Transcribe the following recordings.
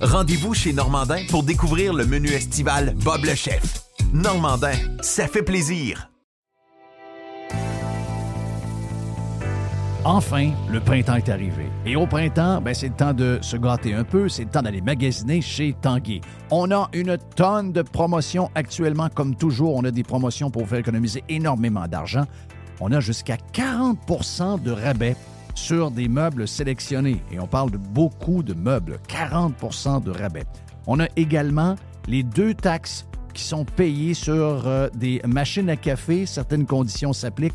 Rendez-vous chez Normandin pour découvrir le menu estival Bob le chef. Normandin, ça fait plaisir. Enfin, le printemps est arrivé. Et au printemps, ben, c'est le temps de se gâter un peu, c'est le temps d'aller magasiner chez Tanguy. On a une tonne de promotions actuellement, comme toujours. On a des promotions pour vous faire économiser énormément d'argent. On a jusqu'à 40% de rabais sur des meubles sélectionnés. Et on parle de beaucoup de meubles, 40% de rabais. On a également les deux taxes qui sont payées sur euh, des machines à café. Certaines conditions s'appliquent.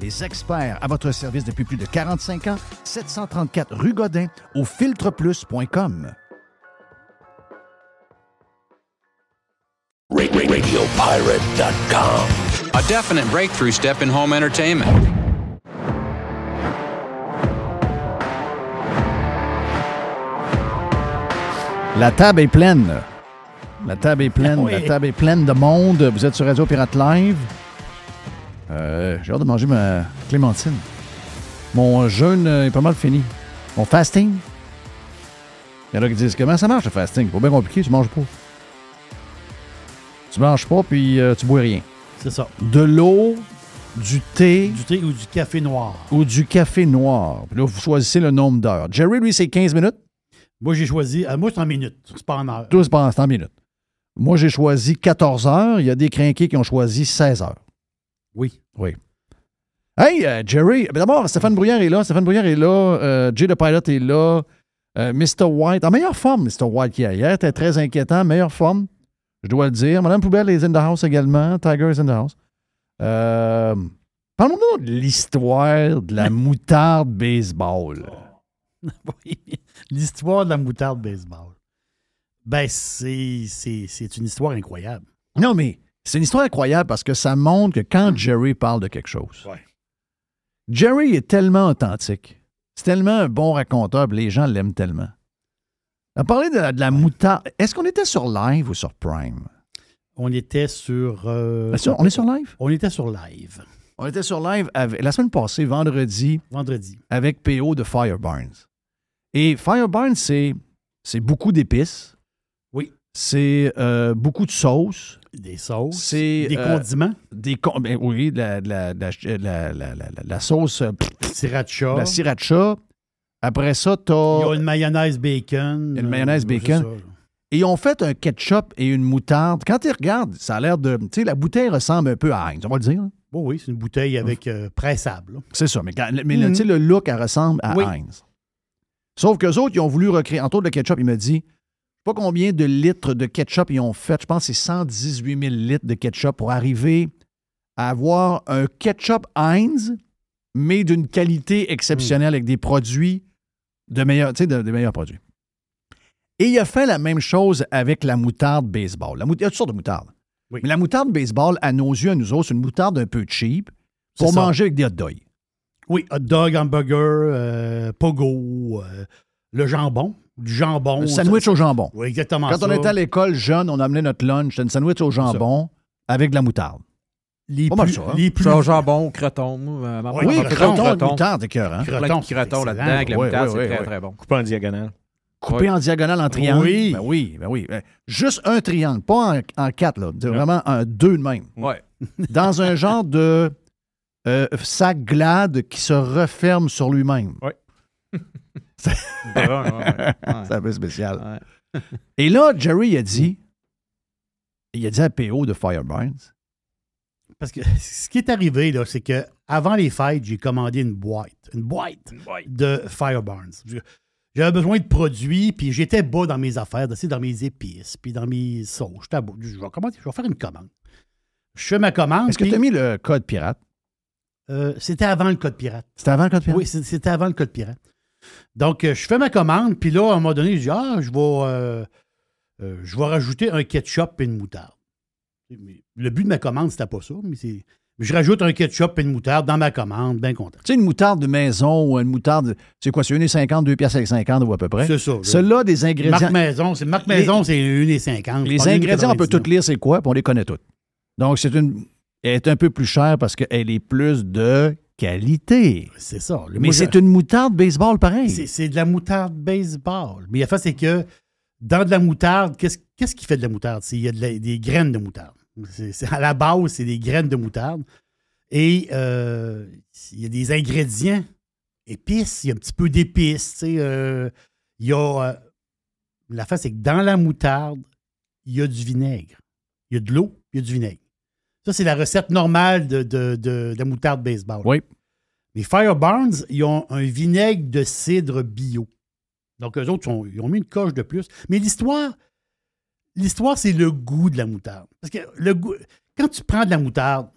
les experts à votre service depuis plus de 45 ans, 734 rue Godin au filtreplus.com. RadioPirate.com. A definite breakthrough step in home entertainment. La table est pleine. La table est pleine. Oui. La table est pleine de monde. Vous êtes sur Radio Pirate Live. Euh, J'ai hâte de manger ma clémentine. Mon jeûne euh, est pas mal fini. Mon fasting. Il y en a qui disent comment ça marche le fasting? Pas bien compliqué, tu manges pas. Tu manges pas puis euh, tu bois rien. C'est ça. De l'eau, du thé Du thé ou du café noir. ou du café noir. Puis là, vous choisissez le nombre d'heures. Jerry, lui, c'est 15 minutes. Moi, j'ai choisi. euh, moi, c'est en minutes. C'est pas en heure. 12 pendant 100 minutes. Moi, j'ai choisi 14 heures. Il y a des crinqués qui ont choisi 16 heures. Oui. Oui. Hey, euh, Jerry. D'abord, Stéphane Brouillard est là. Stéphane Brouillard est là. Euh, Jay the Pilot est là. Euh, Mr. White. En meilleure forme, Mr. White, qui hier était très inquiétant. Meilleure forme, je dois le dire. Madame Poubelle est in the house également. Tiger is in the house. Euh, Parlons-nous de l'histoire de la moutarde baseball. Oui. L'histoire de la moutarde baseball. Ben, c'est une histoire incroyable. Non, mais c'est une histoire incroyable parce que ça montre que quand Jerry parle de quelque chose, Ouais. Jerry est tellement authentique. C'est tellement un bon raconteur, les gens l'aiment tellement. On parlé de, la- de la moutarde. Est-ce qu'on était sur live ou sur Prime? On était sur. euh, on est sur live? On était sur live. On était sur live avec- la semaine passée, vendredi, Vendredi. avec PO de Fireburns. Et Fireburns, c'est, c'est beaucoup d'épices. Oui. c'est euh, beaucoup de sauce. Des sauces. Des euh, condiments? Des ben oui, la, la, la, sauce, euh, Sriracha. la sriracha. Après ça, Il y a t'as. une mayonnaise bacon. Une mayonnaise bacon. Et ils ont fait un ketchup et une moutarde. Quand tu regardes, ça a l'air de. Tu sais, la bouteille ressemble un peu à Heinz, on va le dire. hein? Bon, oui, c'est une bouteille avec euh, pressable. C'est ça. Mais, quand- mais sais, le look, elle ressemble à Oui. Heinz. Sauf qu'eux autres, ils ont voulu recréer. Entre autres, le ketchup, il m'a dit. Pas combien de litres de ketchup ils ont fait. Je pense que c'est 118 000 litres de ketchup pour arriver à avoir un ketchup Heinz, mais d'une qualité exceptionnelle avec des produits de meilleurs, tu sais, de, de meilleurs produits. Et il a fait la même chose avec la moutarde baseball. La mou- il y a toutes sortes de moutardes. Oui. Mais la moutarde baseball, à nos yeux, à nous autres, c'est une moutarde un peu cheap pour manger avec des hot dogs. Oui, hot dog, hamburger, euh, pogo, euh, le jambon. Du jambon. Un sandwich au jambon. Oui, exactement Quand ça. on était à l'école jeune, on amenait notre lunch, c'était une sandwich au jambon avec de la moutarde. les Pas mal ça, hein? les plus Ça, au jambon, au croton. euh, Oui, Oui, croton, moutarde, c'est cœur, hein? Croton, croton là-dedans excellent. avec la moutarde, c'est très, très bon. Coupé en diagonale. Coupé Oui. en diagonale en triangle. Oui. Ben oui, ben oui. Ben, Juste un triangle, pas en, en quatre, là. C'est vraiment un deux de même. Ouais. Dans un genre de euh, sac glade qui se referme sur lui-même. Ouais. C'est un peu spécial. Ouais. Et là, Jerry a dit, il a dit à PO de Fireburns, Parce que ce qui est arrivé, là, c'est que avant les fêtes, j'ai commandé une boîte. Une boîte de Fireburns. Je- J'avais besoin de produits, puis j'étais bas dans mes affaires, dans mes épices, puis dans mes sauces. J'étais. Je vais, commander- je vais faire une commande. Je fais ma commande. est-ce que tu as mis le code pirate? euh, C'était avant le code pirate. C'était avant le code pirate? Oui, c'est- c'était avant le code pirate. Donc, euh, je fais ma commande, puis là, à un moment donné, je dis Ah, je vais, euh, euh, je vais rajouter un ketchup et une moutarde. Le but de ma commande, c'était pas ça, mais c'est. Je rajoute un ketchup et une moutarde dans ma commande, bien content. Tu sais, une moutarde de maison ou une moutarde, c'est quoi, c'est 1,50, 2 pièces avec 50 ou à peu près? C'est ça. Celle-là, des ingrédients. Marque Maison, c'est Marque Les- Maison, c'est 1,50. Les ingrédients, on peut toutes lire c'est quoi, puis on les connaît toutes. Donc, c'est une. Elle est un peu plus chère parce qu'elle est plus de qualité. C'est ça. Le- Mais c'est une moutarde baseball pareil. c'est- de la moutarde baseball. Mais la fait, c'est que dans de la moutarde, qu'est-ce qu'est-ce qui fait de la moutarde? C'est- Il y a de la- des graines de moutarde. À la base, c'est des graines de moutarde. Et euh, il y a des ingrédients épices, il y a un petit peu d'épices. euh, il y a. euh, la face, c'est que dans la moutarde, il y a du vinaigre. Il y a de l'eau, il y a du vinaigre. Ça, c'est la recette normale de, de- de- de la moutarde baseball. Oui. Les Fireburns, ils ont un vinaigre de cidre bio. Donc, eux autres, sont- ils ont mis une coche de plus. Mais l'histoire, l'histoire, c'est le goût de la moutarde. Parce que le goût, quand tu prends de la moutarde,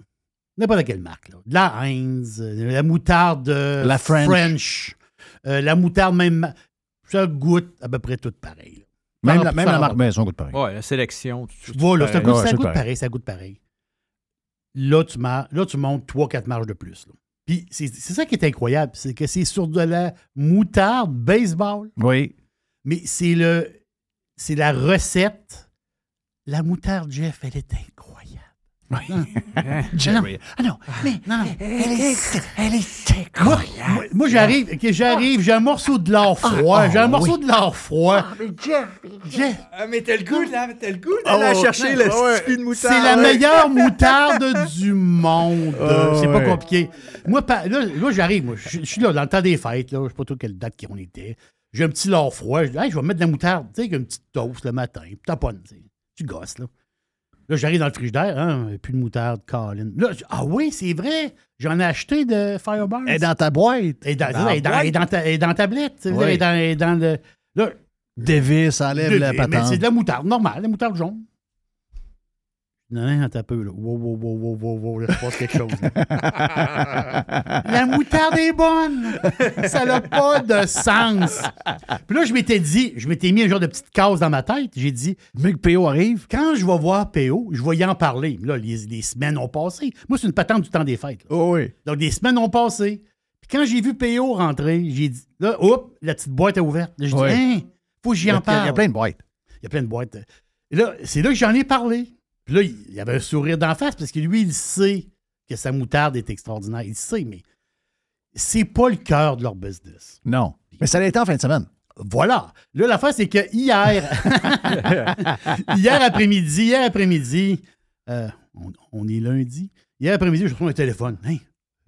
n'importe quelle marque, là, de la Heinz, euh, la moutarde euh, La French. euh, la moutarde même, ça goûte à peu près tout pareil. là. Même, Par- la, même la marque maison coûte pareil. Ouais, la sélection. tout- Tu tout vois, là, ça goûte, Ouais, ça goûte pareil, ça goûte pareil. Là, tu, mar- là, tu montes 3-4 marges de plus. là. Puis c'est c'est ça qui est incroyable, c'est que c'est sur de la moutarde baseball, Oui. mais c'est le c'est la recette. La moutarde, Jeff, elle est incroyable. Jerry. Ah non, mais non, non. Elle est, elle est incroyable. Moi, moi, j'arrive, j'arrive, j'ai un morceau de lard froid. j'ai un morceau de lard froid. Jeff, Ah, mais t'as le goût, là, t'as le goût Ah, d'aller ouais. chercher le Ah, ouais. de moutarde. C'est la meilleure moutarde du monde. Ah, c'est pas ouais. compliqué. Moi, pa- là, là, j'arrive. Moi, je suis là dans le temps des fêtes. Là, je sais pas trop quelle date qu'on était. J'ai un petit lard froid. Je dis, Hey, je vais mettre de la moutarde. Tu sais, avec une petite toast le matin. Sais. Tu gosses, là. Là, j'arrive dans le frigidaire. Hein, plus de moutarde, Colin. Là, je- ah oui, c'est vrai. J'en ai acheté de Fireburns. Est dans ta boîte. Est dans, Dans dans- dans ta, dans sais, Oui. Est dans, est dans le. Là, Davis enlève la mais patente. c'est de la moutarde normale, la moutarde jaune. Non, non, attends un peu, là. Wow, wow, wow, wow, wow, wow, là, il se passe quelque chose. la moutarde est bonne! Ça n'a pas de sens. Puis là, je m'étais dit, je m'étais mis un genre de petite case dans ma tête. J'ai dit, Mais que PO arrive. quand je vais voir PO, je vais y en parler. Là, les, les semaines ont passé. Moi, c'est une patente du temps des fêtes. Oh oui. Donc, des semaines ont passé. Puis quand j'ai vu PO rentrer, j'ai dit, là, hop, la petite boîte est ouverte. J'ai dit, hein, faut que j'y en parle. il y a plein de boîtes. Il y a plein de boîtes. Et là, c'est là que j'en ai parlé. Puis là, il y avait un sourire d'en face parce que lui, il sait que sa moutarde est extraordinaire. Il sait, mais c'est pas le cœur de leur business. Non. Mais ça l'a été en fin de semaine. Voilà. Là, l'affaire, c'est que hier, hier après-midi, hier après-midi, euh, on, on est lundi, hier après-midi, je reçois un téléphone. Hein,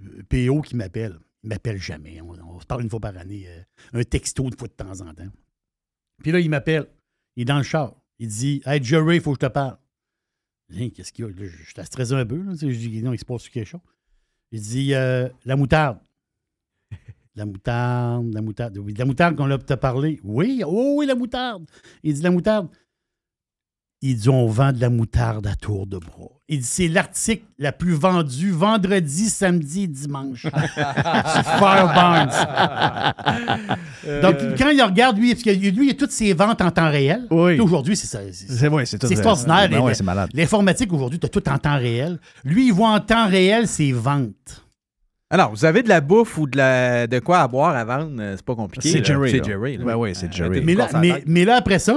euh, PO qui m'appelle. Il m'appelle jamais. On, on se parle une fois par année. euh, un texto une fois de temps en temps. Puis là, il m'appelle. Il est dans le char. Il dit Hey, Jerry, il faut que je te parle. Hein, Qu'est-ce qu'il y a? Là, stressé un peu. Là. Je dis Non, il se passe quelque chose? Il dit euh, La moutarde. La moutarde, la moutarde. Oui, la moutarde qu'on a t'a parlé. Oui, oh oui, la moutarde. Il dit la moutarde. Il dit on vend de la moutarde à tour de bras. Il dit c'est l'article la plus vendue vendredi, samedi et dimanche. Sur Firebarns. Donc, quand il regarde, lui, parce que lui, il a toutes ses ventes en temps réel. Oui. Aujourd'hui, c'est ça. c'est- ouais, c'est tout- C'est extraordinaire. Ben ouais, c'est malade. L'informatique, aujourd'hui, tu as tout en temps réel. Lui, il voit en temps réel ses ventes. Alors, vous avez de la bouffe ou de, la, de quoi à boire à vendre, euh, c'est pas compliqué. C'est. Jerry. C'est. Jerry. là. Ouais, c'est Jerry. Mais là, mais, tête. mais là, après ça,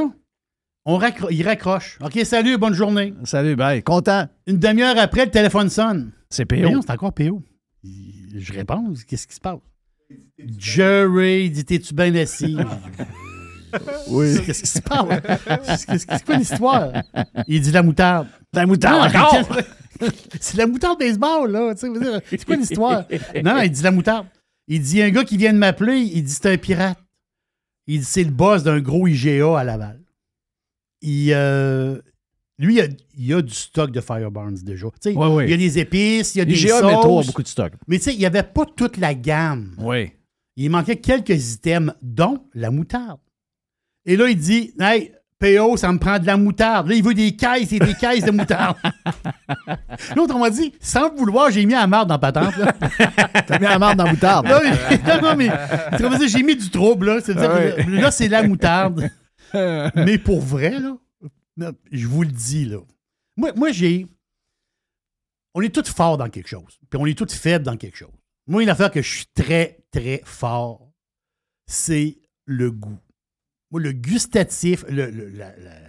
on raccro- il raccroche. OK, salut, bonne journée. Salut, bye. Content. Une demi-heure après, le téléphone sonne. C'est PO. c'est encore PO. Je réponds, qu'est-ce qui se passe? Jerry, dit, t'es-tu bien assis? oui. Qu'est-ce qui se passe? C'est quoi l'histoire? Il dit la moutarde. La moutarde Non, encore? C'est la moutarde baseball, là. C'est quoi l'histoire? Non, il dit la moutarde. Il dit un gars qui vient de m'appeler, il dit c'est un pirate. Il dit c'est le boss d'un gros IGA à Laval. Il, euh, lui, il a, il a du stock de Firebarns déjà. Ouais, ouais. Il y a des épices, il y a des IGA Métro a sauces. beaucoup de stock. Mais tu sais, il n'y avait pas toute la gamme. Oui. Il manquait quelques items, dont la moutarde. Et là, il dit Hey, PO, ça me prend de la moutarde. Là, il veut des caisses et des caisses de moutarde. L'autre, on m'a dit Sans vouloir, j'ai mis la marde dans patente. T'as mis la marde dans la moutarde. Là, mais- non, non, mais j'ai mis du trouble. Là, C'est-à-dire Ah que là, c'est la moutarde. mais pour vrai, là, je vous le dis, là. Moi, j'ai. On est tous forts dans quelque chose. Puis on est tous faibles dans quelque chose. Moi, une affaire que je suis très, très fort, c'est le goût. Moi, le gustatif, le, le,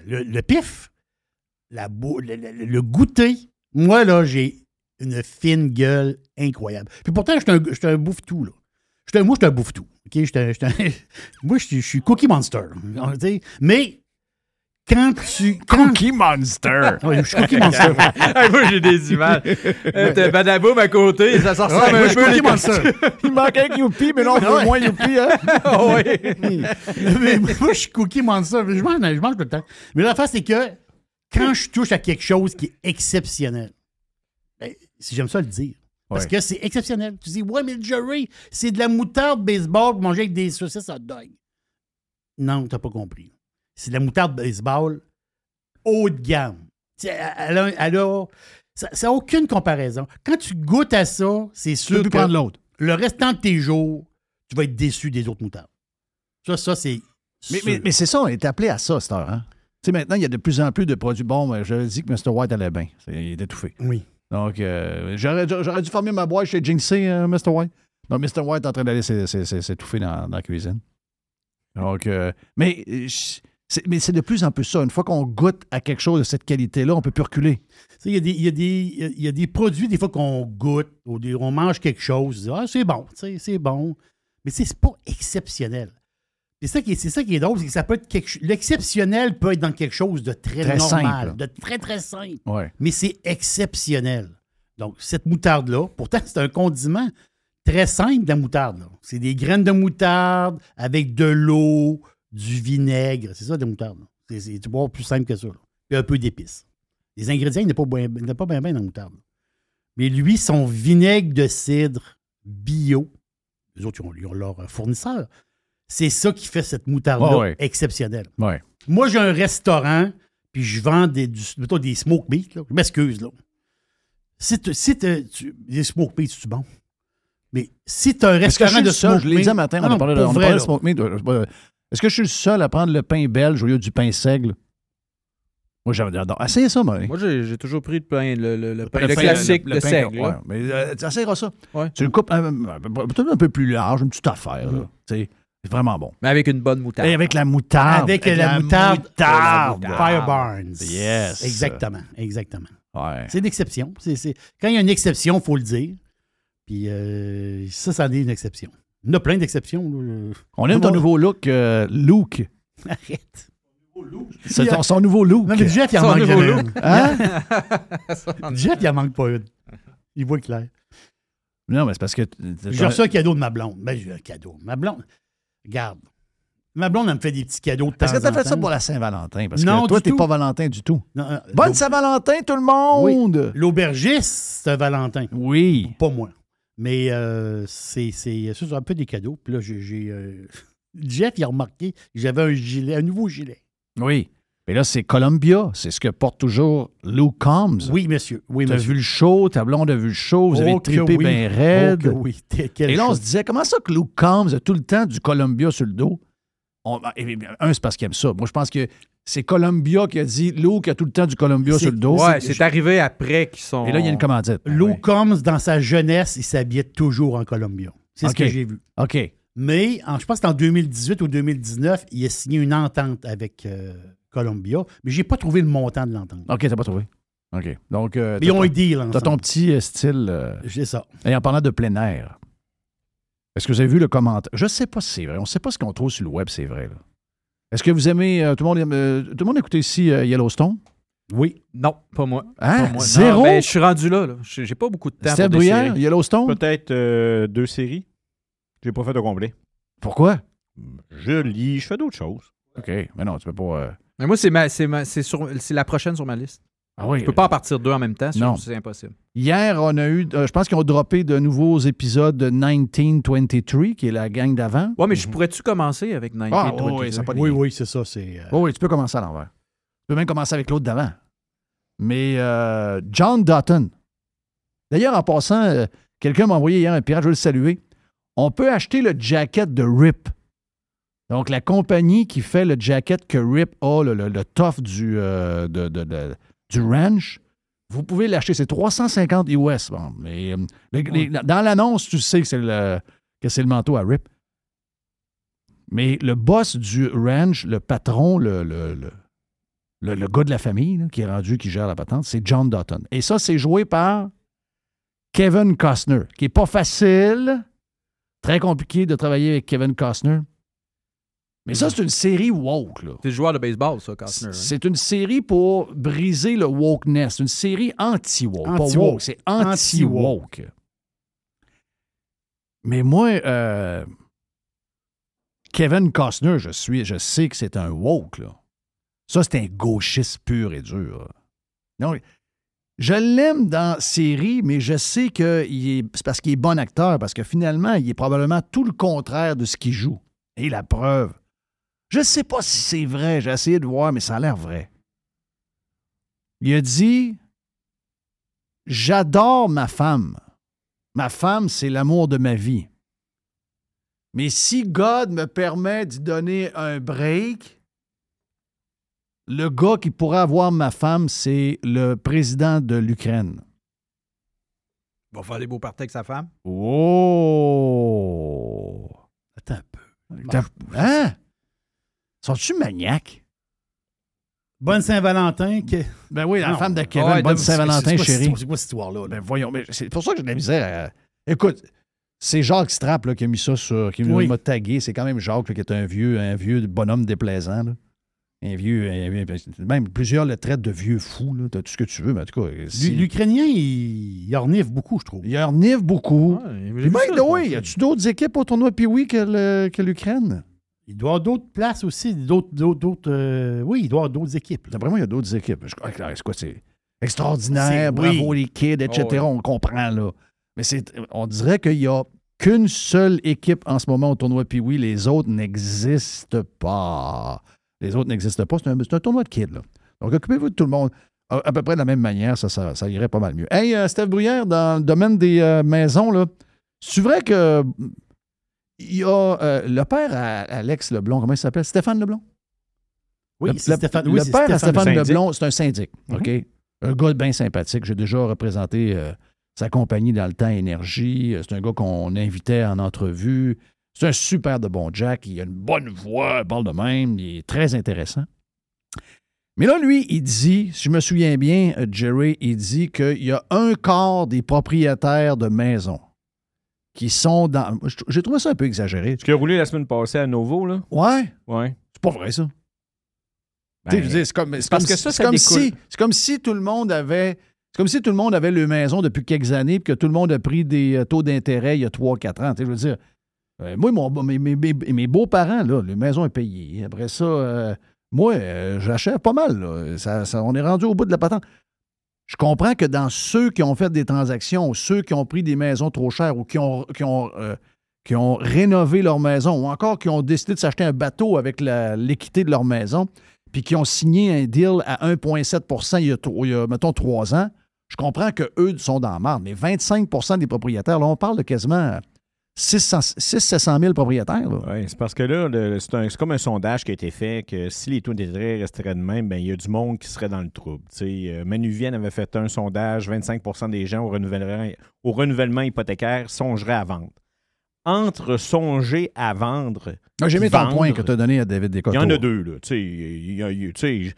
le- le pif, le, goûter, moi, là, j'ai une fine gueule incroyable. Puis pourtant, je suis un bouffe-tout, là. Un- moi, je suis un bouffe-tout. Un- un- moi, je suis, Cookie Monster. Mais quand tu. Quand, Cookie Monster. Ouais, je suis Cookie Monster. Moi, j'ai des images. T'as Badaboum à côté, ça sort Ouais, suis Cookie Monster. Il manque un Youpi, mais non, on Ah ouais. moins Youpi, hein? mais moi, je suis Cookie Monster. Je mange, je mange tout le temps. Mais l'affaire, c'est que quand je touche à quelque chose qui est exceptionnel, ben, si j'aime ça le dire, parce Ouais. que c'est exceptionnel. Tu dis, ouais, mais le Jerry, c'est de la moutarde baseball pour manger avec des saucisses hot dog. Non, t'as pas compris. C'est de la moutarde baseball haut de gamme. Elle a, elle a- ça n'a aucune comparaison. Quand tu goûtes à ça, c'est Tu peux sûr que prendre l'autre. le restant de tes jours, tu vas être déçu des autres moutardes. Ça, ça, c'est. Mais, sûr. mais, mais c'est ça, on est appelé à ça, cette heure. Hein? Tu sais, maintenant, il y a de plus en plus de produits. Bon, ben, je dis que Mr. White allait bien. Il est étouffé. Oui. Donc, euh, j'aurais, dû fermer ma boîte chez Jinxie, euh, Mr. White. Donc, Mr. White est en train d'aller s'é- s'é- s'é- s'étouffer dans, dans la cuisine. Donc, euh, mais, c'est, de plus en plus ça. Une fois qu'on goûte à quelque chose de cette qualité-là, on peut plus reculer. Il y, a des- il y, y a des produits, des fois, qu'on goûte, ou on mange quelque chose, ah, c'est bon, c'est bon. Mais c'est pas exceptionnel. C'est ça, qui est, c'est ça qui est drôle, c'est que ça peut être quelque cho- L'exceptionnel peut être dans quelque chose de très, Très normal, simple. de très, très simple. Ouais. mais c'est exceptionnel. Donc, cette moutarde-là, pourtant, c'est un condiment très simple, la moutarde. C'est des graines de moutarde avec de l'eau, du vinaigre. C'est ça, de la moutarde. C'est, tu vois, plus simple que ça. là. Puis un peu d'épices. Les ingrédients, il n'y a pas bien bien bien dans la moutarde. là. Mais lui, son vinaigre de cidre bio, les autres, ils ont, ils ont leur fournisseur. C'est ça qui fait cette moutarde-là ouais. exceptionnelle. Ouais. Moi, j'ai un restaurant, puis je vends des, du, mettons, des smoke meat. Là. Je m'excuse, là. Si, tu- si tu- tu- les smoke meat, c'est bon? Mais si tu as un restaurant de smoke Je l'ai dit matin, on Ah a parlé de, a parlé de smoke meat. Euh, euh, Est-ce que je suis le seul à prendre le pain belge au lieu du pain seigle? Moi, j'adore. Essayez ça, moi. Moi, j'ai toujours pris le pain, le, le, le pain, Le pain- classique, le- le, le pain- seigle. ouais. Mais euh, tu essaieras ça. Ouais. Tu le coupes un, un- peut-être un peu plus large, une petite affaire. là. C'est vraiment bon. Mais avec une bonne moutarde. Et avec la moutarde. Avec la, moutarde, moutarde. Firebarns. Yes. Exactement, exactement. Ouais. C'est l'exception. C'est, c'est- Quand il y a une exception, il faut le dire. Puis euh, ça, ça en est une exception. Il y en a plein d'exceptions. On aime ton nouveau look, euh, Luke. Arrête. C'est ton- son nouveau look. Non, mais Jeff, il en Son manque nouveau look. une. Hein? Jeff, il en manque pas une. Il voit clair. Non, mais c'est parce que. J'ai reçu un cadeau de ma blonde. Ben, j'ai un cadeau. Ma blonde, regarde. Ma blonde, elle me fait des petits cadeaux de temps Est-ce que tu as fait ça pour la Saint-Valentin? Parce Non, que toi, tout. pas Valentin du tout. Non, euh, Bonne Saint-Valentin, tout le monde! L'aubergiste, c'est un Valentin. Oui. Pas moi. Mais euh, c'est un peu des cadeaux. Puis là, j'ai. j'ai, euh, Jeff, il a remarqué que j'avais un gilet, un nouveau gilet. Oui. Mais là, c'est Columbia. C'est ce que porte toujours Luke Combs. Oui, monsieur. Oui, Tu as monsieur. vu le show, ta blonde a vu le show, vous avez Oh que trippé oui. bien Oh raide. que oui. Et là, on chose. se disait, comment ça que Luke Combs a tout le temps du Columbia sur le dos? On- et- un, c'est parce qu'il aime ça. Moi, je pense que c'est Columbia qui a dit Luke a tout le temps du Columbia sur le dos. Ouais, c'est arrivé après qu'ils sont. Et là, il y a une commandite. Lou Ouais. Combs, dans sa jeunesse, il s'habillait toujours en Columbia. C'est ce que j'ai vu. OK. Mais en- je pense que en 2018 ou 2019, il a signé une entente avec euh, Columbia, mais j'ai pas trouvé le montant de l'entente. OK, t'as pas trouvé. OK. Donc, euh, Mais ils ont un deal t'as ton petit euh, style. euh, C'est ça. Et en parlant de plein air, est-ce que vous avez vu le commentaire? Je ne sais pas si c'est vrai. On ne sait pas ce qu'on trouve sur le web, c'est vrai. là. Est-ce que vous aimez. euh, tout, le monde, aime, euh, tout le monde a écouté ici euh, Yellowstone? Oui. Non, pas moi. Hein? Pas moi. Non, Zéro? ben, je suis rendu là. là. J'ai j'ai pas beaucoup de temps. Des Bruyère, séries. Yellowstone? Peut-être euh, deux séries. J'ai pas fait au complet. Pourquoi? Je lis, je fais d'autres choses. OK. Mais non, tu peux pas. Mais moi, c'est ma, c'est ma- c'est sur- c'est la prochaine sur ma liste. Ah oui. Je peux pas en partir deux en même temps, sinon Non. c'est impossible. Hier, on a eu. euh, je pense qu'ils ont droppé de nouveaux épisodes de 1923, qui est la gang d'avant. Ouais, mais je pourrais-tu commencer avec 19 Ah, oui, oui, ça Oui, oui, c'est ça. C'est, euh, Oh, oui, tu peux commencer à l'envers. Tu peux même commencer avec l'autre d'avant. Mais euh, John Dutton. D'ailleurs, en passant, euh, quelqu'un m'a envoyé hier un pirate, je veux le saluer. On peut acheter le jacket de RIP. Donc, la compagnie qui fait le jacket que RIP a, le, le, le tough du, euh, de- de- de- du ranch, vous pouvez l'acheter. C'est 350 US. Bon, mais, euh, les- les- dans l'annonce, tu sais que c'est le, que c'est le manteau à RIP. Mais le boss du ranch, le patron, le, le, le, le- le gars de la famille là, qui est rendu, qui gère la patente, c'est John Dutton. Et ça, c'est joué par Kevin Costner, qui est pas facile, très compliqué de travailler avec Kevin Costner. Mais ça, c'est une série woke. Là. C'est le joueur de baseball, ça, Costner. hein? C'est une série pour briser le wokeness. Une série anti-woke. Pas Anti-woke. woke, c'est anti-woke. Mais moi, euh, Kevin Costner, je, suis, je sais que c'est un woke. Là. Ça, c'est un gauchiste pur et dur. Donc, je l'aime dans la série, mais je sais que il est- c'est parce qu'il est bon acteur, parce que finalement, il est probablement tout le contraire de ce qu'il joue. Et la preuve. Je ne sais pas si c'est vrai, j'ai essayé de voir, mais ça a l'air vrai. Il a dit J'adore ma femme. Ma femme, c'est l'amour de ma vie. Mais si God me permet d'y donner un break, le gars qui pourrait avoir ma femme, c'est le président de l'Ukraine. Il va faire des beaux parties avec sa femme? Oh! Attends un peu. Hein? Sont-tu maniaques? Bonne Saint-Valentin. que- Ben oui, la Non. femme de Kevin, Ouais, bonne Saint-Valentin, chérie. C'est quoi cette histoire-là? là? Ben voyons, mais c'est pour ça que j'ai de la misère à... Écoute, c'est Jacques Strapp là, qui a mis ça sur... qui Oui. m'a tagué. C'est quand même Jacques là, qui est un vieux, un vieux bonhomme déplaisant. là. Un vieux, un vieux- Même plusieurs le traitent de vieux fou. là. T'as tout ce que tu veux, mais en tout cas... L'Ukrainien, il, il ornive beaucoup, je trouve. Il ornive beaucoup. J'ai Puis by the way, y a-tu d'autres équipes au tournoi Pee-Wee que, le- que l'Ukraine? Il doit y avoir d'autres places aussi, d'autres. euh, oui, il doit y avoir d'autres équipes. D'après moi, il y a d'autres équipes. Je crois que c'est quoi, c'est extraordinaire, bravo oui. les kids, etc. Oh, oui. On comprend, là. Mais c'est, on dirait qu'il n'y a qu'une seule équipe en ce moment au tournoi Pee-Wee. Les autres n'existent pas. Les autres n'existent pas. C'est un, c'est un tournoi de kids, là. Donc, occupez-vous de tout le monde. À, à peu près de la même manière, ça, ça, ça irait pas mal mieux. Hey, euh, Steph Bruyère, dans le domaine des euh, maisons, là, c'est vrai que il y a euh, le père à Alex Leblond, comment il s'appelle? Stéphane Leblond? Oui, Le- le- Stéphane. Le oui, c'est père à Stéphane. Stéphane syndic. Leblond, c'est un syndic. Mhm. OK? Un gars bien sympathique. J'ai déjà représenté euh, sa compagnie dans le temps Énergie. Euh, C'est un gars qu'on invitait en entrevue. C'est un super de bon Jack. Il a une bonne voix, il parle de même. Il est très intéressant. Mais là, lui, il dit, si je me souviens bien, Jerry, il dit qu'il y a un quart des propriétaires de maisons qui sont dans. je- J'ai trouvé ça un peu exagéré. Ce qui a roulé la semaine passée à Novo, là. Ouais, Ouais. c'est pas vrai, ça. Ben, Tu sais, je veux dire, c'est comme, comme que si- ça, comme si, c'est comme si tout le monde avait. C'est comme si tout le monde avait le maison depuis quelques années puis que tout le monde a pris des euh, taux d'intérêt il y a 3-4 ans. Tu sais, je veux dire, euh, moi, mon, mes, mes- mes- beaux-parents, là, la maison est payée. Après ça, euh, moi, euh, j'achète pas mal. là. Ça- ça- on est rendu au bout de la patente. Je comprends que dans ceux qui ont fait des transactions, ceux qui ont pris des maisons trop chères ou euh, qui ont rénové leur maison ou encore qui ont décidé de s'acheter un bateau avec l'équité de leur maison, puis qui ont signé un deal à 1,7 il y a, tro- il y a, mettons, trois ans, je comprends qu'eux sont dans la marde. Mais 25% des propriétaires, là, on parle de quasiment 600-700 000 propriétaires. Oui, c'est parce que là, c'est comme un sondage qui a été fait que si les taux d'intérêt resteraient de même, ben, il y a du monde qui serait dans le trouble. Tu sais, euh, Manuvienne avait fait un sondage, 25% des gens au renouvellement, au renouvellement hypothécaire songeraient à vendre. Entre songer à vendre, Ah, J'ai aimé ton point que tu as donné à David il Descoteaux. y en a deux. Là, tu sais, il y a- il y a- tu sais,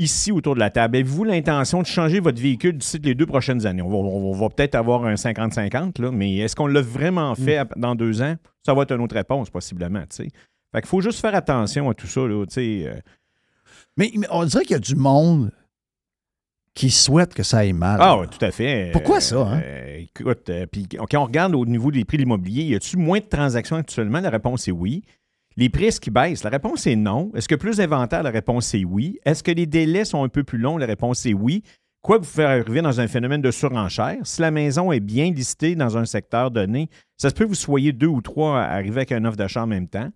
ici autour de la table, avez-vous l'intention de changer votre véhicule d'ici les deux prochaines années? On va, on va peut-être avoir un 50-50, là, mais est-ce qu'on l'a vraiment fait ap- dans deux ans? Ça va être une autre réponse, possiblement. tu sais. Fait qu'il faut juste faire attention à tout ça. Là, euh. Mais, mais on dirait qu'il y a du monde qui souhaite que ça aille mal. Ah oui, tout à fait. Pourquoi Euh, ça, hein? euh, écoute, euh, puis quand on regarde au niveau des prix de l'immobilier, y a-tu moins de transactions actuellement? La réponse est oui. Les prix, qu'ils baissent? La réponse est non. Est-ce que plus d'inventaire? La réponse est oui? Est-ce que les délais sont un peu plus longs? La réponse est oui. Quoi que vous faire arriver dans un phénomène de surenchère, si la maison est bien listée dans un secteur donné, ça se peut que vous soyez deux ou trois à arriver avec un offre d'achat en même temps.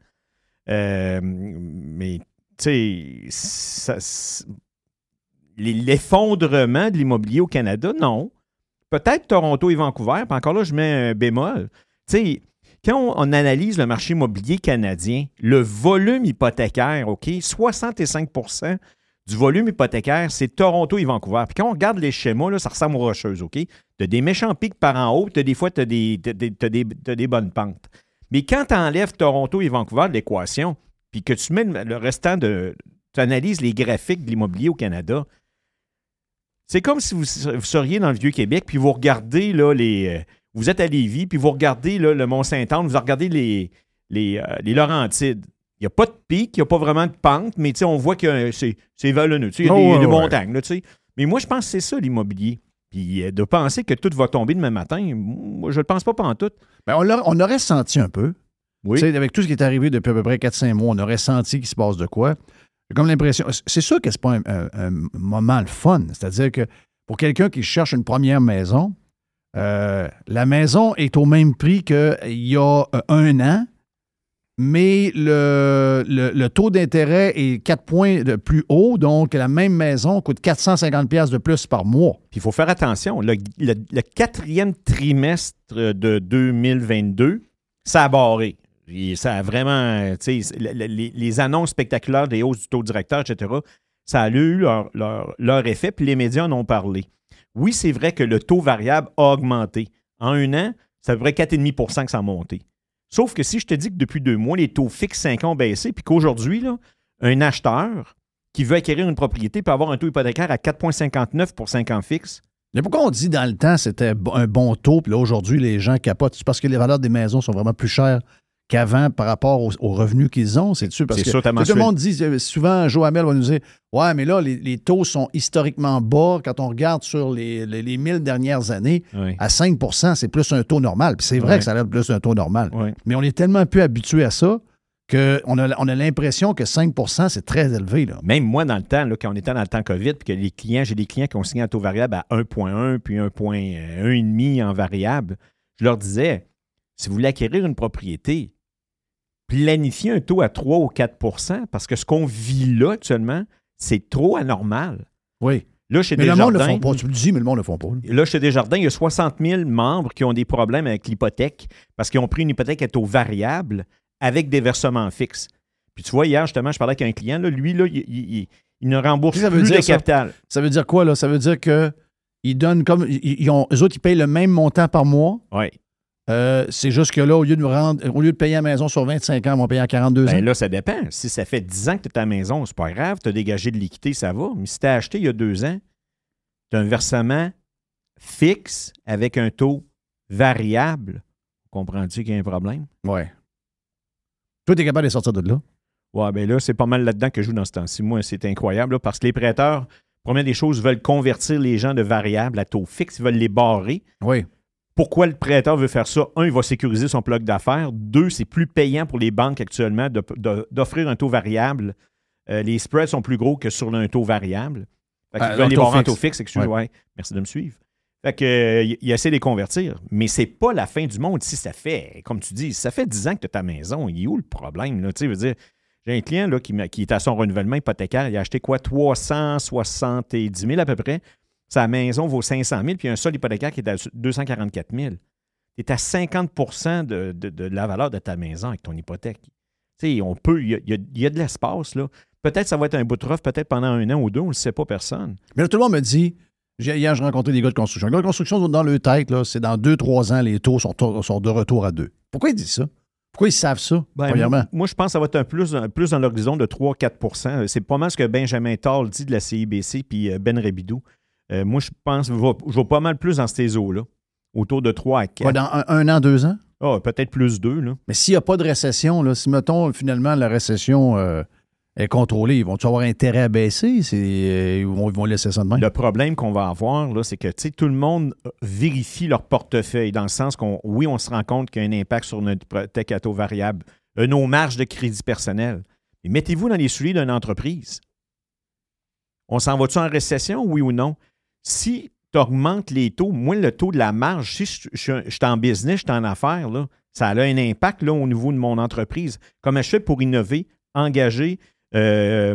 Euh, mais, tu sais, l'effondrement de l'immobilier au Canada, non. Peut-être Toronto et Vancouver, puis encore là, je mets un bémol. Tu sais, quand on, analyse le marché immobilier canadien, le volume hypothécaire, OK, 65% du volume hypothécaire, c'est Toronto et Vancouver. Puis quand on regarde les schémas, là, ça ressemble aux rocheuses, OK? Tu as des méchants pics par en haut, des fois, tu as des, t'as des, des- des bonnes pentes. Mais quand tu enlèves Toronto et Vancouver de l'équation, puis que tu mets le restant de. Tu analyses les graphiques de l'immobilier au Canada, c'est comme si vous, vous seriez dans le Vieux-Québec, puis vous regardez là, les. Vous êtes à Lévis, puis vous regardez là, le Mont-Saint-Anne, vous regardez les, les, euh, les Laurentides. Il n'y a pas de pic, il n'y a pas vraiment de pente, mais on voit que euh, c'est c'est vallonneux. tu sais, Il y a Oh, des, ouais, des ouais. montagnes. là. Mais moi, je pense que c'est ça l'immobilier. Puis euh, de penser que tout va tomber demain matin, moi, je ne le pense pas en tout. Ben, on, aurait senti un peu. Oui. Avec tout ce qui est arrivé depuis à peu près 4-5 mois, on aurait senti qu'il se passe de quoi. J'ai comme l'impression. C'est sûr que c'est pas un, un- un moment le fun. C'est-à-dire que pour quelqu'un qui cherche une première maison, euh, la maison est au même prix qu'il y a euh, un an, mais le, le- taux d'intérêt est 4 points de plus haut, donc la même maison coûte 450$ piastres de plus par mois. Il faut faire attention. Le, quatrième trimestre de 2022, ça a barré. Ça a vraiment, les, les annonces spectaculaires des hausses du taux directeur, etc., ça a eu leur, leur- leur effet, puis les médias en ont parlé. Oui, c'est vrai que le taux variable a augmenté. En un an, peu près 4,5% que ça a monté. Sauf que si je te dis que depuis deux mois, les taux fixes 5 ans ont baissé, puis qu'aujourd'hui, un acheteur qui veut acquérir une propriété peut avoir un taux hypothécaire à 4,59 pour 5 ans fixes, Mais pourquoi on dit dans le temps c'était un bon taux, puis là aujourd'hui les gens capotent? C'est parce que les valeurs des maisons sont vraiment plus chères qu'avant par rapport aux, aux revenus qu'ils ont, c'est sûr? Parce que sûr, tout le monde dit, euh, souvent, Joe Hamel va nous dire Ouais, mais là, les, les taux sont historiquement bas. Quand on regarde sur les, les, les 1000 dernières années, Oui. à 5% c'est plus un taux normal. Puis c'est vrai que ça a l'air plus un taux normal. Oui. Mais on est tellement peu habitué à ça qu'on a, on a l'impression que 5% c'est très élevé. Là. Même moi, dans le temps, là, quand on était dans le temps COVID, puis que les clients, j'ai des clients qui ont signé un taux variable à 1,1 puis 1,5 en variable, je leur disais, si vous voulez acquérir une propriété, planifiez un taux à 3 ou 4% parce que ce qu'on vit là actuellement, c'est trop anormal. Oui. Là, chez Mais le monde ne Desjardins, le font pas. Tu le dis, mais le monde ne le font pas. là. Chez Desjardins, il y a 60 000 membres qui ont des problèmes avec l'hypothèque parce qu'ils ont pris une hypothèque à taux variable avec des versements fixes. Puis tu vois, hier, justement, je parlais avec un client, là, lui, là, il, il- il- il ne rembourse ça veut plus dire, de capital. Ça veut dire quoi, là? Ça veut dire que ils donnent comme. Ils, ils ont, eux autres, ils payent le même montant par mois? Oui. Euh, c'est juste que là, au lieu de rendre, au lieu de payer la maison sur 25 ans, ils vont payer à 42 ans. Ben là, ça dépend. Si ça fait 10 ans que tu es à ta maison, c'est pas grave, tu as dégagé de l'équité, ça va. Mais si tu as acheté il y a deux ans, tu as un versement fixe avec un taux variable. comprends-tu qu'il y a un problème? Ouais. Toi, t'es capable de sortir de là? Ouais, ben là, c'est pas mal là-dedans que je joue dans ce temps-ci. Moi, c'est incroyable là, parce que les prêteurs, première des choses, veulent convertir les gens de variables à taux fixe, ils veulent les barrer. Oui. Pourquoi le prêteur veut faire ça? Un, il va sécuriser son bloc d'affaires. Deux, c'est plus payant pour les banques actuellement d'offrir un taux variable. Euh, les spreads sont plus gros que sur un taux variable. Fait qu'ils veulent un les taux barrer en fixe. taux fixe. Excuse, Ouais. ouais. Merci de me suivre. Fait que, euh, il, essaie de les convertir. Mais c'est pas la fin du monde si ça fait, comme tu dis, ça fait 10 ans que tu as ta maison. Il est où le problème? Là? Tu sais, veux dire, j'ai un client là, qui, qui est à son renouvellement hypothécaire. Il a acheté quoi? 370 000 à peu près. Sa maison vaut 500 000, puis un sol hypothécaire qui est à 244 000. Tu es à 50 de, de- de la valeur de ta maison avec ton hypothèque. Tu sais, on peut, il y a, y y de l'espace, là. Peut-être ça va être un bout de rough, peut-être pendant un an ou deux, on ne le sait pas personne. Mais là, tout le monde me dit, hier, j'ai rencontré des gars de construction. Les gars de construction, dans leur tête, là, c'est dans 2-3 ans, les taux sont, sont de retour à 2. Pourquoi ils disent ça? Pourquoi ils savent ça, Ben, premièrement? moi, moi, je pense que ça va être un plus, un plus dans l'horizon de 3-4% C'est pas mal ce que Benjamin Tall dit de la CIBC puis euh, Ben Rabidou. Euh, moi, je pense que je vais- je vais pas mal plus dans ces eaux-là, autour de 3 à 4. Quoi, dans un, un an, deux ans? Ah, peut-être plus 2. Là. Mais s'il n'y a pas de récession, là, si, mettons, finalement, la récession euh, est contrôlée, ils vont-tu avoir intérêt à baisser? Euh, ils, vont, ils vont laisser ça de même? Le problème qu'on va avoir, là, c'est que tu sais, tout le monde vérifie leur portefeuille, dans le sens qu'on, oui, on se rend compte qu'il y a un impact sur notre hypothèque à taux variable, nos marges de crédit personnel. Mais mettez-vous dans les souliers d'une entreprise. On s'en va-tu en récession, oui ou non? Si tu augmentes les taux, moi, le taux de la marge, si je, je- je suis en business, je suis en affaires, là, ça a un impact là, au niveau de mon entreprise. Comment je fais pour innover, engager, euh,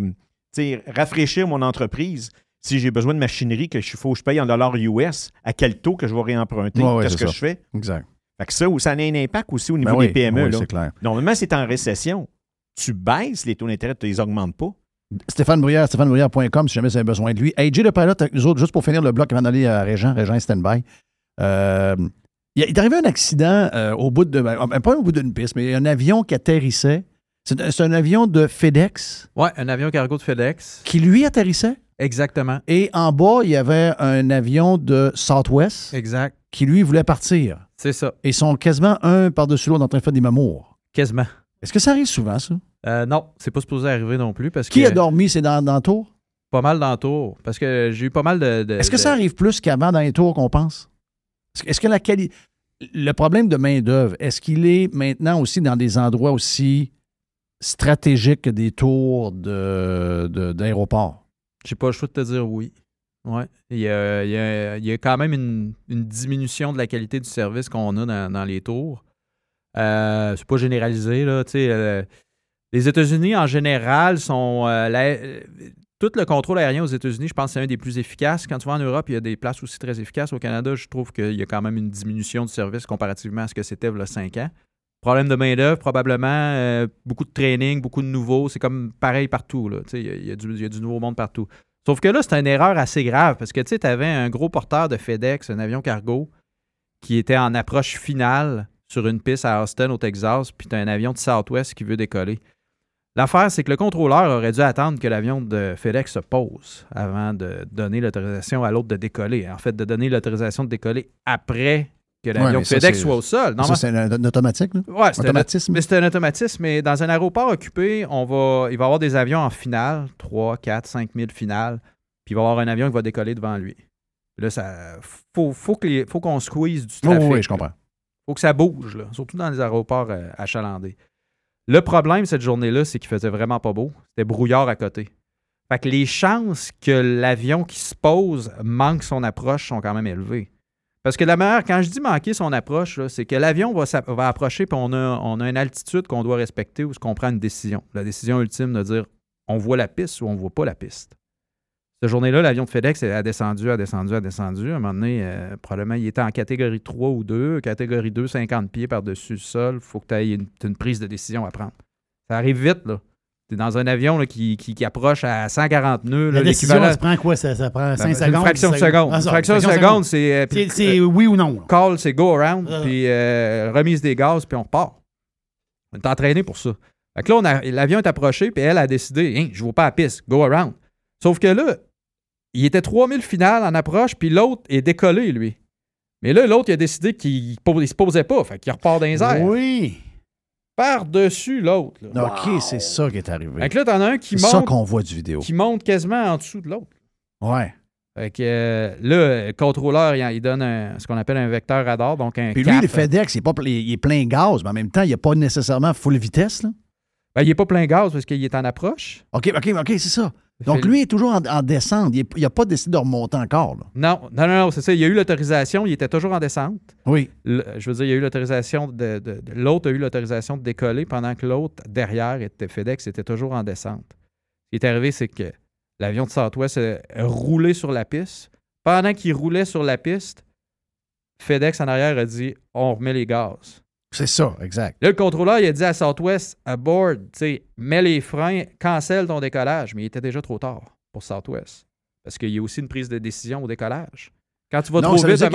rafraîchir mon entreprise? Si j'ai besoin de machinerie que je faut que je paye en dollars US, à quel taux que je vais réemprunter? Ouais, ouais, Qu'est-ce que ça. je fais? Exact. Fait que ça, ça a un impact aussi au niveau Ben oui, des PME. oui, là. clair. Normalement, c'est en récession. Tu baisses les taux d'intérêt, tu les augmentes pas. Stéphane Bruyère, stéphanebruyère.com, si jamais vous avez besoin de lui. Hey, Jay le pilote avec nous autres, juste pour finir le bloc avant d'aller à Régent, Régent stand-by. Euh, il est arrivé un accident euh, au bout de. ben, pas au bout d'une piste, mais un avion qui atterrissait. C'est un- avion de FedEx Ouais, un avion cargo de FedEx. qui, lui, atterrissait? Exactement. Et en bas, il y avait un avion de Southwest Exact. qui, lui, voulait partir. C'est ça. Et ils sont quasiment un par-dessus l'autre en train de faire des mamours. Quasiment. Est-ce que ça arrive souvent, ça? Euh, non, c'est pas supposé arriver non plus parce Qui que a dormi? C'est dans, dans le tour? pas mal dans le tour. Parce que j'ai eu pas mal de. de- Est-ce que de- ça arrive plus qu'avant dans les tours qu'on pense? Est-ce que- la qualité. Le problème de main-d'œuvre, est-ce qu'il est maintenant aussi dans des endroits aussi stratégiques que des tours de, de- d'aéroports? J'ai pas le choix de te dire oui. Ouais. Il y a, il y a- il y a quand même une, une diminution de la qualité du service qu'on a dans, dans les tours. Euh, c'est pas généralisé, là. tu sais, euh, les États-Unis, en général, sont. euh, euh, tout le contrôle aérien aux États-Unis, je pense que c'est un des plus efficaces. Quand tu vas en Europe, il y a des places aussi très efficaces. Au Canada, je trouve qu'il y a quand même une diminution du service comparativement à ce que c'était il y a 5 ans. Problème de main-d'œuvre, probablement. euh, beaucoup de training, beaucoup de nouveaux. C'est comme pareil partout. Là. Il y, a- il y a du- il y a du nouveau monde partout. Sauf que là, c'est une erreur assez grave parce que tu avais un gros porteur de FedEx, un avion cargo, qui était en approche finale sur une piste à Austin, au Texas, puis tu as un avion de Southwest qui veut décoller. L'affaire, c'est que le contrôleur aurait dû attendre que l'avion de FedEx se pose avant de donner l'autorisation à l'autre de décoller. En fait, de donner l'autorisation de décoller après que l'avion ça, FedEx soit au sol. Ça, Normalement, c'est un, un automatique, là? Ouais, c'est un, Automatisme? mais c'est un automatisme. Mais dans un aéroport occupé, on va, il va y avoir des avions en finale, 3, 4, 5 000 finales, puis il va y avoir un avion qui va décoller devant lui. Là, ça faut, qu'on squeeze du trafic. oui, je comprends. faut que ça bouge, là, surtout dans les aéroports euh, achalandés. Le problème cette journée-là, c'est qu'il faisait vraiment pas beau. C'était brouillard à côté. Fait que les chances que l'avion qui se pose manque son approche sont quand même élevées. Parce que la meilleure, quand je dis manquer son approche, c'est que l'avion va, approcher puis on a, on a une altitude qu'on doit respecter ce qu'on prend une décision. La décision ultime de dire on voit la piste ou on voit pas la piste. Cette journée-là, l'avion de FedEx a descendu, a descendu, a descendu. À un moment donné, euh, probablement, il était en catégorie 3 ou 2. Catégorie 2, 50 pieds par-dessus le sol. Il faut que tu aies une, prise de décision à prendre. Ça arrive vite, là. Tu es dans un avion là, qui, qui- qui approche à 140 nœuds. La là, décision, se prend quoi? Ça, ça prend 5 Ben, secondes? Une fraction de 10 seconde. Ah, Une ça, fraction de seconde, c'est. euh, C'est c'est oui ou non. là. Call, c'est go around, Ah. puis euh, remise des gaz, puis on repart. On est entraîné pour ça. Fait que là, l'avion est approché, puis elle a décidé, hein, je ne vais pas à la piste, go around. Sauf que là, il était 3000 finales en approche, puis l'autre est décollé, lui. Mais là, l'autre, il a décidé qu'il ne se posait pas. Fait qu'il repart dans les airs. Oui. Par-dessus l'autre. OK, c'est ça qui est arrivé. Fait que là, t'en as un qui C'est ça monte, qu'on voit du vidéo. qui monte quasiment en dessous de l'autre. Ouais. Fait que euh, là, le contrôleur, il, il donne un- ce qu'on appelle un vecteur radar, donc un Puis lui, cap. le FedEx, il est, pas, il est plein gaz, mais en même temps, il n'est pas nécessairement full vitesse. Là. Ben, il n'est pas plein gaz parce qu'il est en approche. OK, OK, OK, c'est ça. Donc lui, est toujours en, en descente. Il n'a pas décidé de remonter encore. là. Non, non, non, non, c'est ça. Il a eu l'autorisation, il était toujours en descente. Oui. Le- je veux dire, il y a eu l'autorisation de, de- de- l'autre a eu l'autorisation de décoller pendant que l'autre derrière était FedEx était toujours en descente. Ce qui est arrivé, c'est que l'avion de Southwest a roulé sur la piste. Pendant qu'il roulait sur la piste, FedEx en arrière a dit on remet les gaz. C'est ça, exact. Là, le contrôleur, il a dit à Southwest, à board, tu sais, mets les freins, cancelle ton décollage. Mais il était déjà trop tard pour Southwest. Parce qu'il y a aussi une prise de décision au décollage. Quand tu vas non, trop ça veut vite, dire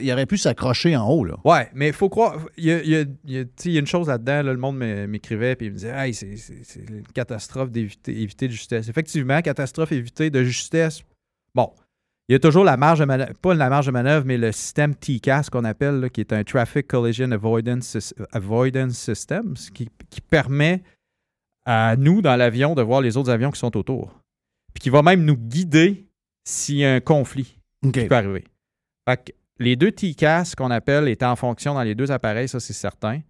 il aurait pu s'accrocher en haut. Là. Ouais, mais il faut croire. Il y a, il y a- il y a- tu sais, il y a une chose là-dedans, là, le monde m'é- m'écrivait et il me disait hey, c'est, une catastrophe d'éviter éviter de justesse. Effectivement, catastrophe éviter de justesse. Bon, il y a toujours la marge de manœuvre, pas la marge de manœuvre, mais le système TCAS qu'on appelle, là, qui est un Traffic Collision Avoidance, Sys- Avoidance System, qui, qui permet à nous, dans l'avion, de voir les autres avions qui sont autour. Puis qui va même nous guider s'il y a un conflit qui peut arriver. Fait que les deux TCAS qu'on appelle étaient en fonction dans les deux appareils, ça c'est certain.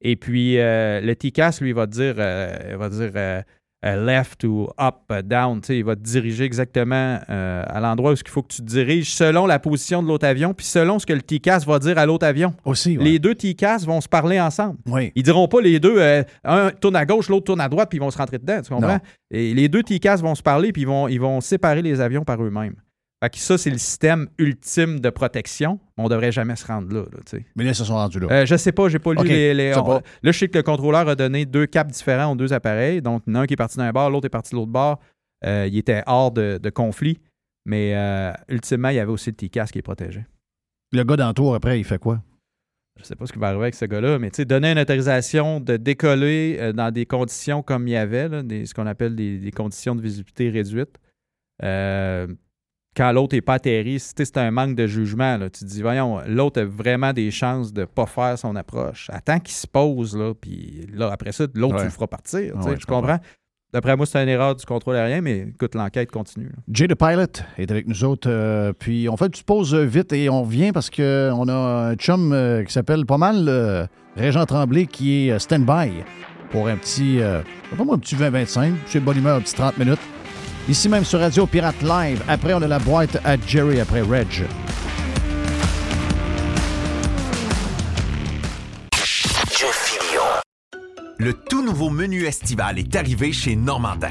Et puis euh, le TCAS, lui, va dire, euh, va dire euh, left ou up, euh, down. Tu sais, Il va te diriger exactement euh, à l'endroit où il faut que tu te diriges selon la position de l'autre avion, puis selon ce que le TCAS va dire à l'autre avion. Aussi, ouais. Les deux TCAS vont se parler ensemble. Oui. Ils diront pas les deux, euh, un tourne à gauche, l'autre tourne à droite, puis ils vont se rentrer dedans, tu comprends? Non. Et les deux TCAS vont se parler, puis ils vont, ils vont séparer les avions par eux-mêmes. Fait que ça, c'est le système ultime de protection. On devrait jamais se rendre là, là. Mais là, ils se sont rendus là. Euh, je sais pas, j'ai pas lu les. les- on- là, je sais que le contrôleur a donné deux caps différents aux deux appareils. Donc, il y en a un qui est parti d'un bord, l'autre est parti de l'autre bord. Euh, il était hors de, de conflit. Mais euh, ultimement, il y avait aussi le TCAS qui est protégé. Le gars d'entour, après, il fait quoi? Je sais pas ce qui va arriver avec ce gars-là, mais tu sais, donner une autorisation de décoller euh, dans des conditions comme il y avait, là, des- ce qu'on appelle des, des conditions de visibilité réduites. euh, quand l'autre n'est pas atterri, c'est un manque de jugement. Là. Tu te dis, voyons, l'autre a vraiment des chances de ne pas faire son approche. Attends qu'il se pose, là, puis là, après ça, l'autre, Ouais. tu le feras partir. tu Ouais, comprends. comprends? D'après moi, c'est une erreur du contrôle aérien, mais écoute, l'enquête continue. là. Jay the Pilot est avec nous autres. euh, puis on fait une pause euh, vite et on revient parce qu'on a un chum euh, qui s'appelle pas mal euh, Régent Tremblay qui est euh, stand-by pour un petit, euh, pas moi, un petit 20-25. C'est bonne humeur, un petit 30 minutes. Ici même sur Radio Pirate Live. Après, on a la boîte à Jerry après Reg. Le tout nouveau menu estival est arrivé chez Normandin.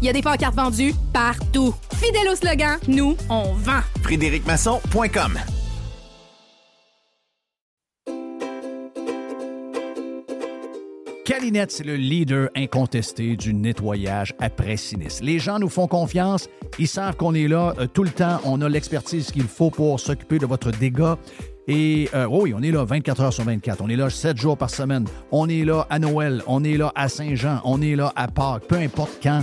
il y a des pancartes vendues partout. Fidèle au slogan, nous, on vend. FrédéricMasson.com Calinette, c'est le leader incontesté du nettoyage après sinistre. Les gens nous font confiance, ils savent qu'on est là euh, tout le temps, on a l'expertise qu'il faut pour s'occuper de votre dégât. Et euh, oui, on est là 24 heures sur 24. On est là 7 jours par semaine. On est là à Noël. On est là à Saint-Jean. On est là à Pâques. Peu importe quand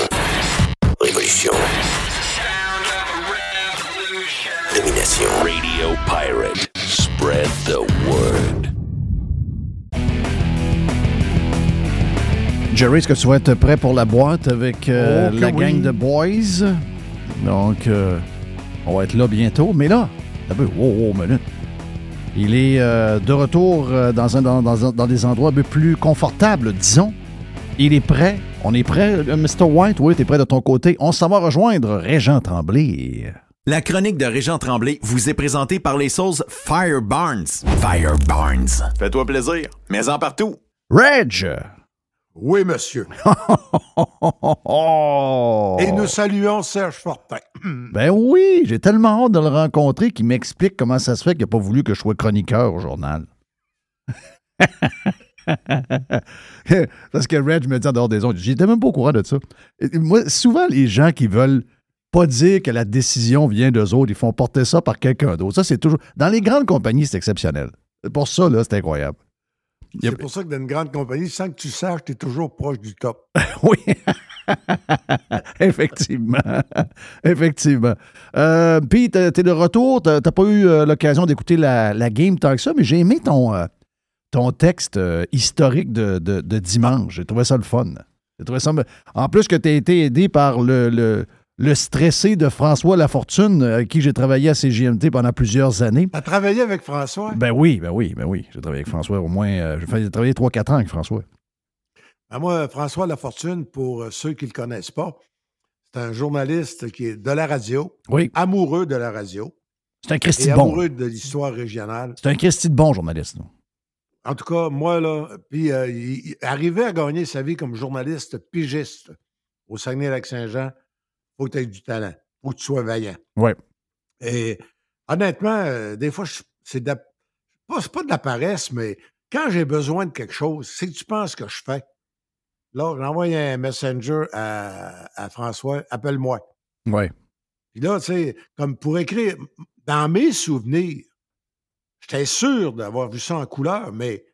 Radio Pirate. Spread the word. Jerry, est-ce que tu vas être prêt pour la boîte avec euh, Oh, la oui. gang de boys? Donc, euh, on va être là bientôt. Mais là, un peu, wow, wow, minute. Il est euh, de retour euh, dans, un, dans, dans un- dans des endroits un peu plus confortables, disons. Il est prêt. On est prêt, euh, Mr. White? Oui, tu es prêt de ton côté. On s'en va rejoindre Régent Tremblay. La chronique de Régent Tremblay vous est présentée par les sauces Fire Barnes. Fire Barnes. Fais-toi plaisir, mais en partout. Reg! Oui, monsieur. Oh! Et nous saluons Serge Fortin. Ben oui, j'ai tellement hâte de le rencontrer qu'il m'explique comment ça se fait qu'il n'a pas voulu que je sois chroniqueur au journal. Parce que Reg me dit en dehors des ondes, j'étais même pas au courant de ça. Moi, souvent, les gens qui veulent pas dire que la décision vient d'eux autres, ils font porter ça par quelqu'un d'autre. Ça, c'est toujours. Dans les grandes compagnies, c'est exceptionnel. Pour ça, là, c'est incroyable. A- C'est pour ça que dans une grande compagnie, sans que tu saches, tu es toujours proche du top. Oui. Effectivement. Effectivement. Euh, Puis, t'es t'es de retour. T'as t'as pas eu euh, l'occasion d'écouter la, la game tant que ça, mais j'ai aimé ton, euh, ton texte euh, historique de, de- de dimanche. J'ai trouvé ça le fun. J'ai trouvé ça... En plus que tu as été aidé par le, le, le stressé de François Lafortune, euh, avec qui j'ai travaillé à CGMT pendant plusieurs années. Tu as travaillé avec François? Ben oui, ben oui, ben oui. J'ai travaillé avec François au moins... euh, j'ai travaillé 3-4 ans avec François. Ben, moi, François Lafortune, pour euh, ceux qui ne le connaissent pas, c'est un journaliste qui est de la radio, Oui. amoureux de la radio C'est un Christy de bon. amoureux de l'histoire régionale. C'est un Christy de bon journaliste. là. En tout cas, moi, là, puis euh, il, il arrivait à gagner sa vie comme journaliste pigiste au Saguenay-Lac-Saint-Jean, faut que tu aies du talent, faut que tu sois vaillant. Ouais. Et honnêtement, euh, des fois, c'est de pas, de la paresse, mais quand j'ai besoin de quelque chose, c'est que tu penses que je fais. Là, j'envoie un messenger à, à François, appelle-moi. Ouais. Puis là, tu sais, comme pour écrire, dans mes souvenirs, j'étais sûr d'avoir vu ça en couleur, mais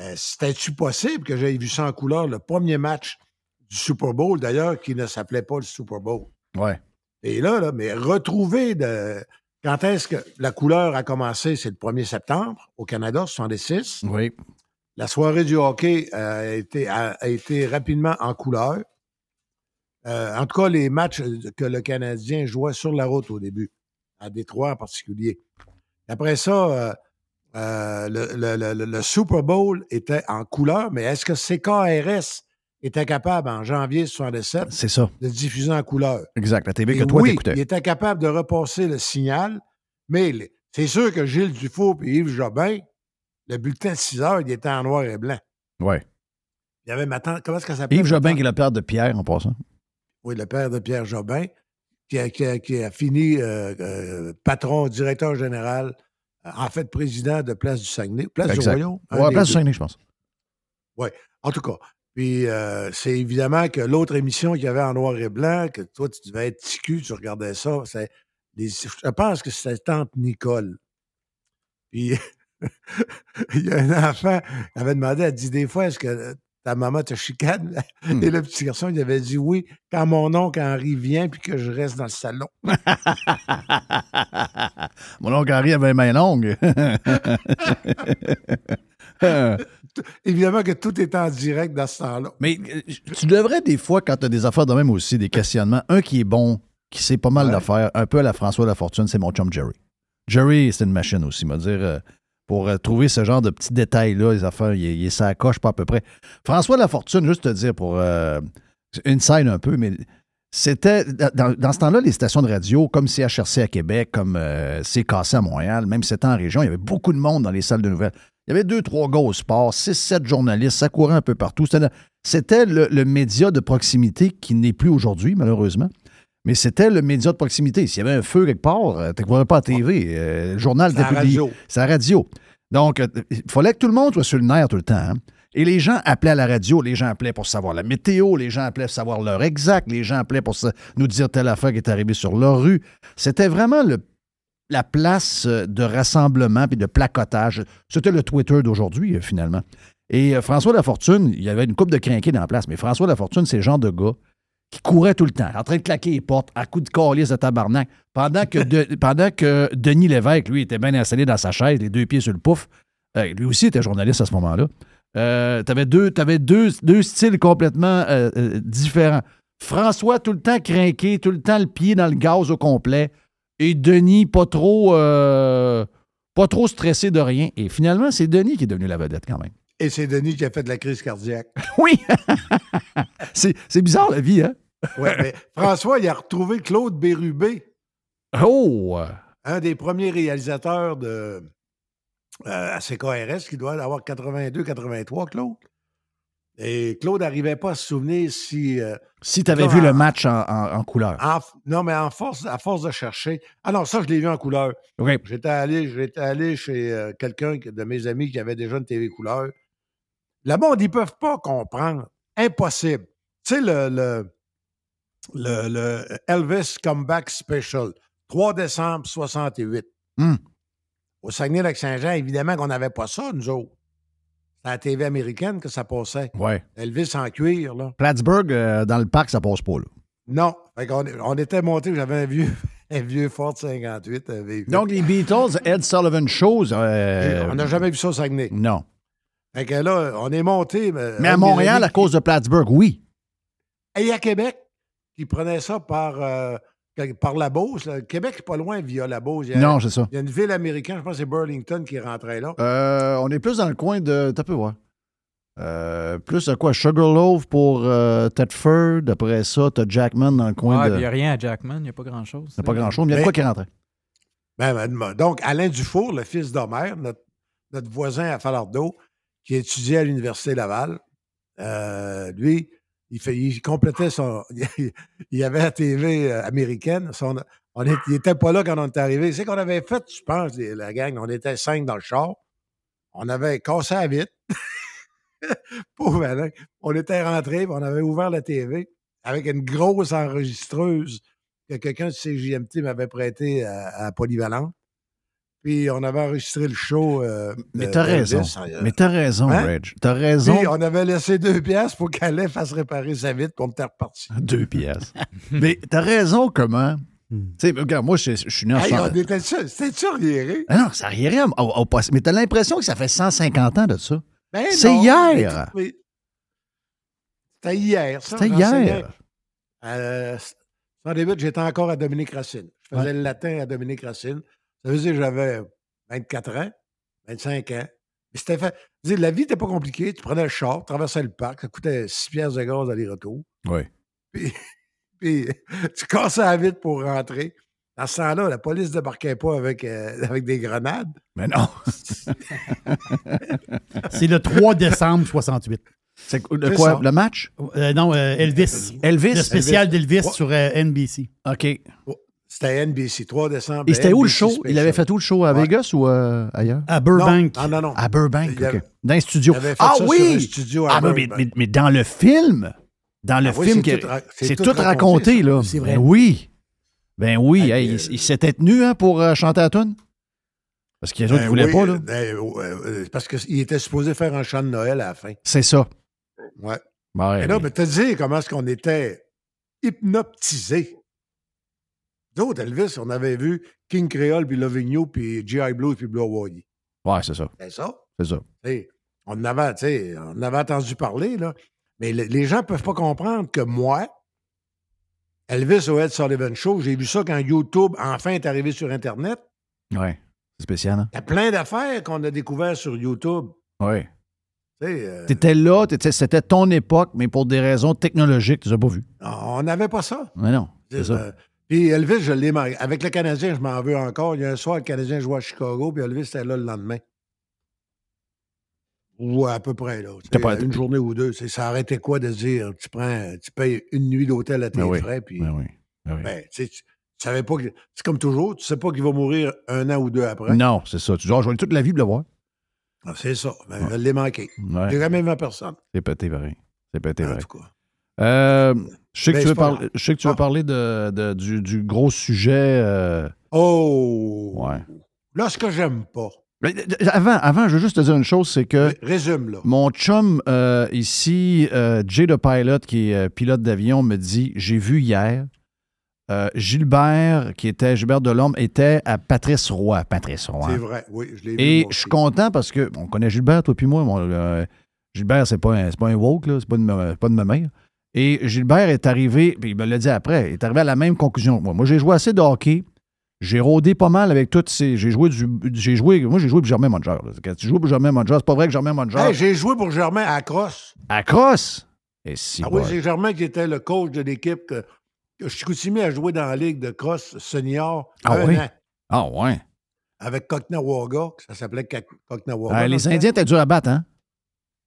euh, c'était-tu possible que j'aie vu ça en couleur le premier match? Du Super Bowl, d'ailleurs, qui ne s'appelait pas le Super Bowl? Ouais. Et là, là, mais retrouver de. Quand est-ce que la couleur a commencé? C'est le 1er septembre au Canada, 66. Oui. La soirée du hockey euh, a, été, a, a été rapidement en couleur. Euh, en tout cas, les matchs que le Canadien jouait sur la route au début, à Détroit en particulier. Après ça, euh, euh, le, le- le- le Super Bowl était en couleur, mais est-ce que CKRS était capable en janvier 67 C'est ça. de diffuser en couleur? Exact. La TV Et que toi oui, t'écoutais. il était capable de repasser le signal, mais C'est sûr que Gilles Dufault et Yves Jobin, le bulletin de 6 heures, il était en noir et blanc. Oui. Il y avait ma tante, comment est-ce qu'elle s'appelle? Yves Jobin, qui est le père de Pierre, en passant. Oui, le père de Pierre Jobin, qui a, qui a- qui a fini euh, euh, patron, directeur général, euh, en fait président de Place du Saguenay. Place du. Royaume? Ouais, place du. Saguenay, je pense. Oui, en tout cas. Puis euh, c'est évidemment que l'autre émission qu'il y avait en noir et blanc, que toi, tu devais être ticu, tu regardais ça, c'est les- je pense que c'était Tante Nicole. Puis il y a un enfant qui avait demandé, elle dit des fois, est-ce que ta maman te chicane? Hmm. Et le petit garçon, il avait dit oui, quand mon oncle Henri vient, puis que je reste dans le salon. Mon oncle Henri avait les mains longues. Évidemment que tout est en direct dans ce temps-là. Mais euh, tu devrais, des fois, quand tu as des affaires de même aussi, des questionnements, un qui est bon, qui sait pas mal Ouais. d'affaires, un peu à la François Lafortune, c'est mon chum Jerry. Jerry, c'est une machine aussi, me dire. euh, pour euh, trouver ce genre de petits détails-là, les affaires, il, est- il est sa coche pas à peu près. François Lafortune, juste te dire pour euh, inside un peu, mais c'était dans, dans ce temps-là, les stations de radio, comme CHRC à Québec, comme euh, CKC à Montréal, même c'était en région, il y avait beaucoup de monde dans les salles de nouvelles. Il y avait deux, trois gars au sport, six, sept journalistes, ça courait un peu partout. C'était le- C'était le, le média de proximité qui n'est plus aujourd'hui, malheureusement. Mais c'était le média de proximité. S'il y avait un feu quelque part, euh, tu ne pas à TV. euh, le journal C'est à était publié. radio. C'est la radio. Donc, euh, il fallait que tout le monde soit sur le nerf tout le temps. hein. Et les gens appelaient à la radio, les gens appelaient pour savoir la météo, les gens appelaient pour savoir l'heure exacte, les gens appelaient pour nous dire telle affaire qui est arrivée sur leur rue. C'était vraiment le- la place euh, de rassemblement puis de placotage. C'était le Twitter d'aujourd'hui, euh, finalement. Et euh, François Lafortune, il y avait une coupe de crinqués dans la place, mais François Lafortune, c'est le genre de gars qui courait tout le temps, en train de claquer les portes à coups de calice de tabarnak, pendant que, de- pendant que Denis Lévesque, lui, était bien installé dans sa chaise, les deux pieds sur le pouf. Euh, lui aussi était journaliste à ce moment-là. Euh, t'avais deux, t'avais deux, deux styles complètement euh, différents. François, tout le temps craqué, tout le temps le pied dans le gaz au complet. Et Denis, pas trop, euh, pas trop stressé de rien. Et finalement, c'est Denis qui est devenu la vedette quand même. Et c'est Denis qui a fait de la crise cardiaque. Oui! c'est, bizarre la vie, hein? Ouais, mais François, il a retrouvé Claude Bérubé, Oh! un des premiers réalisateurs de euh, à CKRS, qui doit avoir 82-83, Claude. Et Claude n'arrivait pas à se souvenir si. euh, Si tu avais vu le match en, en- en couleur. non, mais en force, à force de chercher. Ah non, ça, je l'ai vu en couleur. J'étais allé, j'étais allé chez euh, quelqu'un de mes amis qui avait déjà une TV couleur. Le monde, ils ne peuvent pas comprendre. Impossible. Tu sais, le, le, le, le Elvis Comeback Special, 3 décembre 68. Hmm. Au Saguenay-Lac-Saint-Jean, évidemment qu'on n'avait pas ça, nous autres. À la TV américaine que ça passait. Ouais. Elvis en cuir, là. Plattsburgh, euh, dans le parc, ça passe pas, là. Non. On, était monté, j'avais un vieux, un vieux Ford 58. un V8. Donc, les Beatles, Ed Sullivan Show, euh, on n'a jamais vu ça au Saguenay. Non. Fait que là, on est monté. Mais à Montréal, amis à cause de Plattsburgh, oui. Et à Québec, qui prenait ça par, euh, par la Beauce. là. Québec, c'est pas loin via la Beauce. Il y a- Non, c'est ça. Il y a une ville américaine, je pense que c'est Burlington qui rentrait là. Euh, on est plus dans le coin de. T'as peu voir. Euh, plus à quoi? Sugarloaf pour euh, Tedford. Après ça, t'as Jackman dans le coin Ouais, de. il n'y a rien à Jackman, il n'y a pas grand-chose. Il n'y a pas grand-chose, mais il y a de quoi qui rentrait. Ben, ben, donc, Alain Dufour, le fils d'Homère, notre, notre voisin à Falardeau, qui étudiait à l'Université Laval, euh, lui, il, complétait son. il y avait la TV euh, américaine. on il n'était pas là quand on est arrivé. C'est qu'on avait fait, je pense, la gang, on était cinq dans le char. On avait cassé la vitre. Pauvre. On était rentrés, puis on avait ouvert la TV avec une grosse enregistreuse que quelqu'un de CJMT m'avait prêté à, à Polyvalente. Puis on avait enregistré le show. euh, Mais de- t'as raison. euh, Mais t'as raison, hein? Reg. T'as raison. Puis on avait laissé deux pièces pour qu'Alain fasse réparer sa vitre, puis on était reparti. Deux pièces. mais t'as raison, comment? Tu sais, regarde, moi, je, je suis né en. Hey, était c'était-tu arriéré? Ah non, ça rien au. Mais t'as l'impression que ça fait 150 ans de ça? Ben C'est hier. C'était hier, ça. C'était hier. Euh, sans début, j'étais encore à Dominique Racine. Je faisais Ouais. le latin à Dominique Racine. Ça veut dire que j'avais 24 ans, 25 ans. Mais c'était fait. je veux dire, la vie n'était pas compliquée. Tu prenais le char, tu traversais le parc, ça coûtait 6 piastres de gaz aller-retour. Oui. Puis, puis tu cassais la vitre pour rentrer. À ce temps-là, la police ne débarquait pas avec, euh, avec des grenades. Mais non. C'est le 3 décembre 68. C'est le quoi, ça. le match? Euh, non, euh, Elvis. Elvis? Le spécial Elvis. d'Elvis Ouais. sur euh, NBC. OK. C'était NBC, 3 décembre. Et c'était où le show? Il avait fait où le show? À Ouais. Vegas ou euh, ailleurs? À Burbank. Non, non, non. À Burbank, avait- OK. Dans un studio. il avait fait Ah ça sur oui! un studio à ah, mais, mais, Burbank. mais- mais dans le film, dans le Ah oui, film, c'est qui- tout ra- c'est c'est tout tout raconté, raconté, ça. là. C'est vrai. Ben oui. Ben oui. Hey, euh, il il s'était tenu hein, pour euh, chanter à la tune? Parce qu'il y a d'autres qui Ben voulaient oui, pas, là. ben, euh, euh, parce qu'il était supposé faire un chant de Noël à la fin. C'est ça. Ouais. Ben, Et là, oui. mais te dire comment est-ce qu'on était hypnotisés. Nous autres, Elvis, on avait vu King Creole, puis Loving You, puis G.I. Blues, puis Blue Hawaii. Ouais, c'est ça. C'est ça? C'est ça. On en avait, on avait entendu parler, là. Mais le- les gens ne peuvent pas comprendre que moi, Elvis au Ed Sullivan Show, j'ai vu ça quand YouTube enfin est arrivé sur Internet. Ouais. C'est spécial, hein? Il y a plein d'affaires qu'on a découvertes sur YouTube. Ouais. Tu euh, T'étais là, c'était ton époque, mais pour des raisons technologiques, tu les as pas vues. on n'avait pas ça. Mais non, c'est ça. Euh, Puis Elvis, je l'ai marqué. Avec le Canadien, je m'en veux encore. Il y a un soir, le Canadien jouait à Chicago, puis Elvis était là le lendemain. Ou à peu près, là. Pas- une journée ou deux. Ça arrêtait quoi de dire, tu prends, tu payes une nuit d'hôtel à tes Ben oui, frais, puis Ben oui. Ben oui. ben, tu sais, tu- savais pas que. C'est comme toujours, tu sais pas qu'il va mourir un an ou deux après. Non, c'est ça. Tu dis, Ah, je vais aller toute la vie pour le voir. Ah, c'est ça. Ben, Je l'ai manqué. Ouais. J'ai jamais vu personne. C'est pété pareil. C'est pété En pareil. tout cas. Euh, je sais que Ben, tu veux, parler- je sais que tu veux Ah. parler de, de- du, du gros sujet. euh, Oh! Ouais. Là, ce que j'aime pas. Mais, euh, Avant, avant, je veux juste te dire une chose, c'est que Résume, là. mon chum euh, ici, euh, Jay the Pilot, qui est euh, pilote d'avion, me dit J'ai vu hier, euh, Gilbert, qui était Gilbert Delorme, était à Patrice Roy. Patrice Roy. C'est vrai. Oui, je l'ai vu. Et je suis content parce que on connaît Gilbert, toi puis moi. mon, euh, Gilbert, c'est pas un, pas un woke, là, c'est pas, une- pas de ma mère. Et Gilbert est arrivé, puis il me l'a dit après, il est arrivé à la même conclusion. que Moi, moi j'ai joué assez de hockey. J'ai rôdé pas mal avec toutes ces. J'ai joué du. J'ai joué. Moi, j'ai joué pour Germain Monger. là. Quand tu joues pour Germain Monger, c'est pas vrai que Germain Monger. Hey, j'ai joué pour Germain à Cross. à crosse! Et si Ah oui, c'est Germain qui était le coach de l'équipe que, que Chicoutimi a joué dans la ligue de cross senior Ah un oui? an Ah ouais. avec Cocknawaga, ça s'appelait Cock- Cocknawaga. Ah, les. Indiens, t'as dur à battre, hein?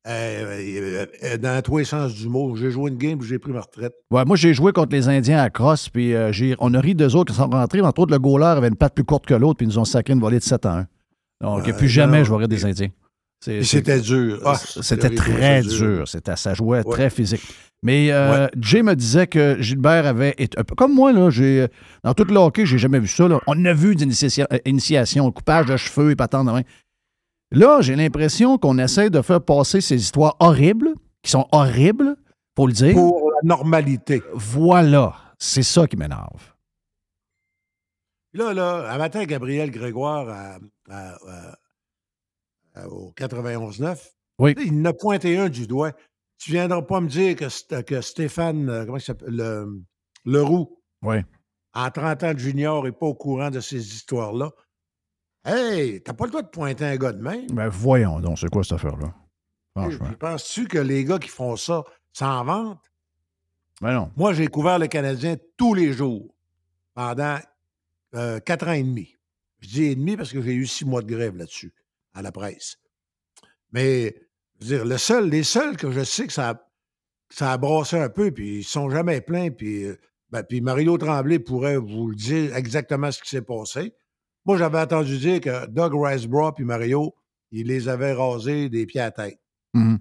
Euh, euh, euh, dans tous les sens du mot. J'ai joué une game j'ai pris ma retraite. Ouais, moi, j'ai joué contre les Indiens à crosse, puis euh, on a ri d'eux autres qui sont rentrés. Entre autres, le goaler avait une patte plus courte que l'autre, puis ils nous ont sacré une volée de 7 à 1. Donc, Euh, plus jamais je rire des Indiens. C'était dur. Ah, C'était horrible, très dur. C'était, ça jouait Ouais. très physique. Mais Jay me disait que Gilbert avait été. un peu Comme moi, là, dans tout le hockey, j'ai jamais vu ça. là. On a vu d'initiation, initiation, coupage de cheveux et patente de main. Là, j'ai l'impression qu'on essaie de faire passer ces histoires horribles, qui sont horribles, pour le dire. Pour la normalité. Voilà. C'est ça qui m'énerve. Là, là, un matin, Gabriel Grégoire à- à- à- à- au 91-9, Oui. il en a pointé un du doigt. Tu viendras pas me dire que Stéphane, euh, comment il s'appelle, le, Leroux, Oui. en 30 ans de junior, n'est pas au courant de ces histoires-là. Hey, t'as pas le droit de pointer un gars de même. Ben, voyons donc, c'est quoi cette affaire-là? Franchement. Penses-tu que les gars qui font ça s'en vantent? Ben non. Moi, j'ai couvert le Canadien tous les jours pendant euh, quatre ans et demi. Je dis et demi parce que j'ai eu six mois de grève là-dessus, à la presse. Mais, je veux dire, le seul, les seuls que je sais que ça a, ça a brassé un peu, puis ils sont jamais pleins, puis, euh, ben, puis Mario Tremblay pourrait vous le dire exactement ce qui s'est passé. Moi, j'avais entendu dire que Doug Riceborough puis Mario, il les avait rasés des pieds à tête. Mhm.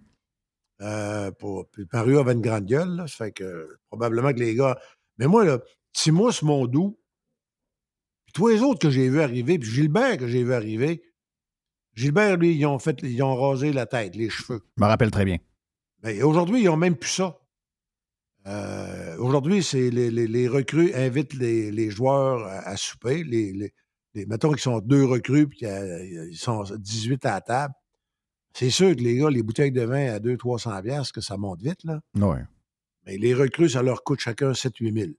Euh, pour, puis Mario avait une grande gueule, là, ça fait que probablement que les gars. Mais moi, là, Timous Mondou, puis tous les autres que j'ai vu arriver, puis Gilbert que j'ai vu arriver, Gilbert, lui, ils ont fait, ils ont rasé la tête, les cheveux. Je me rappelle très bien. Ben, aujourd'hui, ils n'ont même plus ça. Euh, aujourd'hui, c'est les, les- les recrues invitent les, les joueurs à, à souper. Les, les- mettons qu'ils sont deux recrues puis qu'ils sont 18 à la table. C'est sûr que les gars, les bouteilles de vin à 200-300 piastres, que ça monte vite, là. Ouais. Mais les recrues, ça leur coûte chacun 7-8 000.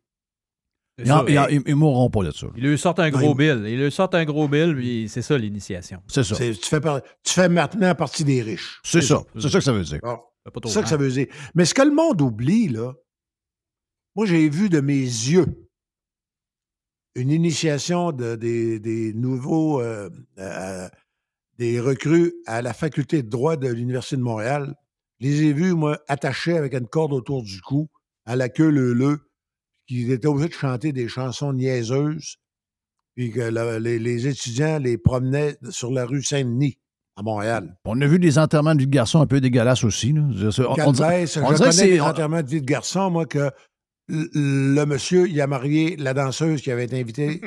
C'est Ils, en- ça. ils en- ils- ils mourront pas de ça. Ils lui sortent un gros il- bill. Ils lui sortent un gros bill, puis c'est ça l'initiation. C'est ça. C'est- Tu fais, par- tu fais maintenant partie des riches. C'est ça. C'est ça que ça veut dire. Bon. Fait pas trop C'est ça que ça veut dire. Mais ce que le monde oublie, là, moi, j'ai vu de mes yeux une initiation de, des, des nouveaux, euh, euh, des recrues à la faculté de droit de l'Université de Montréal. Je les ai vus, moi, attachés avec une corde autour du cou, à la queue leu qu'ils étaient obligés de chanter des chansons niaiseuses, puis que le- les, les étudiants les promenaient sur la rue Saint-Denis à Montréal. On a vu des enterrements de vie de garçon un peu dégueulasses aussi. là. On- on dirait- on je dirait que c'est- enterrements de vie de garçon, moi, que le monsieur, il a marié la danseuse qui avait été invitée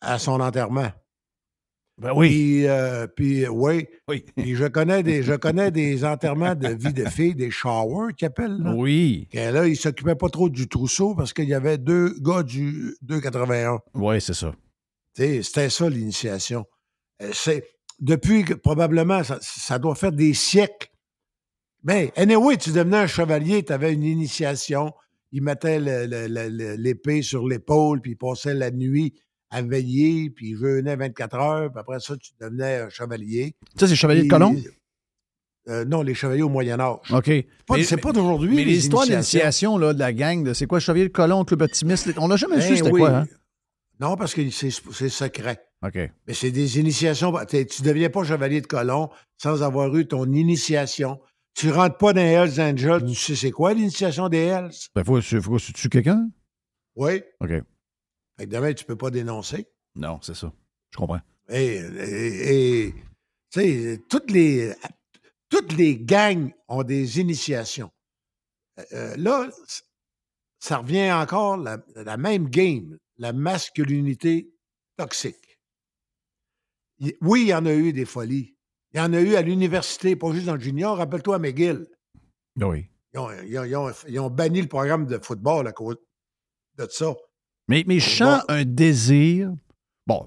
à son enterrement. Ben oui. Puis, euh, puis, oui. Oui. Puis je connais des, je connais des enterrements de vie de filles, des showers qu'ils appellent. Là. Oui. Que là, ils s'occupaient pas trop du trousseau parce qu'il y avait deux gars du 281. Oui, c'est ça. C'était ça l'initiation. Euh, C'est depuis que probablement ça, ça doit faire des siècles. Ben, anyway, tu devenais un chevalier, tu avais une initiation. Il mettait l'épée sur l'épaule, puis il passait la nuit à veiller, puis il jeûnait 24 heures, puis après ça, tu devenais un chevalier. Ça, c'est Chevalier de Puis, Colomb? euh, non, les chevaliers au Moyen Âge. OK. Mais- c'est pas d'aujourd'hui, Mais histoires initiations. d'initiation de la gang, de c'est quoi, Chevalier de Colomb, Club optimiste, on n'a jamais su Ben c'était oui. quoi, hein? Non, parce que c'est secret. OK. Mais c'est des initiations. Tu ne deviens pas chevalier de colon sans avoir eu ton initiation. Tu rentres pas dans les Hells Angels. Tu sais c'est quoi l'initiation des Hells? Ben, faut, faut, tu tues quelqu'un? Oui. OK. Fait que demain, tu peux pas dénoncer. Non, c'est ça. Je comprends. Et, et- et, tu sais, toutes les, toutes les gangs ont des initiations. Euh, là, c- ça revient encore la, la même game, la masculinité toxique. Oui, il y en a eu des folies. Il y en a eu à l'université, pas juste dans le junior. Rappelle-toi à McGill. Oui. Ils ont, ils ont- ils ont- ils ont banni le programme de football à cause de ça. Mais, mais je sens un désir, bon,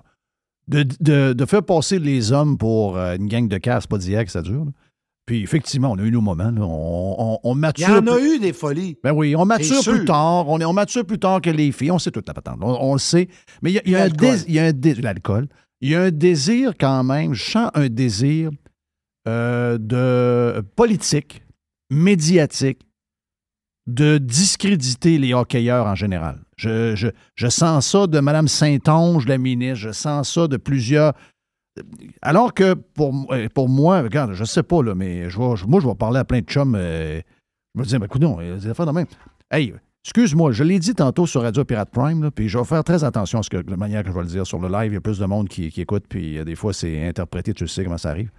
de, de- de faire passer les hommes pour euh, une gang de casse, pas d'hier que ça dure. là. Puis effectivement, on a eu nos moments. là. On, on, on Il y mature. en a plus- eu des folies. Ben oui, on mature plus tard. On, on mature plus tard que les filles. On sait toute la patente. On, on le sait. Mais il y a, un L'alcool. dés- il y a un dés- l'alcool. Il y a un désir quand même. Je sens un désir euh, de politique, médiatique, de discréditer les hockeyeurs en général. Je, sens ça de Mme Saint-Onge, la ministre. Je sens ça de plusieurs. Alors que pour, euh, pour moi, regarde, je sais pas, là, mais je moi, je vais parler à plein de chums. euh, je me dis, ben, écoute, non, des affaires de même. Hey, excuse-moi, je l'ai dit tantôt sur Radio Pirate Prime, là, puis je vais faire très attention à ce que, la manière que je vais le dire. Sur le live, il y a plus de monde qui, qui écoute, puis euh, des fois, c'est interprété, tu sais comment ça arrive.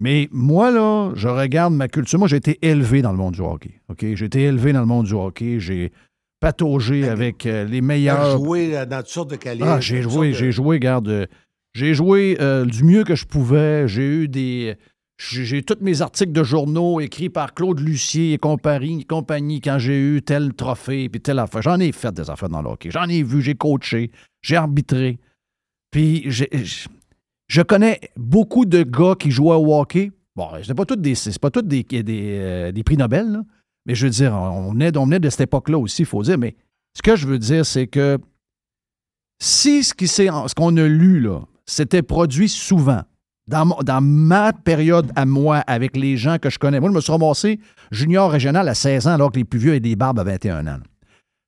Mais moi, là, je regarde ma culture. Moi, j'ai été élevé dans le monde du hockey. OK? J'ai été élevé dans le monde du hockey. J'ai pataugé avec euh, les meilleurs. joué euh, dans toutes sortes de calibres. Ah, j'ai joué, de- j'ai joué, garde. euh, J'ai joué euh, du mieux que je pouvais. J'ai eu des. J'ai tous mes articles de journaux écrits par Claude Lucier et compagnie, compagnie quand j'ai eu tel trophée puis telle affaire. J'en ai fait des affaires dans le hockey. J'en ai vu, j'ai coaché, j'ai arbitré. Puis je connais beaucoup de gars qui jouaient au hockey. Bon, c'est pas tous des, pas tous des, euh, des prix Nobel, mais je veux dire, on venait, de cette époque-là aussi, il faut dire. Mais ce que je veux dire, c'est que si ce qu'on a lu, là, s'était produit souvent, dans, dans ma période à moi, avec les gens que je connais, moi, je me suis ramassé junior régional à 16 ans, alors que les plus vieux avaient des barbes à 21 ans.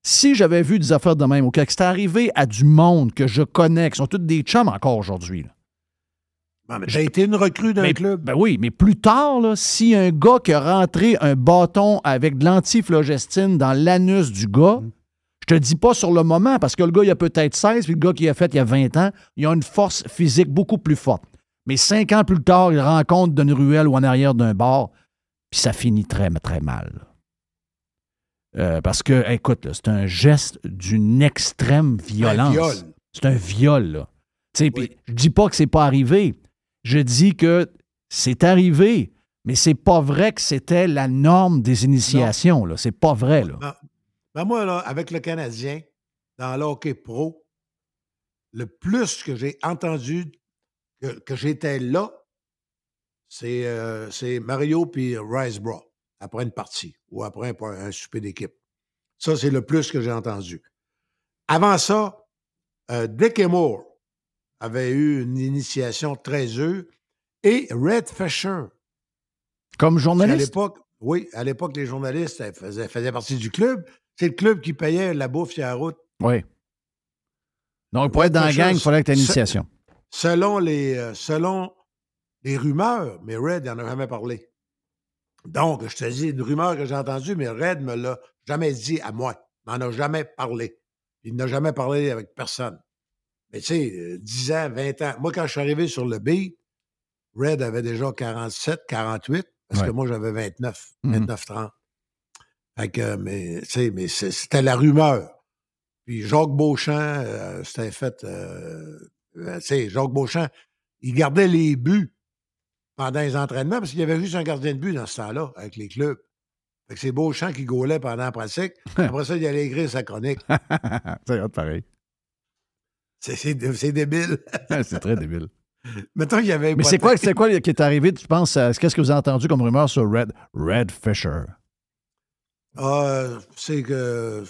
Si j'avais vu des affaires de même, ou que c'était arrivé à du monde que je connais, qui sont tous des chums encore aujourd'hui, mais t'as été une recrue d'un club. Ben oui, mais plus tard, là, si un gars qui a rentré un bâton avec de l'antiflogestine dans l'anus du gars, je te dis pas sur le moment, parce que le gars, il a peut-être 16, puis le gars qui a fait il y a 20 ans, il a une force physique beaucoup plus forte. Mais cinq ans plus tard, il rencontre d'une ruelle ou en arrière d'un bar, puis ça finit très, très mal. Euh, parce que, écoute, c'est un geste d'une extrême violence. viol. C'est un viol, là. Tu sais, puis je dis pas que c'est pas arrivé. Je dis que c'est arrivé, mais c'est pas vrai que c'était la norme des initiations. C'est pas vrai, là. Ben, ben moi, là, avec le Canadien, dans le hockey pro, le plus que j'ai entendu que, que j'étais là, c'est euh, Mario puis Riceborough, après une partie ou après un, un souper d'équipe. Ça, c'est le plus que j'ai entendu. Avant ça, euh, Dick et Moore avait eu une initiation très eux et Red Fisher. Comme À journaliste? l'époque, oui, à l'époque, les journalistes faisaient, faisaient partie du club. C'est le club qui payait la bouffe sur la route. Oui. Donc, pour être dans la gang, il fallait que tu aies une initiation. Selon les, euh, selon les rumeurs, mais Red n'en a jamais parlé. Donc, je te dis une rumeur que j'ai entendue, mais Red me l'a jamais dit à moi. Il m'en a jamais parlé. Il n'a jamais parlé avec personne. Mais tu sais, euh, 10 ans, 20 ans. Moi, quand je suis arrivé sur le beat, Red avait déjà 47, 48, parce Ouais. que moi, j'avais 29, Mhm. 29, 30. Fait que, mais, tu sais, mais c'était la rumeur. Puis Jacques Beauchamp, euh, c'était fait. euh, euh, tu sais, Jacques Beauchamp, il gardait les buts pendant les entraînements parce qu'il y avait juste un gardien de but dans ce temps-là avec les clubs. Fait que c'est Beauchamp qui gaulait pendant la pratique. Après ça, il allait écrire sa chronique. c'est pareil. C'est- C'est c'est débile. c'est très débile. Mettons, y avait. Mais c'est quoi, c'est quoi qui est arrivé, tu penses? à- Qu'est-ce que vous avez entendu comme rumeur sur Red, Red Fisher? Ah, c'est que.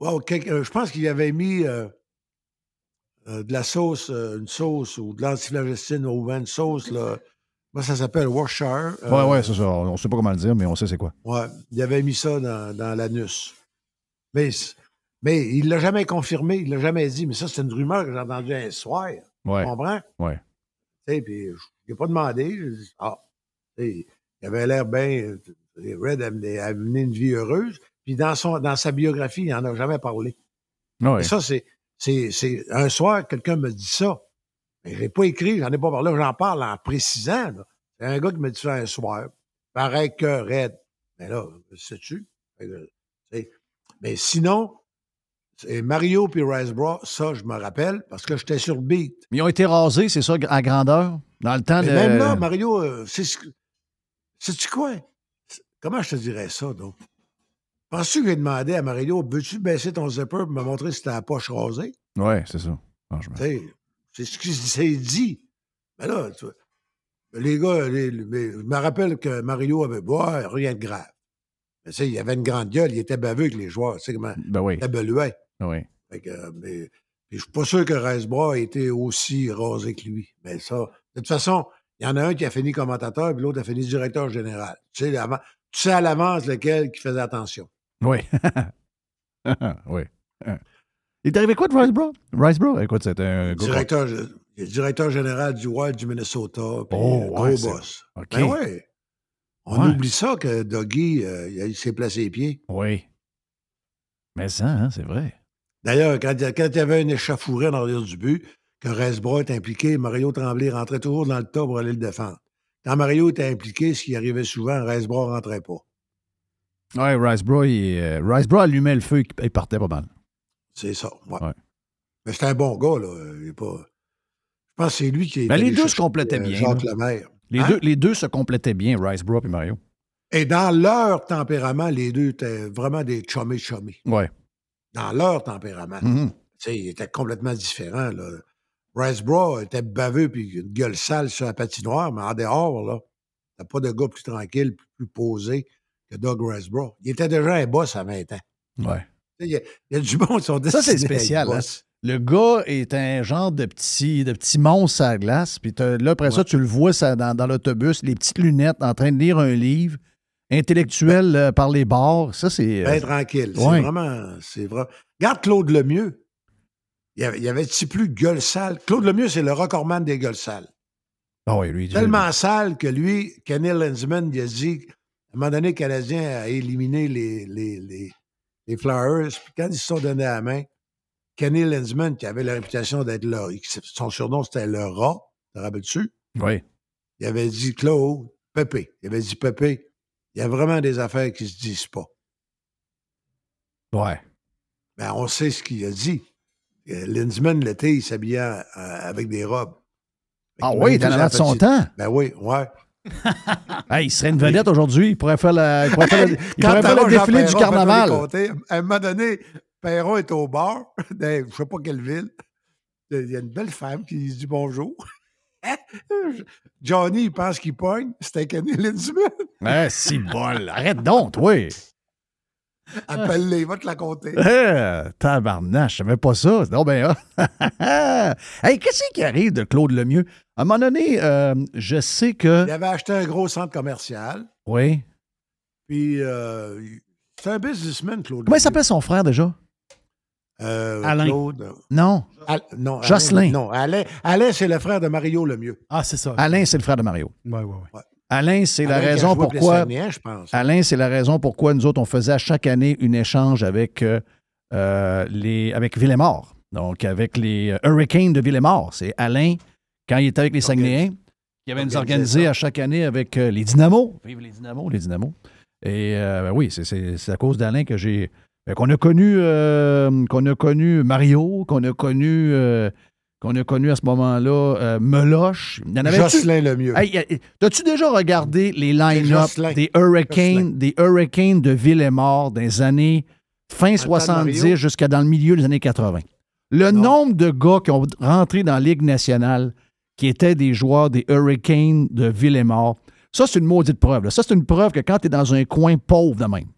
wow, euh, je pense qu'il avait mis euh, euh, de la sauce, euh, une sauce ou de l'antiflagestine ou une sauce. Là. Moi, ça s'appelle Worcestershire. ouais, Euh, ouais, c'est ça. On ne sait pas comment le dire, mais on sait c'est quoi. Ouais, il avait mis ça dans, dans l'anus. Mais, mais il l'a jamais confirmé, il l'a jamais dit. Mais ça, c'est une rumeur que j'ai entendue un soir. Ouais. Tu comprends? Ouais. Tu sais, puis je n'ai pas demandé. J'ai dit, ah, il avait l'air bien. Red a mené, a mené une vie heureuse. Puis dans, son, dans sa biographie, il n'en a jamais parlé. Ouais. Et ça, c'est, c'est, Un soir, quelqu'un me dit ça. Mais je l'ai pas écrit, j'en ai pas parlé. J'en parle en précisant. C'est un gars qui me dit ça un soir. Pareil que Red. Mais là, sais-tu? Mais sinon, c'est Mario puis Riceborough, ça, je me rappelle, parce que j'étais sur le beat. Ils ont été rasés, c'est ça, à grandeur? Dans le temps Mais de. même là, Mario, euh, c'est sais-tu quoi? Comment je te dirais ça, donc? Penses-tu que j'ai demandé à Mario, veux-tu baisser ton zipper pour me montrer si t'as la poche rasée? Ouais, c'est ça. Franchement. C'est ce qui s'est dit. Mais là, tu vois, les gars, les- les- mais je me rappelle que Mario avait ouais, rien de grave. Mais tu sais, il avait une grande gueule, il était baveux avec les joueurs. Tu sais comment Ben oui. il beluait. Oui. Fait que, mais, je suis pas sûr que Riceborough a été aussi rasé que lui. Mais ça, de toute façon, il y en a un qui a fini commentateur, puis l'autre a fini directeur général. Tu sais, avant- tu sais à l'avance lequel qui faisait attention. Oui. oui. Il est arrivé quoi de Riceborough? Riceborough? Écoute, c'était un. Directeur, directeur général du Wild du Minnesota, puis Oh, gros ouais, boss. OK. Ben ouais. On Ouais. oublie ça que Doggy, euh, il s'est placé les pieds. Oui. Mais ça, hein, c'est vrai. D'ailleurs, quand, il y a- quand il y avait une échafourée dans l'arrière du but, que Resbro est impliqué, Mario Tremblay rentrait toujours dans le tas pour aller le défendre. Quand Mario était impliqué, ce qui arrivait souvent, Resbro ne rentrait pas. Oui, Riceborough, il, euh, Riceborough allumait le feu et il partait pas mal. C'est ça. ouais. Ouais. Mais c'était un bon gars, là. Il est pas... Je pense que c'est lui qui est. Ben, les deux se complétaient euh, bien, Jacques là. Lemaire. Les, Hein? deux, les deux se complétaient bien, Riceborough et Mario. Et dans leur tempérament, les deux étaient vraiment des chummy chummy. Ouais. Dans leur tempérament. Tu sais, ils étaient complètement différents. Là. Riceborough était baveux puis une gueule sale sur la patinoire, mais en dehors, là, t'as pas de gars plus tranquille, plus, plus posé que Doug Riceborough. Il était déjà un boss à 20 ans. Ouais. Il y, a, il y a du monde qui sont Ça, c'est spécial. hein. Le gars est un genre de petit, de petit monstre à la glace. Puis là, après ça, tu le vois ça, dans, dans l'autobus, les petites lunettes, en train de lire un livre, intellectuel euh, par les bords. Ça, c'est. euh, Ben tranquille. Ouais. C'est vraiment. C'est vrai. Regarde Claude Lemieux. Il y avait, il y plus de gueule sale? Claude Lemieux, c'est le recordman des gueules sales. Ah oui, lui. Tellement sale que lui, Kenny Lensman, il a dit, un moment donné, le Canadien a éliminé les, les, les, les Flyers. Puis quand ils se sont donnés la main, Kenny Lensman, qui avait la réputation d'être là, son surnom c'était le rat, te rappelles-tu? Oui. Il avait dit Claude, Pépé. Il avait dit Pépé, il y a vraiment des affaires qui se disent pas. Ouais. Ben, on sait ce qu'il a dit. Euh, Lensman, l'été, il s'habillait euh, avec des robes. Fait Ah oui, m'a dans de son temps. Ben oui, ouais. Hey, il serait une vedette aujourd'hui. Il pourrait faire, la, il pourrait faire le, il Quand pourrait faire Perron, le Jean défilé du Perron, carnaval. À un moment donné, Perron est au bar, dans je sais pas quelle ville. Il y a une belle femme qui lui dit bonjour. Johnny, il pense qu'il pogne. C'était Kenny Linsman. Ah, si bol. Arrête donc, oui. Appelle-les, va te la compter. Euh, tabarnache, je savais pas ça. Non, ben, ah. hey, qu'est-ce qui arrive de Claude Lemieux? À un moment donné, euh, je sais que. Il avait acheté un gros centre commercial. Oui. Puis, euh, c'est un businessman, Claude. Comment il s'appelle son frère déjà? Euh, Alain. Claude. Non. Al- non, Alain, Jocelyn. non, Alain, Alain c'est le frère de Mario Lemieux. Ah, c'est ça. Alain, c'est le frère de Mario. Ouais, ouais, ouais. Alain, c'est la raison pourquoi. Je pense. Alain, c'est la raison pourquoi nous autres, on faisait à chaque année une échange avec, euh, euh, les, avec Villemort. Donc, avec les euh, Hurricanes de Villemort. C'est Alain, quand il était avec les Saguenayens, qui avait nous ça. à chaque année avec les Dynamos. Vive les Dynamos, les Dynamos. Et euh, ben oui, c'est- à cause d'Alain que j'ai. ben, qu'on a connu euh, qu'on a connu Mario, qu'on a connu qu'on a connu à ce moment-là euh, Meloche. Il y en avait Jocelyn Lemieux. Hey, T'as-tu déjà regardé les line-up des Hurricanes, Jocelyn. des Hurricanes de Villemort des années fin 70 Mario. jusqu'à dans le milieu des années 80? Le nombre de gars qui ont rentré dans la Ligue nationale qui étaient des joueurs des Hurricanes de Villemort, ça, c'est une maudite preuve. là. Ça, c'est une preuve que quand tu es dans un coin pauvre de même,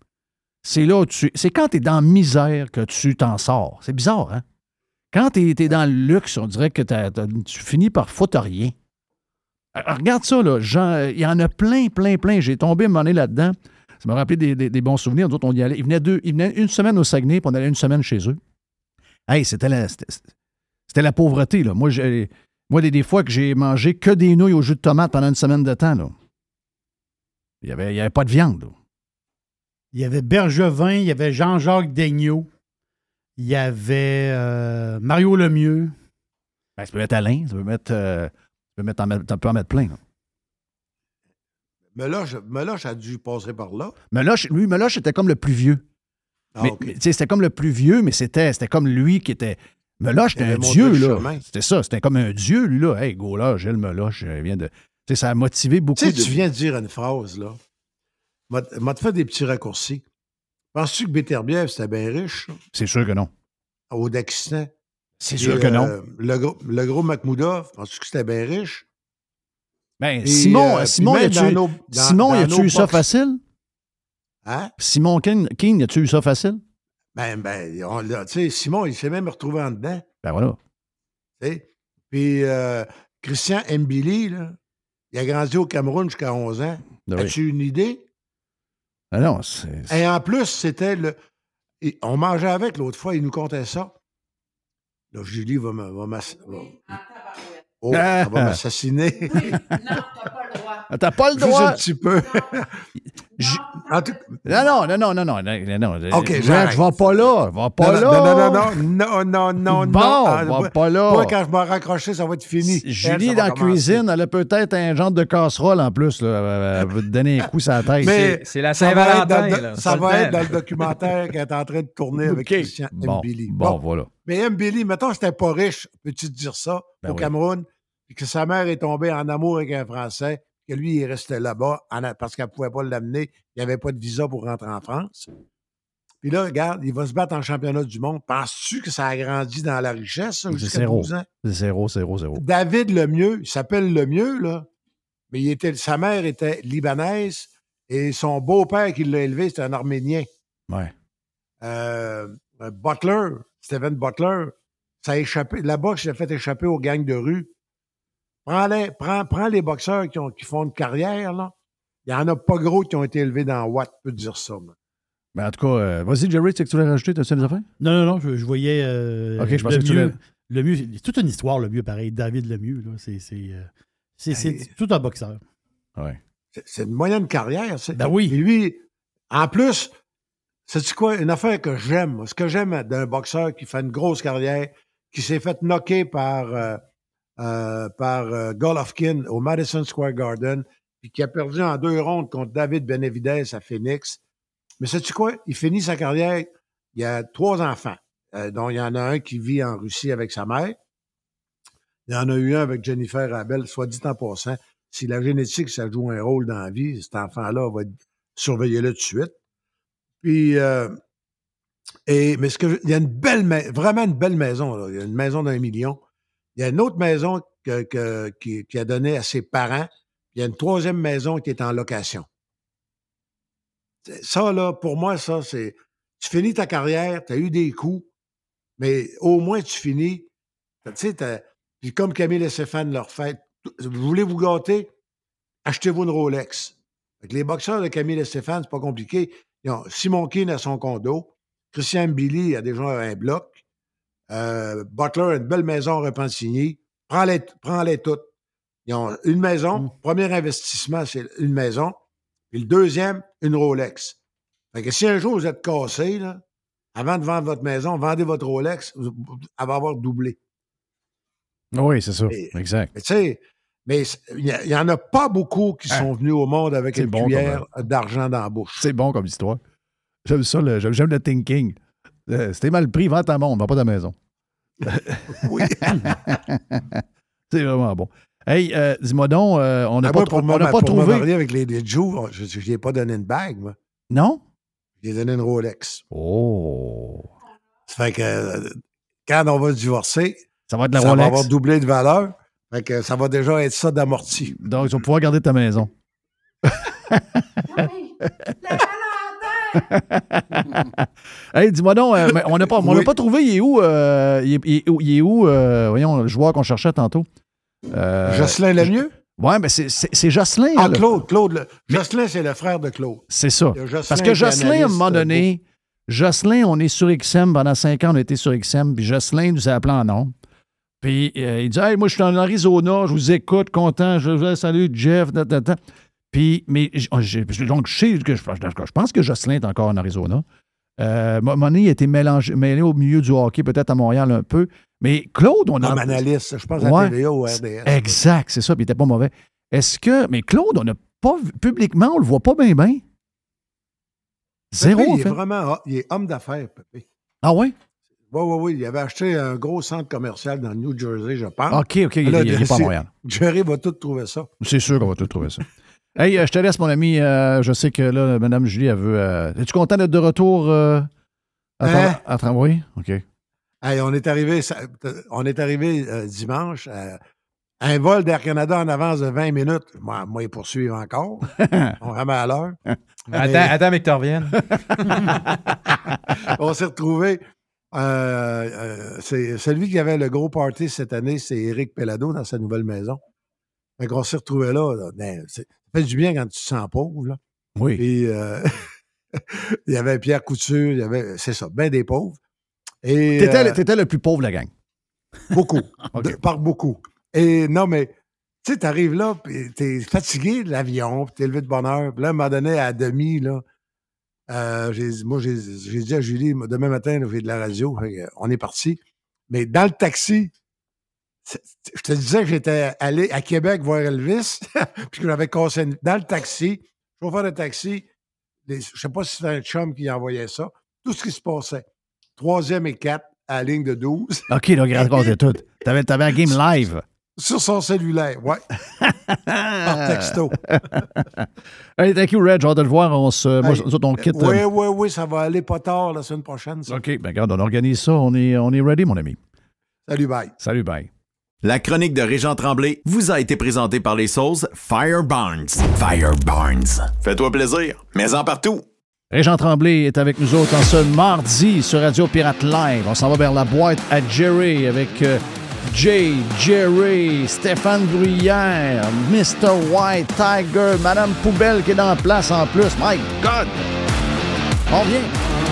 c'est là où tu. C'est quand tu es dans misère que tu t'en sors. C'est bizarre, hein? Quand tu es, dans le luxe, on dirait que tu finis par foutre rien. Alors, regarde ça, là. Euh, il y en a plein, plein, plein. J'ai tombé donné là-dedans. Ça m'a rappelé des, bons souvenirs. D'autres, on y allait. Ils venaient, deux, une semaine au Saguenay, puis on allait une semaine chez eux. Hey, c'était la, c'était, la pauvreté, là. Moi, moi des, fois que j'ai mangé que des nouilles au jus de tomate pendant une semaine de temps. Il n'y avait, y avait pas de viande. Il y avait Bergevin, il y avait Jean-Jacques Daigneault, il y avait euh, Mario Lemieux. Ben, tu peux mettre Alain, tu peux mettre. euh, tu peux, mettre en, mettre- tu peux en mettre plein. là. Meloche, Meloche a dû passer par là. Meloche, lui, Meloche était comme le plus vieux. Ah, mais, mais, c'était comme le plus vieux, mais c'était, c'était comme lui qui était. Meloche, c'était un dieu, le là. C'était ça, c'était comme un dieu, lui, là. Hey, go là, Gilles Meloche, il vient de. Tu sais, ça a motivé beaucoup Tu sais, de. tu viens de dire une phrase, là. M'a m'a te fait des petits raccourcis. Penses-tu que Beterbiev, c'était bien riche, C'est sûr que non. au Dagestan? C'est sûr que non. euh, Le gros, le gros Macmoudov, penses-tu que c'était bien riche? Ben, Et, Simon, euh, Simon, y a-tu, nos eu ça facile? Hein? Simon Keane, Keane, y a-tu eu ça facile? Ben, ben, on sais, Simon, il s'est même retrouvé en dedans. Ben voilà. tu sais. Puis euh, Christian Mbili, là, il a grandi au Cameroun jusqu'à 11 ans. Ben oui. As-tu une idée? Non, c'est. Et en plus, c'était le. et on mangeait avec l'autre fois, il nous contait ça. Là, Julie va me- va m'ass- va- Oh, elle va m'assassiner. Ah, T'as pas le Juste droit. un petit peu. Non, non, non, non, non, non, non, non. OK, je, vais pas là. Je vais pas non, là. non, non, non, non, non, non, Bon, non. Ah, va moi- pas là. Moi, quand je m'en raccrocher, ça va être fini. Julie, dans va la cuisine, elle a peut-être un genre de casserole en plus. Là. Elle veut te donner un coup sur la tête. Mais C'est la ça va être dans Saint-Valentin. Ça va être dans le documentaire qu'elle est en train de tourner avec. Christian Bon, Mbili. bon, voilà. Mais Mbili, mettons que c'était pas riche, peux-tu te dire ça, Ben au oui. Cameroun, puis que sa mère est tombée en amour avec un Français, que lui, il restait là-bas a- parce qu'elle ne pouvait pas l'amener, il n'y avait pas de visa pour rentrer en France. Puis là, regarde, il va se battre en championnat du monde. Penses-tu que ça a grandi dans la richesse, jusqu'à zéro. 12 ans? C'est zéro, zéro, zéro. David Lemieux, il s'appelle Lemieux, là, mais il était, sa mère était libanaise et son beau-père qui l'a élevé, c'était un Arménien. Ouais. Euh, Butler, Stephen Butler, ça a échappé. La boxe l'a fait échapper aux gangs de rue. Prends les, prends, prends les boxeurs qui, ont, qui font une carrière, là. Il n'y en a pas gros qui ont été élevés dans Watt, te dire ça. moi. Ben, en tout cas, euh, vas-y, Jerry, tu sais que tu voulais rajouter, t'as-tu des affaires? Non, non, non, je, je voyais. euh, Ok, je pensais le que tu Le mieux, c'est toute une histoire, le mieux, pareil. David Lemieux, là. C'est, c'est, euh, c'est, c'est Hey. tout un boxeur. Ouais. C'est- C'est une moyenne carrière. c'est- Ben oui. Et lui, en plus, c'est quoi? Une affaire que j'aime. Ce que j'aime d'un boxeur qui fait une grosse carrière, qui s'est fait knocker par, euh, euh, par euh, Golovkin au Madison Square Garden, puis qui a perdu en deux rondes contre David Benavidez à Phoenix. Mais sais-tu quoi? Il finit sa carrière, il a trois enfants, euh, dont il y en a un qui vit en Russie avec sa mère. Il y en a eu un avec Jennifer Abel, soit dit en passant. Si la génétique, ça joue un rôle dans la vie, cet enfant-là va être surveillé-le tout de suite. Puis, euh, et, mais ce que je- il y a une belle, vraiment une belle maison. là. Il y a une maison d'un million. Il y a une autre maison que- qui, a donné à ses parents. Il y a une troisième maison qui est en location. Ça, là, pour moi, ça, c'est. Tu finis ta carrière, tu as eu des coups, mais au moins tu finis. Tu sais, puis comme Camille et Stéphane leur fait, vous voulez vous gâter? Achetez-vous une Rolex. Les boxeurs de Camille et Stéphane, c'est pas compliqué. Ils ont Simon Keane à son condo. Christian Billy a déjà un bloc. Euh, Butler a une belle maison à Repentigny. Prends-les, prends-les toutes. Ils ont une maison. Mm. Premier investissement, c'est une maison. Puis le deuxième, une Rolex. Fait que si un jour vous êtes cassé, là, avant de vendre votre maison, vendez votre Rolex, elle va avoir doublé. Oui, c'est ça. Mais- Exact. Mais tu sais, mais il n'y en a pas beaucoup qui Ah. sont venus au monde avec une bon, cuillère d'argent dans la bouche. C'est bon comme histoire. J'aime ça, j'aime le thinking. Euh, C'était mal pris, vends ta montre, vends pas ta maison. Oui. c'est vraiment bon. Hey, euh, dis-moi donc, euh, on n'a Ah, pas, pour on n'a pas pour trouvé. avec les, les je n'y ai pas donné une bague, moi. Non? Je lui ai donné une Rolex. Oh. Ça fait que quand on va se divorcer, Ça va être la ça va avoir doublé de valeur. Fait que ça va déjà être ça d'amorti. Donc, tu vas pouvoir garder ta maison. hey, dis-moi donc, euh, on n'a pas, on n'a Oui. pas trouvé, il est où, euh, il est, il est où, il est où, euh, voyons, le joueur qu'on cherchait tantôt? Jocelyn Lemieux? Ouais, mais c'est- Jocelyn. Ah, là. Claude, Claude. le- Jocelyn, c'est le frère de Claude. C'est ça. Parce que Jocelyn, à un moment donné, Jocelyn, on est sur XM, pendant cinq ans, on a été sur XM, puis Jocelyn nous a appelé en nom. Puis il dit Hey, moi, je suis en Arizona, je vous écoute, content, je vous salue, Jeff, ta, ta, ta. Puis, mais oh, donc, je sais que je, je pense que Jocelyn est encore en Arizona. Euh, Mo- Monet a été mélangé, mêlé au milieu du hockey, peut-être à Montréal un peu. Mais Claude, on a. Comme analyste, je pense à Ouais. TVA ou RDS. Exact, c'est ça, puis il était pas mauvais. Est-ce que. Mais Claude, on n'a pas publiquement, on le voit pas bien, bien. Zéro, Pépé, en il fait. est vraiment il est homme d'affaires, Pépé. Ah oui? Oui, oui, oui. Il avait acheté un gros centre commercial dans le New Jersey, je pense. OK, OK, il Là, il- il est pas Montréal. Jerry va tout trouver ça. C'est sûr qu'on va tout trouver ça. Hey, euh, je te laisse, mon ami. Euh, je sais que là, Mme Julie, elle veut. euh, Es-tu content d'être de retour euh, à, Hein? à tra- Oui? OK. Hey, on est arrivé, ça- on est arrivé euh, dimanche. euh, un vol d'Air Canada en avance de 20 minutes. Moi, moi ils poursuivent encore. on remet à l'heure. Attends, attends, mais que tu reviennes. on s'est retrouvés. euh, euh, c'est celui qui avait le gros party cette année, c'est Éric Pellado dans sa nouvelle maison. Fait qu'on s'est retrouvés là. là. Fait du bien quand tu te sens pauvre. Là. Oui. Puis, euh, il y avait Pierre Couture, il y avait, c'est ça, ben des pauvres. Et, T'étais, euh, le- t'étais le plus pauvre de la gang. Beaucoup. De- par beaucoup. Et non, mais tu sais, t'arrives là, puis t'es fatigué de l'avion, puis t'es levé de bonne heure. Puis là, à un moment donné, à demi, là, euh, j'ai dit- moi, j'ai dit à Julie, demain matin, j'ai de la radio. On est parti. Mais dans le taxi, je te disais que j'étais allé à Québec voir Elvis, puis que j'avais cassé Dans le taxi, chauffeur de taxi, les- je sais pas si c'était un chum qui envoyait ça, tout ce qui se passait. Troisième et quatre à la ligne de 12. OK, donc raconte tout. T'avais, t'avais un game live. Sur son cellulaire, ouais. Par texto. hey, thank you, Reg. J'ai hâte de le voir. On se, moi, Hey, nous autres, on quitte. Oui, euh, oui, oui, ça va aller pas tard la semaine prochaine. ça. OK, ben regarde, on organise ça. On est, on est ready, mon ami. Salut, bye. Salut, bye. La chronique de Régent Tremblay vous a été présentée par les sauces Fire Barnes. Fire Barnes. Fais-toi plaisir, mais en partout. Régent Tremblay est avec nous autres en ce mardi sur Radio Pirate Live. On s'en va vers la boîte à Jerry avec euh, Jay, Jerry, Stéphane Bruyère, Mr. White, Tiger, Madame Poubelle qui est dans la place en plus. My God! On vient.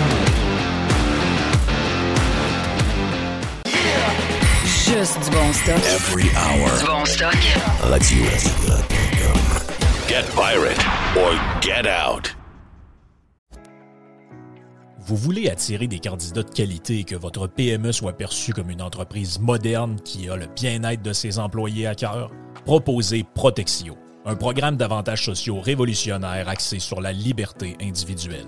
Juste du bon stock. Every hour. Du bon stock. Radio. Get pirate or get out. Vous voulez attirer des candidats de qualité et que votre PME soit perçue comme une entreprise moderne qui a le bien-être de ses employés à cœur? Proposez Protexio, un programme d'avantages sociaux révolutionnaire axé sur la liberté individuelle.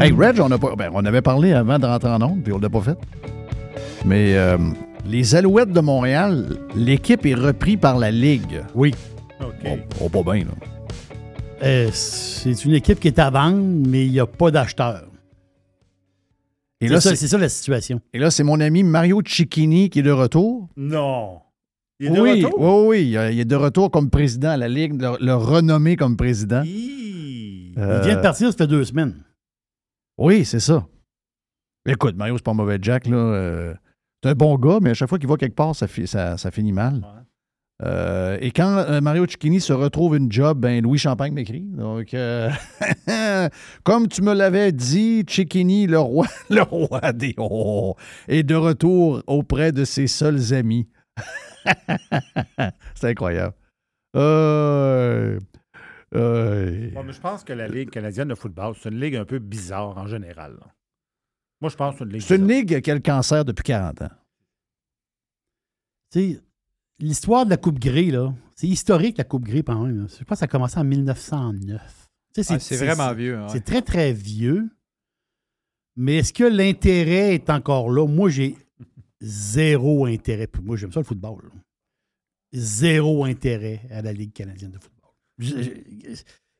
Hey, Reg, on, a pas, ben, on avait parlé avant de rentrer en onde, puis on l'a pas fait. Mais euh, les Alouettes de Montréal, l'équipe est reprise par la Ligue. Oui. On, on pas bien, là. Euh, c'est une équipe qui est à vendre, mais il n'y a pas d'acheteurs. Et C'est là, ça, c'est- c'est ça la situation. Et là, c'est mon ami Mario Cicchini qui est de retour. Non. Il est de oui, retour? oui, oui, il est- il est de retour comme président à la Ligue, le, le renommé comme président. Il Euh, vient de partir, ça fait deux semaines. Oui, c'est ça. Écoute, Mario, c'est pas un mauvais Jack, là. euh, c'est un bon gars, mais à chaque fois qu'il va quelque part, ça, fi- ça, ça finit mal. Euh, et quand euh, Mario Cicchini se retrouve une job, ben Louis Champagne m'écrit. Donc, euh, comme tu me l'avais dit, Cicchini, le roi, le roi des oh, est de retour auprès de ses seuls amis. c'est incroyable. Euh, Bon, mais je pense que la Ligue canadienne de football, c'est une ligue un peu bizarre en général. là. Moi, je pense que c'est une ligue. c'est une ligue qui a le cancer depuis 40 ans. Tu sais, l'histoire de la Coupe Grey, là, c'est historique, la Coupe Grey, quand même. là. Je pense que ça a commencé en 1909. Tu sais, Ah, c'est vraiment vieux, hein, ouais. C'est très, très vieux. Mais est-ce que l'intérêt est encore là? Moi, j'ai zéro intérêt. Moi, j'aime ça le football. là. Zéro intérêt à la Ligue canadienne de football.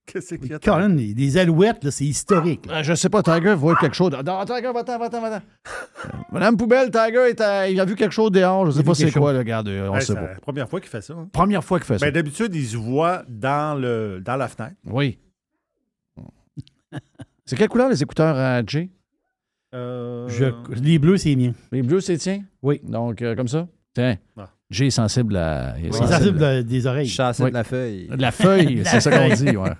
Qu'est-ce qu'il y a? Colin, les- des alouettes, là, c'est historique. là. Euh, Je sais pas, Tiger voit quelque chose. Non, Tiger, va-t'en, va-t'en, va-t'en. Euh, Madame Poubelle, Tiger, est à- il a vu quelque chose dehors. Je sais pas c'est quoi, le regarde, euh, on Ouais, sait c'est pas. la première fois qu'il fait ça. hein. Première fois qu'il fait ça. Ben, D'habitude, il se voit dans, le, dans la fenêtre. Oui. C'est quelle couleur les écouteurs à Jay? Euh, Je- les bleus, c'est mien. Les bleus, c'est tien? Oui. Donc, euh, comme ça? Tiens. Ah. Est sensible à. il est C'est sensible euh, des oreilles. Je suis sensible Oui. de la feuille. De la feuille, c'est ça qu'on dit, ouais.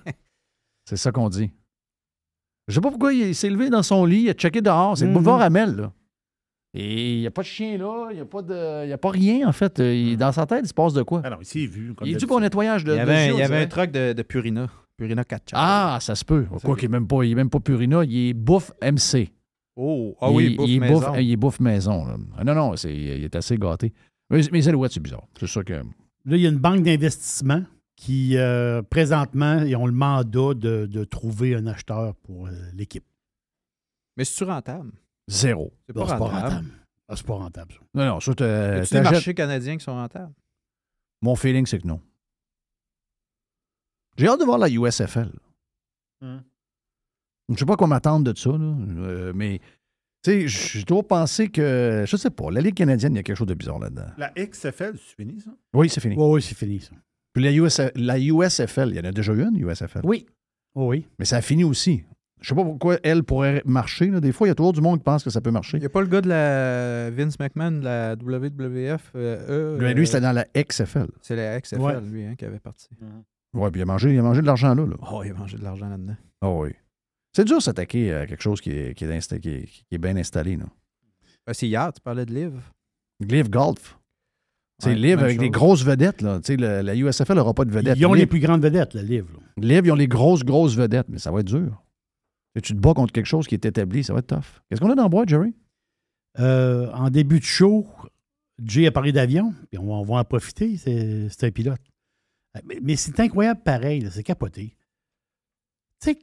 C'est ça qu'on dit. Je sais pas pourquoi il s'est levé dans son lit, il a checké dehors. C'est le Mhm. boulevard Amel, là. Et il n'y a pas de chien là, il n'y a, pas de- il y a pas rien, en fait. Il- dans sa tête, il se passe de quoi? Ah non, ici, il est vu. Comme il est dû pour un nettoyage de. Il y de avait, un- yeux, il y on avait un dirait. truck de, de Purina. Purina 4 Ah, ça se peut. Quoi qu'il n'est même, pas- il est même pas Purina, il est Bouffe MC. Oh, ah oui, il, bouffe il maison. bouffe, il bouffe maison. là. Ah non, non, c'est- il est assez gâté. Mais, mais les Alouettes, c'est bizarre. C'est sûr que. Là, il y a une banque d'investissement qui, euh, présentement, ils ont le mandat de, de trouver un acheteur pour euh, l'équipe. Mais c'est-tu rentable? Zéro. C'est pas c'est pas rentable. rentable. Ah, c'est pas rentable, ça. Non, non, ça, t'as- des t'achètes- marchés canadiens qui sont rentables? Mon feeling, c'est que non. J'ai hâte de voir la USFL. Hum. Je sais pas quoi m'attendre de ça, là, euh, mais tu sais, j'ai toujours pensé que, je sais pas, la Ligue canadienne, il y a quelque chose de bizarre là-dedans. La XFL, c'est fini, ça? Oui, c'est fini. Oui, oui, c'est fini, ça. Puis la, US la USFL, il y en a déjà eu une, USFL. Oui. Oh, oui. Mais ça a fini aussi. Je sais pas pourquoi elle pourrait marcher. là. Des fois, il y a toujours du monde qui pense que ça peut marcher. Il n'y a pas le gars de la Vince McMahon de la WWF. euh, eux, Lui, lui, euh, c'était dans la XFL. C'est la XFL, Ouais. lui, hein, qui avait parti. Oui, puis il a mangé, il a mangé de l'argent là. là. Oh, il a mangé de l'argent là-dedans. Oh, oui. C'est dur de s'attaquer à quelque chose qui est, qui est, insta- qui est- qui est bien installé. Ben, c'est hier, tu parlais de Liv. Live Golf. C'est Ouais, Live avec des grosses vedettes. Là. Tu sais, le- la USFL n'aura pas de vedettes. Ils ont les Live, plus grandes vedettes, le livre. là. Live, ils ont les grosses, grosses vedettes, mais ça va être dur. Et tu te bats contre quelque chose qui est établi, ça va être tough. Qu'est-ce qu'on a dans le bois, Jerry? Euh, en début de show, Jay a parlé d'avion, puis on va, on va en profiter, c'est un pilote. Euh, Mais, mais c'est incroyable pareil, c'est capoté. Tu sais,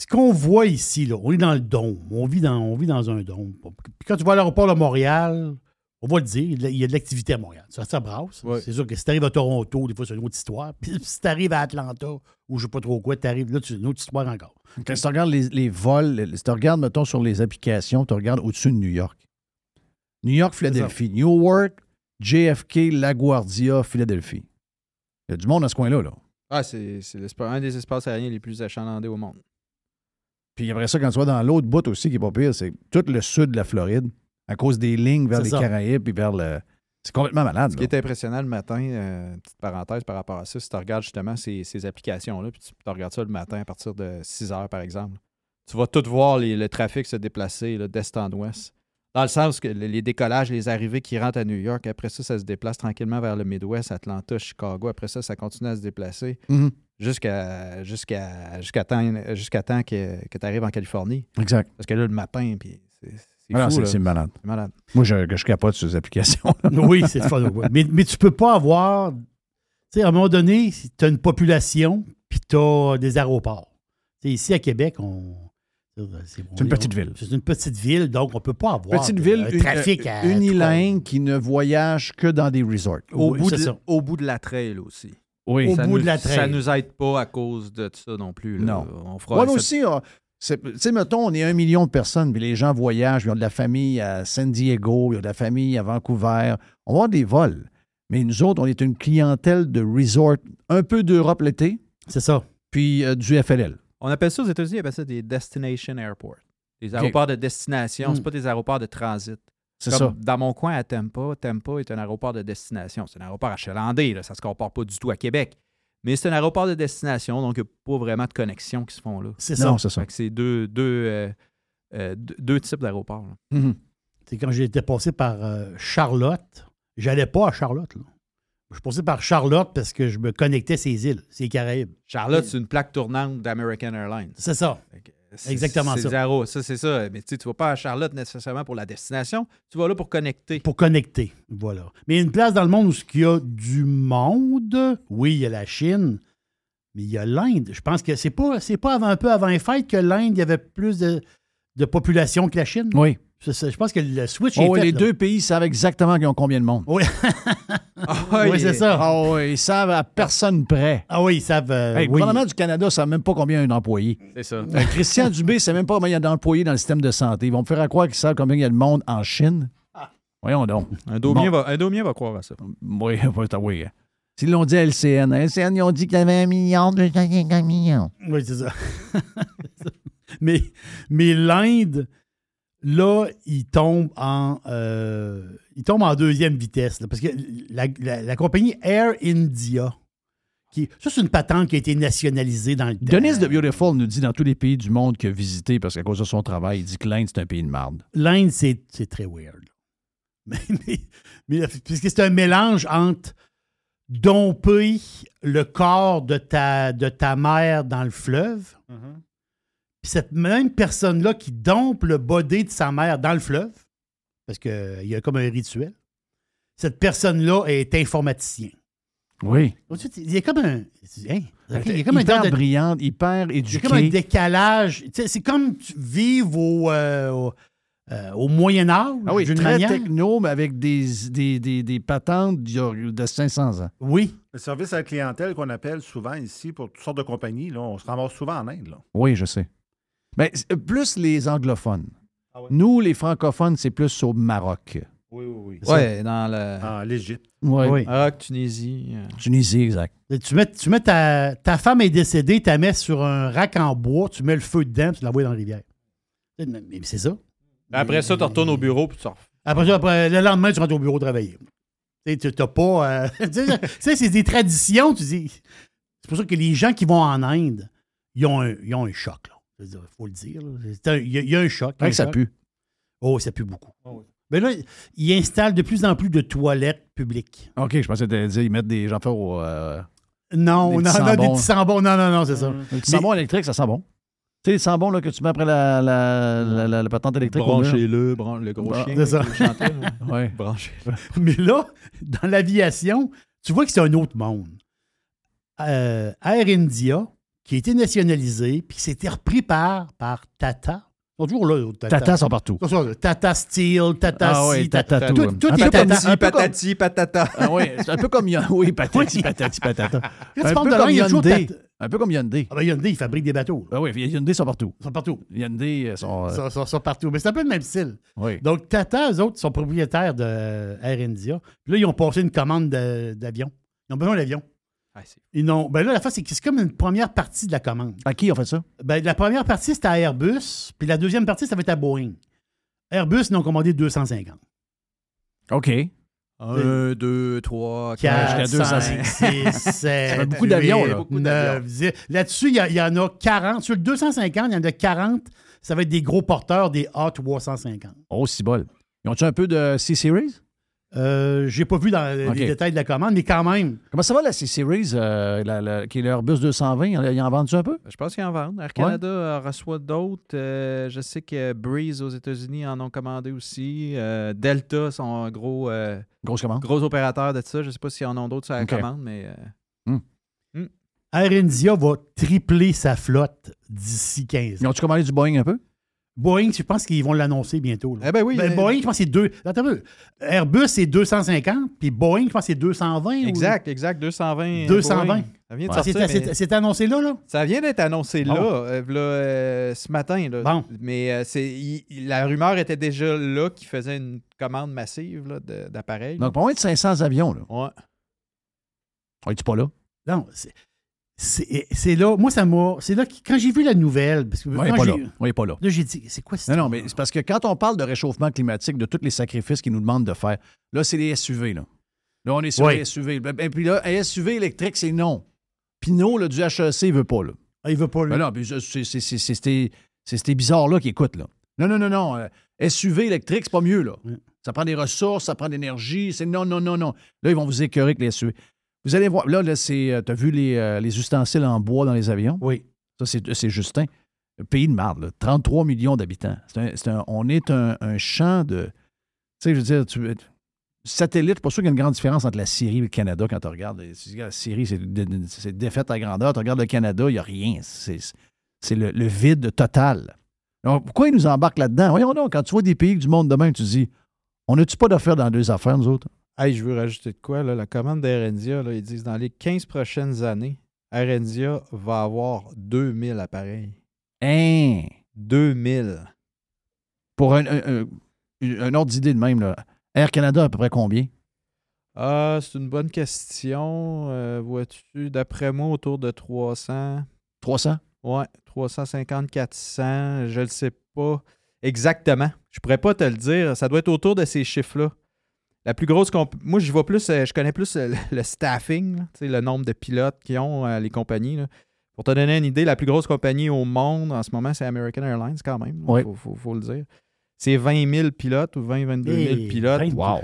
ce, qu'on voit ici, là, on est dans le dôme, on vit dans, on vit dans un dôme. Puis quand tu vas à l'aéroport de Montréal, on va le dire, il y a de l'activité à Montréal. Ça, ça brasse. C'est sûr que si tu arrives à Toronto, des fois, c'est une autre histoire. Puis si tu arrives à Atlanta, ou je sais pas trop quoi, tu arrives là, c'est une autre histoire encore. Quand tu regardes les, les vols, si tu regardes, mettons, sur les applications, tu regardes au-dessus de New York. New York, Philadelphie. Newark, JFK, LaGuardia, Philadelphie. Il y a du monde à ce coin-là. Là. Ah, c'est un des espaces aériens les plus achalandés au monde. Puis après ça, quand tu vas dans l'autre bout aussi, qui est pas pire, c'est tout le sud de la Floride, à cause des lignes vers les ça. Caraïbes puis vers le. C'est complètement malade. Ce qui là. est impressionnant le matin, euh, petite parenthèse par rapport à ça, si tu regardes justement ces, ces applications-là, puis tu tu regardes ça le matin à partir de 6 heures, par exemple, tu vas tout voir les- le trafic se déplacer d'est en ouest. Dans le sens que les décollages, les arrivées qui rentrent à New York, après ça, ça se déplace tranquillement vers le Midwest, Atlanta, Chicago. Après ça, ça continue à se déplacer Mhm. Jusqu'à jusqu'à jusqu'à temps, jusqu'à temps que, que tu arrives en Californie. Exact. Parce que là, le matin, puis c'est c'est Ah c'est là. c'est malade. C'est malade. Moi, je, je capote sur ces applications. Oui, c'est le fun. ouais. mais, mais tu peux pas avoir. Tu sais, à un moment donné, tu as une population, puis tu as des aéroports. Ici à Québec, on. C'est une petite ville. C'est une petite ville, donc on peut pas avoir Petite de- ville, un une- trafic à unilingue qui ne voyage que dans des resorts. Au, Oui, bout c'est de, ça. au bout de la trail aussi. Oui. Au Ça bout nous- de la Ça trail. nous aide pas à cause de ça non plus. là. Non. On fera Ouais, nous cette- aussi, on- c'est- tu sais, mettons, on est un million de personnes, puis les gens voyagent, ils ont de la famille à San Diego, ils ont de la famille à Vancouver. On va avoir des vols. Mais nous autres, on est une clientèle de resort, un peu d'Europe l'été. C'est ça. Puis euh, du FLL. On appelle ça aux États-Unis, ils appellent ça des destination airports. Des aéroports de destination, c'est Mm. pas des aéroports de transit. C'est ça. Dans mon coin à Tampa, Tampa est un aéroport de destination. C'est un aéroport achalandé, là, ça se compare pas du tout à Québec. Mais c'est un aéroport de destination, donc il n'y a pas vraiment de connexions qui se font là. C'est ça. c'est ça. C'est deux, deux, euh, euh, deux, deux types d'aéroports. Mhm. C'est quand j'ai été passé par euh, Charlotte, j'allais pas à Charlotte. Là. Je suis passé par Charlotte parce que je me connectais à ces îles, ces Caraïbes. Charlotte, c'est une plaque tournante d'American Airlines. C'est ça. Exactement c'est ça. ça, c'est ça. Mais tu tu vas pas à Charlotte nécessairement pour la destination, tu vas là pour connecter. Pour connecter, voilà. Mais il y a une place dans le monde où il y a du monde. Oui, il y a la Chine, mais il y a l'Inde. Je pense que c'est pas, c'est pas avant, un peu avant les fêtes que l'Inde, il y avait plus de, de population que la Chine. Oui. Je pense que le switch Oh, est oui, fait. les là. deux pays savent exactement qu'ils ont combien de monde. Oui, Ah, oui c'est ça. Ah oui, ils savent à personne près. Ah oui, ils savent. euh, Hey, le oui. gouvernement du Canada ne savent même pas combien il y a d'employés. C'est ça. Euh, Christian Dubé ne sait même pas combien il y a d'employés dans le système de santé. Ils vont me faire croire qu'ils savent combien il y a de monde en Chine. Voyons donc. Un Domien, Bon. va, un Domien va croire à ça. Oui, oui, oui. S'ils l'ont dit à LCN, à LCN, ils ont dit qu'il y avait un million, 250 millions. Oui, c'est ça. mais mais l'Inde, là, il tombe en euh, il tombe en deuxième vitesse. là, parce que la, la- la compagnie Air India, qui, ça, c'est une patente qui a été nationalisée dans le temps. Denise de Beautiful nous dit dans tous les pays du monde qu'il a visité, parce qu'à cause de son travail, il dit que l'Inde, c'est un pays de marde. L'Inde, c'est c'est très weird. Mais, mais, c'est un mélange entre domper le corps de ta, de ta mère dans le fleuve, Mhm. puis Puis cette même personne-là qui dompe le body de sa mère dans le fleuve, parce qu'il y a comme un rituel, cette personne-là est informaticien. Oui. Il y a comme un. hein? Il y a comme un hyper de- brillante, hyper il y a éduquée. comme un décalage. C'est comme tu- vivre au, euh, au, euh, au Moyen Âge, Ah oui, très manière. techno, mais avec des, des, des, des patentes de 500 ans. Oui. Le service à la clientèle qu'on appelle souvent ici pour toutes sortes de compagnies, là, on se ramasse souvent en Inde. Là. Oui, je sais. Mais c'est- plus les anglophones. Ah Nous, les francophones, c'est plus au Maroc. Oui, oui, oui. Ouais, dans le. En l'Égypte. Ouais. Oui. Maroc, Tunisie. euh. Tunisie, exact. Tu mets, tu mets ta, ta femme est décédée, tu la mets sur un rack en bois, tu mets le feu dedans, tu l'envoies dans la rivière. Mais mais c'est ça. Après ça, tu retournes au bureau puis tu sors. Après ça, après, le lendemain, tu rentres au bureau travailler. Tu sais, tu n'as pas. euh, tu sais, c'est des traditions, tu dis. C'est pour ça que les gens qui vont en Inde, ils ont un, ils ont un choc. Il faut le dire. Il y, a- il y a un choc. un que ça choc. pue. Oh, ça pue beaucoup. Mais là, ils installent de plus en plus de toilettes publiques. OK, je pensais que tu dire ils mettent des gens au. euh, Non, Des non, non, des petits sambons. Non, non, non, c'est ça. Un petit sambon électrique, ça sent bon. Tu sais, les sambons là, que tu mets après la, la, la, la- la patente électrique. Branchez-le, bran- le gros chien. c'est ça. Ouais. Branchez-le. Mais là, dans l'aviation, tu vois que c'est un autre monde. Euh, Air India, qui a été nationalisé, puis c'était repris par, par Tata. Ils sont toujours là, Tata. Tata sont partout. Tata Steel, Tata Ah ci, oui, Tata tout. Tout, tout Un est peu comme- Tata. un peu comme- Patati, patata. Ah oui, c'est un peu comme. Oui, patati, patati, patata. Quand tu Un parles peu de l'un, comme il y a toujours Hyundai. Tata. Un peu comme Hyundai. Ah ben Hyundai, il fabrique des bateaux. Ah oui, Hyundai sont partout. Ils sont partout. Hyundai euh, sont. euh, Ils sont, sont- sont partout. Mais c'est un peu le même style. oui. Donc, Tata, eux autres, sont propriétaires de Air India. Puis là, ils ont passé une commande de- d'avion. Ils ont besoin d'avion. Ah, c'est- Ils n'ont- Ben là, la fois, c'est que c'est comme une première partie de la commande. À qui on fait ça? Ben, la première partie, c'était à Airbus, puis la deuxième partie, ça va être à Boeing. Airbus, ils ont commandé 250. OK. Un, deux, trois, 4, jusqu'à 5, 6, 7, Ça fait beaucoup d'avions, là. Beaucoup d'avions. 9, Là-dessus, il y, y en a 40. Sur le 250, il y en a 40. Ça va être des gros porteurs, des A350. Oh, si bol. Ils ont-tu un peu de C-Series? Euh, J'ai pas vu dans les détails de la commande, mais quand même. Comment ça va la C-Series, euh, la- la- qui est l'Airbus 220? Ils en- Ils en vendent-tu un peu? Je pense qu'ils en vendent. Air Canada euh, reçoit d'autres. Euh, je sais que Breeze aux États-Unis en ont commandé aussi. Euh, Delta sont un gros, euh, Grosse commande. gros opérateur de ça. Je sais pas s'ils en ont d'autres sur la commande, mais euh, Air India va tripler sa flotte d'ici 15 Ils ans. ont-tu commandé du Boeing un peu? Boeing, je pense qu'ils vont l'annoncer bientôt. là? Eh ben oui. Ben, euh, Boeing, je pense que c'est deux. Attends un peu. Airbus, c'est 250, puis Boeing, je pense que c'est 220. ou- Exact, exact. 220. 220. Boeing. Ça vient de Ah, sortir, c'est- mais c'est c'est annoncé là, là? Ça vient d'être annoncé Bon. là, euh, là, euh, ce matin. Là. Bon. Mais euh, c'est, la rumeur était déjà là qu'il faisait une commande massive là, de- d'appareils. Donc, pas moins de 500 avions, là. Ouais. On est pas là? Non, c'est- là. Moi, ça m'a. C'est là que quand j'ai vu la nouvelle. Parce que On est quand pas là. On est pas là. Là, j'ai dit, c'est quoi ça? Non, non, mais c'est parce que quand on parle de réchauffement climatique, de tous les sacrifices qu'ils nous demandent de faire, là, c'est les SUV, là. Là, on est sur Oui. les SUV. Ben, ben, puis là, un SUV électrique, c'est non. Pinot, là, du HEC, il veut pas, là. Ah, il veut pas, lui. Ben non, c'est- ces c'est ces bizarres-là qui écoutent, là. Non, non, non, non. euh, SUV électrique, c'est pas mieux, là. Oui. Ça prend des ressources, ça prend de l'énergie. C'est non, non, non, non. Là, ils vont vous écœurer avec les SUV. Vous allez voir, là, là c'est. Tu as vu les, euh, les ustensiles en bois dans les avions? Oui. Ça, c'est Justin. Pays de marde, là. 33 millions d'habitants. On est un, un champ de. Tu sais, je veux dire, tu, satellite, je suis pas sûr qu'il y a une grande différence entre la Syrie et le Canada quand tu regardes. La Syrie, c'est défaite à grandeur. Tu regardes le Canada, il n'y a rien. C'est c'est le, le vide total. Alors, pourquoi ils nous embarquent là-dedans? Voyons donc, quand tu vois des pays du monde demain, tu te dis, on n'a-tu pas d'affaires dans deux affaires, nous autres? Hey, je veux rajouter de quoi, là, la commande là, ils disent dans les 15 prochaines années, Air India va avoir 2000 appareils. Hein? 2000. Pour un, un- un- un ordre d'idée de même, là. Air Canada, à peu près combien? Ah, c'est une bonne question. Euh, Vois-tu, d'après moi, autour de 300. 300? Ouais, 350, 400. Je le sais pas exactement. Je pourrais pas te le dire. Ça doit être autour de ces chiffres-là. La plus grosse comp- Moi, je vois plus, euh, je connais plus euh, le, staffing, là, le nombre de pilotes qui ont euh, les compagnies. là. Pour te donner une idée, la plus grosse compagnie au monde en ce moment, c'est American Airlines quand même. Il faut, faut- faut le dire. C'est 20 000 pilotes ou 20 22 000 Hey, pilotes. 20 Wow!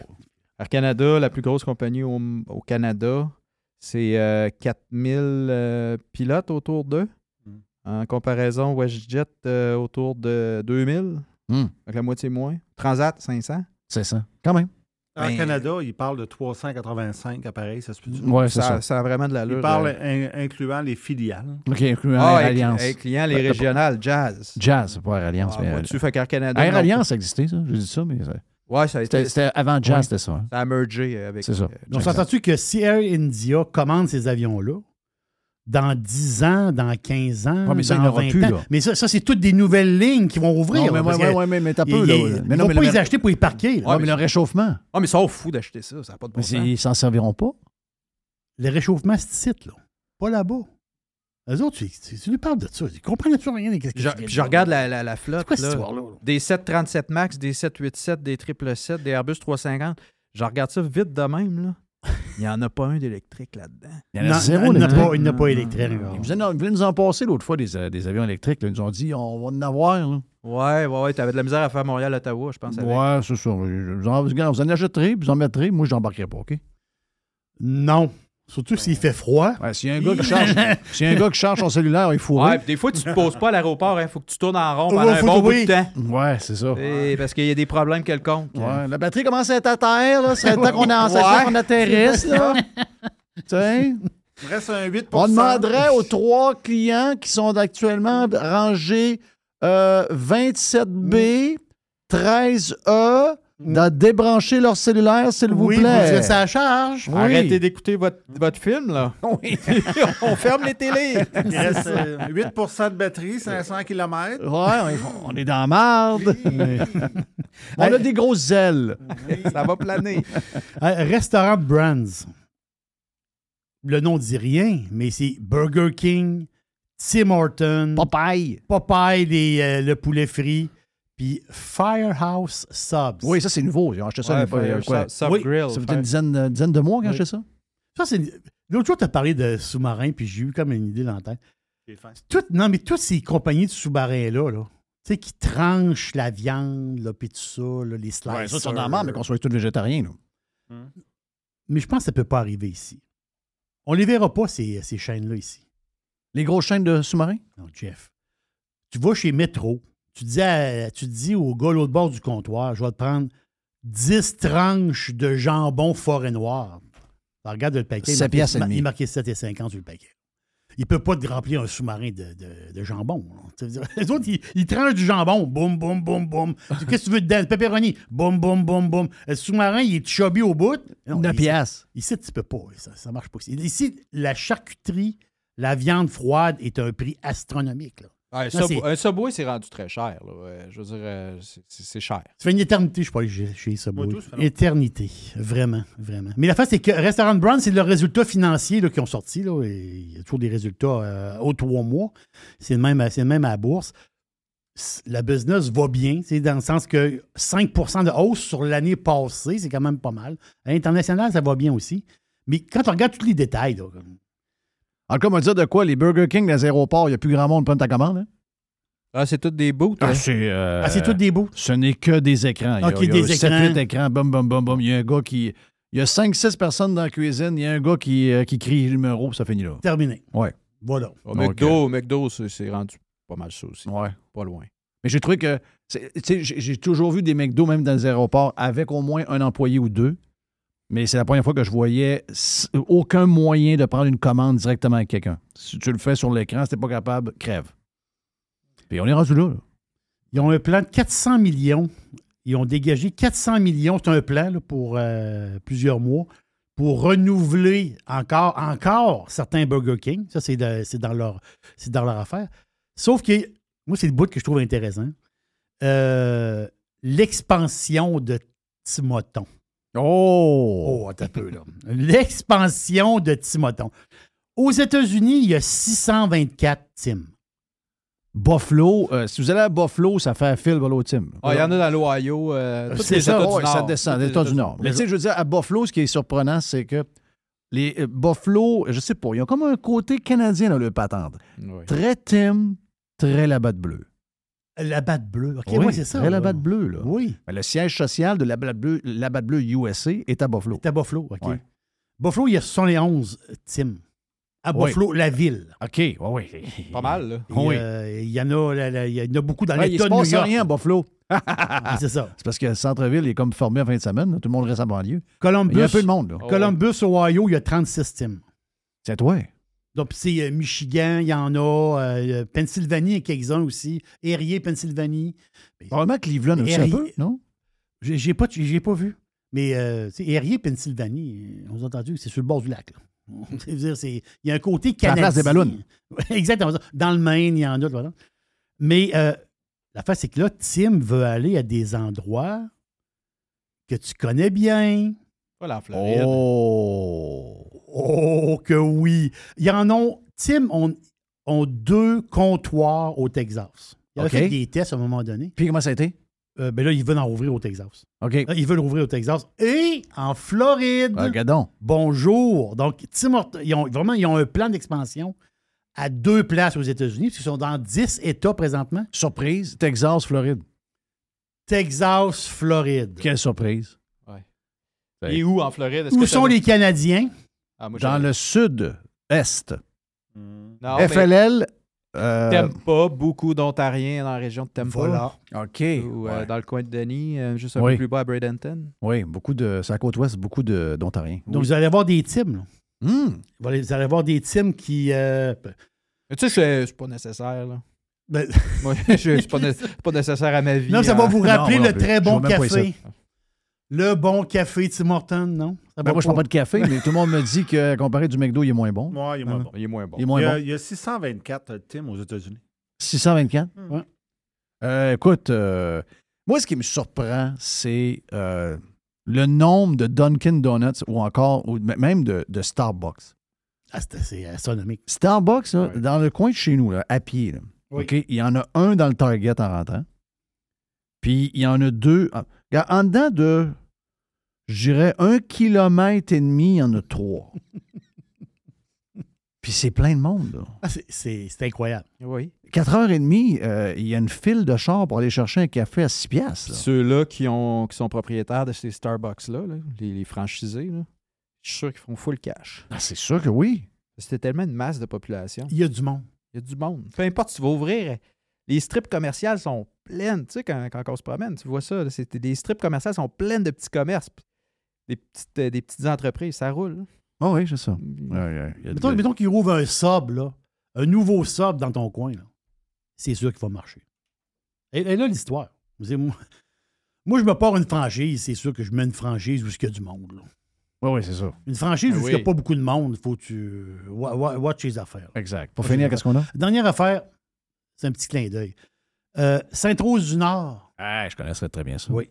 Air Canada, la plus grosse compagnie au, au Canada, c'est euh, 4000 euh, pilotes autour d'eux. En comparaison, WestJet autour de 2000, Hmm. donc la moitié moins. Transat, 500. C'est ça. Quand même. En Ben, Canada, il parle de 385 appareils, ça se peut Ouais, c'est ça. Ça a vraiment de l'allure. Il parle euh. in- incluant les filiales. OK, incluant Ah, Air Alliance. clients, les régionales, Jazz. Jazz, pas Air Alliance. Ah, mais vois-tu, fait qu'Air Canada. Air non? Alliance ça existait, ça? J'ai dit ça, mais. ça- Ouais, ça a été. C'était avant Jazz, Ouais. c'était ça. hein. Ça a mergé avec. C'est ça. euh, On s'entend-tu que si Air India commande ces avions-là, dans 10 ans, dans 15 ans, Ouais, mais ça, il dans n'y en aura 20 plus, ans, là. mais ça, ça c'est toutes des nouvelles lignes qui vont ouvrir. Non, mais ouais, ouais, ouais, mais t'as peu, là. ils- Mais non, vont mais pas le- les acheter pour les parquer. là. Ouais, mais le réchauffement. Ah, mais ils sont fous d'acheter ça. Ça n'a pas de bon Mais sens. ils s'en serviront pas. Le réchauffement, c'est ici, là. Pas là-bas. Eux autres, tu, tu, tu nous parles de ça. Ils comprennent toujours rien de ce que Je, puis je regarde la, la, la flotte. C'est quoi cette là. histoire-là? Des 737 MAX, des 787, des 777, des Airbus 350. Je regarde ça vite de même. Là. Il n'y en a pas un d'électrique là-dedans. Il y en a Non, zéro il n'y en a électrique. pas- il n'y en a pas électrique. Ils voulaient nous en passer l'autre fois des, euh, des avions électriques. là. Ils nous ont dit on va en avoir. là. Ouais, ouais, ouais. T'avais de la misère à faire Montréal-Ottawa, je pense. avec. Ouais, c'est ça. Vous en, vous en achèterez, vous en mettrez. Moi, je n'embarquerai pas, OK? Non. Surtout s'il fait froid. Ouais, s'il y a un gars qui charge, s'il y a un gars qui charge son cellulaire, il faut. Ouais, puis des fois, tu te poses pas à l'aéroport. Il faut que tu tournes en rond pendant Ouais, un bon bout de temps. Ouais, c'est ça. Et parce qu'il y a des problèmes quelconques. Ouais, la batterie commence à être à terre, là. C'est temps qu'on en- c'est temps Ouais. qu'on atterrisse, là. Il reste un 8 On demanderait aux trois clients qui sont actuellement rangés euh, 27B, 13E, de débrancher leur cellulaire, s'il vous Oui, plaît. ça charge. Oui. Arrêtez d'écouter votre, votre film, là. Oui. On ferme les télés. Il reste euh, 8 de batterie, 500 km. Ouais, on est, on est dans la marde. on a des grosses ailes. Ça va planer. Restaurant Brands. Le nom dit rien, mais c'est Burger King, Tim Hortons, Popeye. Popeye, les, euh, le poulet frit, puis Firehouse Subs. Oui, ça, c'est nouveau. J'ai acheté ça Ouais, quoi? Sub Oui, Grill. Ça fait une dizaine, une dizaine de mois que j'ai Oui. acheté ça. Ça, c'est... L'autre jour, tu as parlé de sous-marin, puis j'ai eu comme une idée dans la tête. Tout- non, mais toutes ces compagnies de sous-marins-là, là, tu sais, qui tranchent la viande, là, puis tout ça, là, les slicers. Ouais, ça, c'est normal, mais qu'on soit tous végétariens, là. Mais je pense que ça ne peut pas arriver ici. On ne les verra pas, ces, ces chaînes-là, ici. Les grosses chaînes de sous-marins? Non, Jeff. Tu vas chez Metro, tu dis, à- tu dis au gars l'autre bord du comptoir, je vais te prendre 10 tranches de jambon forêt noir. Tu regardes le paquet, il et demi. il marquait 7,50 sur le paquet. Il ne peut pas te remplir un sous-marin de, de- de jambon. Les autres, ils, ils tranchent du jambon. Boum, boum, boum, boum. Qu'est-ce que tu veux dedans? Le pepperoni. Boum, boum, boum, boum. Le sous-marin, il est chubby au bout. Non, 9 ici- piastres. Ici, tu peux pas. Ça ne marche pas. Ici, la charcuterie, la viande froide est à un prix astronomique. Là. Ouais, Non, Sub- c'est- un Subway, c'est rendu très cher. Là. Je veux dire, euh, c'est- c'est c'est cher. Ça fait une éternité, je suis pas allé chez, chez Subway. Moi, tout, ça fait longtemps. éternité. Vraiment, vraiment. Mais la face, c'est que Restaurant Brown, c'est le résultat financier là, qui ont sorti. Là, et il y a toujours des résultats euh, aux trois mois. C'est le même, à- c'est le même à la bourse. S- La business va bien, c'est dans le sens que 5% de hausse sur l'année passée, c'est quand même pas mal. À l'international, ça va bien aussi. Mais quand on regarde tous les détails, là, comme- En tout cas, on va dire de quoi? Les Burger King, les aéroports, il n'y a plus grand monde pour prendre ta commande. Hein? Ah, c'est toutes des boots. Ah, hein? c'est euh, Ah, c'est tous des bouts. Ce n'est que des écrans. Il y a, Ok, il y a des 7, écrans. 8 écrans, bum, bum, bum, bum. Il y a un gars qui. Il y a 5-6 personnes dans la cuisine. Il y a un gars qui, euh, qui crie le numéro, puis ça finit là. terminé. Ouais. Voilà. Au Donc, McDo, McDo c'est c'est rendu pas mal ça aussi. Ouais. Pas loin. Mais j'ai trouvé que. j'ai toujours vu des McDo, même dans les aéroports, avec au moins un employé ou deux. Mais c'est la première fois que je voyais aucun moyen de prendre une commande directement avec quelqu'un. Si tu le fais sur l'écran, si t'es pas capable, crève. Puis on est rendu là. là. Ils ont un plan de 400 millions. Ils ont dégagé 400 millions. C'est un plan là, pour euh, plusieurs mois pour renouveler encore, encore certains Burger King. Ça, c'est de- c'est dans, leur, c'est dans leur affaire. Sauf que, moi, c'est le bout que je trouve intéressant. Euh, L'expansion de Timoton. Oh! Oh, attends un peu, là. L'expansion de Timoton. Aux États-Unis, il y a 624 Tim. Buffalo, euh, si vous allez à Buffalo, ça fait un fil vers l'autre team. Ah, il y en a dans l'Ohio. euh, tous C'est ça, ouais, ça descend, États du Nord. Mais tu sais, je veux dire, à Buffalo, ce qui est surprenant, c'est que les euh, Buffalo, je sais pas, ils ont comme un côté canadien dans le patente. Très Tim, très la batte bleue. La batte bleue. OK, Oui, ouais, c'est ça. La batte bleue, là. Oui. Mais le siège social de la batte bleue, la batte bleue USA est à Buffalo. C'est à Buffalo, OK. Ouais. Buffalo, il y a 71 Tim. À Oui. Buffalo, la ville. OK, oui, oui. Pas mal, là. Et, Oui. euh, Il y en a, il y en a beaucoup dans Ouais, il l'État se de New passe York. rien à Buffalo. Ah, c'est ça. C'est parce que le centre-ville est comme formé en fin de semaine. là. Tout le monde reste en banlieue. Columbus, Il y a un peu de monde. là. Columbus, Ohio, il y a 36 teams. C'est toi. Donc, c'est euh, Michigan, il y en a. euh, Pennsylvanie, il y a quelques-uns aussi. Erie, Pennsylvanie. Probablement Cleveland aussi un peu, non? J'ai j'ai pas, j'ai pas vu. Mais, euh, Erie, Pennsylvanie, on a entendu que c'est sur le bord du lac. là. C'est-à-dire, c'est- Il y a un côté la canadien. place des ballons. Exactement. Dans le Maine, il y en a. Voilà. Mais euh, la face, c'est que là, Tim veut aller à des endroits que tu connais bien. Pas la Floride. Oh! Oh, que oui. Il y en a. Tim ont, ont deux comptoirs au Texas. Il a OK. fait des tests à un moment donné. Puis comment ça a été? Euh, ben là, ils veulent en rouvrir au Texas. OK. Là, ils veulent rouvrir au Texas. Et en Floride. Regardons. Bonjour. Donc, Tim Hortons, ils ont vraiment ils ont un plan d'expansion à deux places aux États-Unis, parce qu'ils sont dans 10 États présentement. Surprise, Texas, Floride. Texas, Floride. Quelle surprise. Et où? En Floride? Est-ce Où que sont les Canadiens? Ah, moi, Dans le sud-est. Non, mais FLL. euh, T'aimes pas beaucoup d'Ontariens dans la région de Tempa. Voilà. OK. Ou euh, Ouais. dans le coin de Denis, euh, juste un Oui. peu plus bas à Bradenton? Oui, beaucoup de. C'est à la côte ouest, beaucoup de- d'Ontariens. Donc, vous allez avoir des teams. là. Hum. Vous allez, vous allez avoir des teams qui. euh, Mais tu sais, c'est- pas nécessaire, là. ben- Moi, je- c'est pas, pas nécessaire à ma vie. non, ça va hein. vous rappeler non le très bon café. Le bon café Tim Hortons, non? Ben, moi, je prends pas de café, mais tout le monde me dit que comparé du McDo, il est moins bon. Ouais, il est moins bon. Il est moins bon. Il est moins il, y a, bon. il y a 624 teams aux États-Unis. 624? Ouais. Euh, écoute, euh, moi, ce qui me surprend, c'est euh, le nombre de Dunkin' Donuts ou encore, ou même de, de Starbucks. Ah, c'est- astronomique. Starbucks, là, dans le coin de chez nous, là, à pied, là, Oui. OK, il y en a un dans le Target en rentrant. Puis il y en a deux. En, regarde, en dedans de, je dirais, un kilomètre et demi, il y en a trois. Puis c'est plein de monde. là. Ah, c'est- c'est c'est incroyable. Oui. 4h30, euh, il y a une file de chars pour aller chercher un café à 6 piastres. là. Ceux-là qui, ont, qui sont propriétaires de ces Starbucks-là, là, les, les franchisés, là, je suis sûr qu'ils font full cash. Ah, c'est sûr que oui. C'était tellement une masse de population. Il y a du monde. Il y a du monde. Peu importe, tu vas ouvrir. Les strips commerciales sont pleines. Tu sais, quand, quand on se promène, tu vois ça. là, c'est- Les strips commerciales sont pleines de petits commerces. Des petites, euh, des petites entreprises. Ça roule. Ah oui, c'est ça. Ouais, ouais, il y a de- Mettons, mettons qu'il ouvre un sub, là, un nouveau sub dans ton coin, là. c'est sûr qu'il va marcher. Et, et là, l'histoire. C'est Moi, moi, je me pars une franchise, c'est sûr que je mets une franchise où il y a du monde. là. Oui, oui, c'est ça. Une franchise Ah où il n'y a pas beaucoup de monde, il faut que tu wa- wa- watch les affaires. Exact. Pour finir, qu'est-ce qu'on a? Dernière affaire, c'est un petit clin d'œil. Euh, Sainte-Rose-du-Nord. Ah, je connaisserais très bien ça. Oui.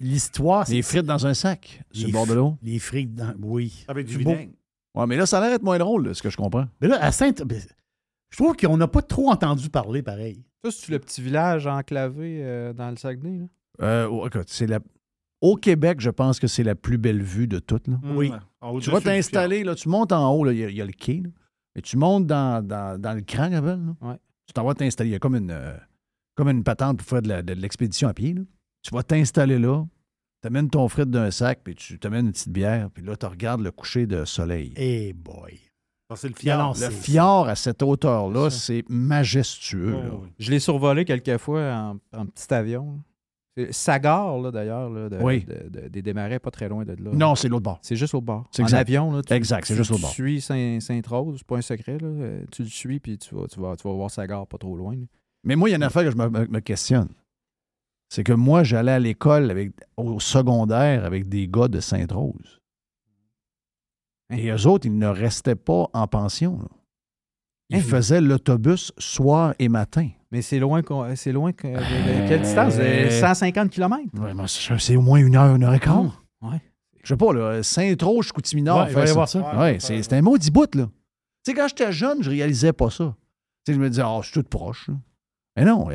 L'histoire, c'est. Les frites dans un sac, sur le bord de l'eau. Les frites dans. Oui. Avec du vinaigre. Ouais, mais là, ça a l'air d'être moins drôle, là, ce que je comprends. Mais là, à Sainte. Je trouve qu'on n'a pas trop entendu parler pareil. Ça, c'est le petit village enclavé euh, dans le Saguenay. Là? Euh, oh, écoute, c'est la... Au Québec, je pense que c'est la plus belle vue de toutes. Là. Oui. Tu vas t'installer, là, tu montes en haut, là, il y, a- il y a le quai, là, et tu montes dans, dans, dans le cran, là. Ouais. Tu t'en vas t'installer. Il y a comme une, euh, comme une patente pour faire de l'expédition à pied. là. Tu vas t'installer là, tu amènes ton frite d'un sac, puis tu t'amènes une petite bière, puis là, tu regardes le coucher de soleil. Eh boy. Ça, C'est le fier. Le fjord à cette hauteur-là, c'est majestueux. là. Oh, oui. Je l'ai survolé quelques fois en, en petit avion. Sagar, là, d'ailleurs, là, de- Oui. de- de- des démarrais pas très loin de là. Non, c'est l'autre bord. C'est juste au bord. C'est En exact. avion, là, tu, Exact, c'est tu- juste au tu bord. suis Saint- Sainte-Rose, c'est pas un secret. Là. Euh, Tu le suis, puis tu vas, tu, vas, tu vas voir Sagar pas trop loin. là. Mais moi, il y a une affaire que je me, me- me questionne. C'est que moi, j'allais à l'école avec, au secondaire avec des gars de Sainte-Rose. Et eux autres, ils ne restaient pas en pension. là. Ils Hein? faisaient l'autobus soir et matin. Mais c'est loin, qu'on- c'est loin que, de, de quelle distance? Euh, De 150 km? Vraiment, c'est c'est au moins une heure, une heure et quart. Ouais. Je sais pas, là, Sainte-Rose, Chicoutimi-Nord. Ouais, avoir ça. Ouais, c'est c'est un maudit bout, là. Tu sais, quand j'étais jeune, je réalisais pas ça. Tu sais, je me disais, oh, je suis tout proche. là. Mais non. y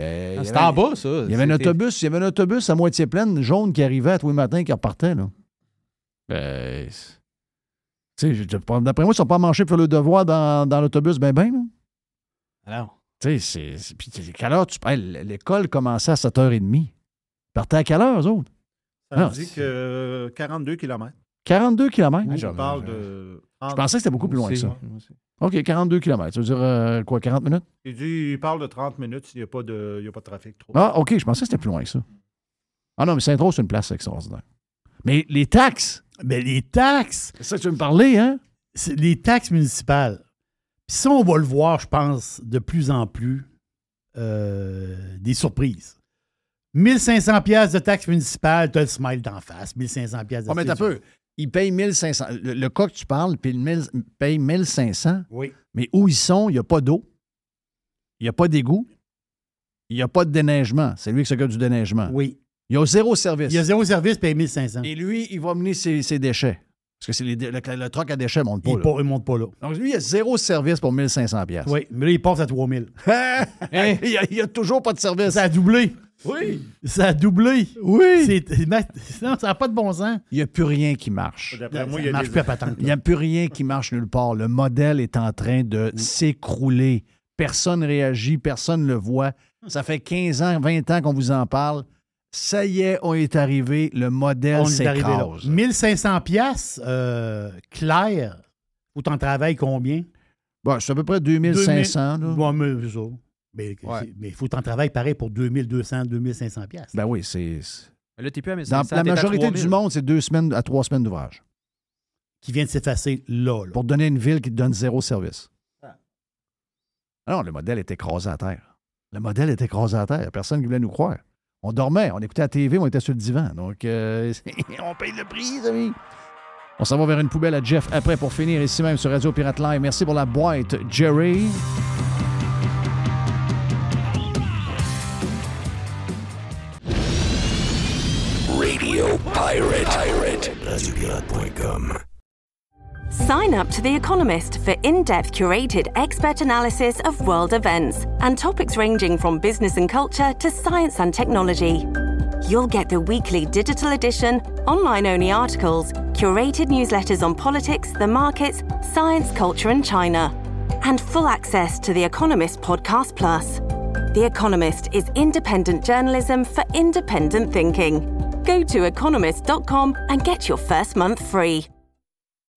Ah, en bas, ça. Il y avait un C'était- autobus, il y avait un autobus à moitié plein, jaune, qui arrivait à tous les matins, qui repartait, là. Ben, c'est- tu sais, je- je- d'après moi, ils sont pas manchés pour faire le devoir dans, dans l'autobus, ben ben, là. Alors, Tu sais, c'est-. Puis, quelle heure tu. hey, L'école commençait à 7h30. Ils partaient à quelle heure, eux autres? Ça Ah, dit que euh, 42 km. 42 km. On parle de. Je pensais que c'était beaucoup plus loin que ça. OK, 42 km. Ça veut dire euh, quoi, 40 minutes? Il dit, il parle de 30 minutes s'il n'y a, pas de- il y a pas de trafic trop. Ah, OK, je pensais que c'était plus loin que ça. Ah non, mais Saint-Rose, c'est une place extraordinaire. Mais les taxes. Mais les taxes. C'est ça que tu veux me parler, hein? C'est les taxes municipales. Puis ça, on va le voir, je pense, de plus en plus, euh, des surprises. 1500 pièces de taxes municipales, tu as le smile d'en face. 1500 pièces de Oh, mais t'as peu. Ils payent 1500. Le, le cas que tu parles paye, 1000 paye 1500. Oui. Mais où ils sont, il n'y a pas d'eau. Il n'y a pas d'égout. Il n'y a pas de déneigement. C'est lui qui s'occupe du déneigement. Oui. Il y a zéro service. Il y a zéro service, paye 1500. Et lui, il va mener ses, ses déchets. Parce que c'est le, le troc à déchets ne monte pas. Il ne monte pas là. Donc lui, il y a zéro service pour 1500 pièces. Oui, mais là, il passe à 3000. il n'y a, toujours pas de service. Ça a doublé. Oui. Ça a doublé. Oui. C'est- Non, ça n'a pas de bon sens. Il n'y a plus rien qui marche. D'après moi, il marche des- plus à patente, Il n'y a plus rien qui marche nulle part. Le modèle est en train de s'écrouler. Personne ne réagit, personne ne le voit. Ça fait 15 ans, 20 ans qu'on vous en parle. Ça y est, on est arrivé. Le modèle On est arrivé là. s'écrase. 1500 pièces, euh, Claire, faut t'en travailles combien? Bon, c'est à peu près 2500. là. Ouais, mais ça. Mais Ouais. il faut t'en travailler pareil pour 2200, 2500 pièces. Ben oui, c'est. Mais Là, t'es plus à Dans 1500, la à majorité 3000. du monde, c'est deux semaines à trois semaines d'ouvrage. Qui vient de s'effacer là, là. Pour donner une ville qui te donne zéro service. Ah Non, le modèle est écrasé à terre. Le modèle est écrasé à terre. Il y a Personne qui voulait nous croire. On dormait, on écoutait la TV, on était sur le divan. Donc, euh, on paye le prix, les amis. On s'en va vers une poubelle à Jeff après pour finir ici même sur Radio Pirate Live. Merci pour la boîte, Jerry. Radio Pirate. Pirate. RadioPirate.com. Sign up to The Economist for in depth curated expert analysis of world events and topics ranging from business and culture to science and technology. You'll get the weekly digital edition, online only articles, curated newsletters on politics, the markets, science, culture, and China, and full access to The Economist Podcast Plus. The Economist is independent journalism for independent thinking. Go to economist.com and get your first month free.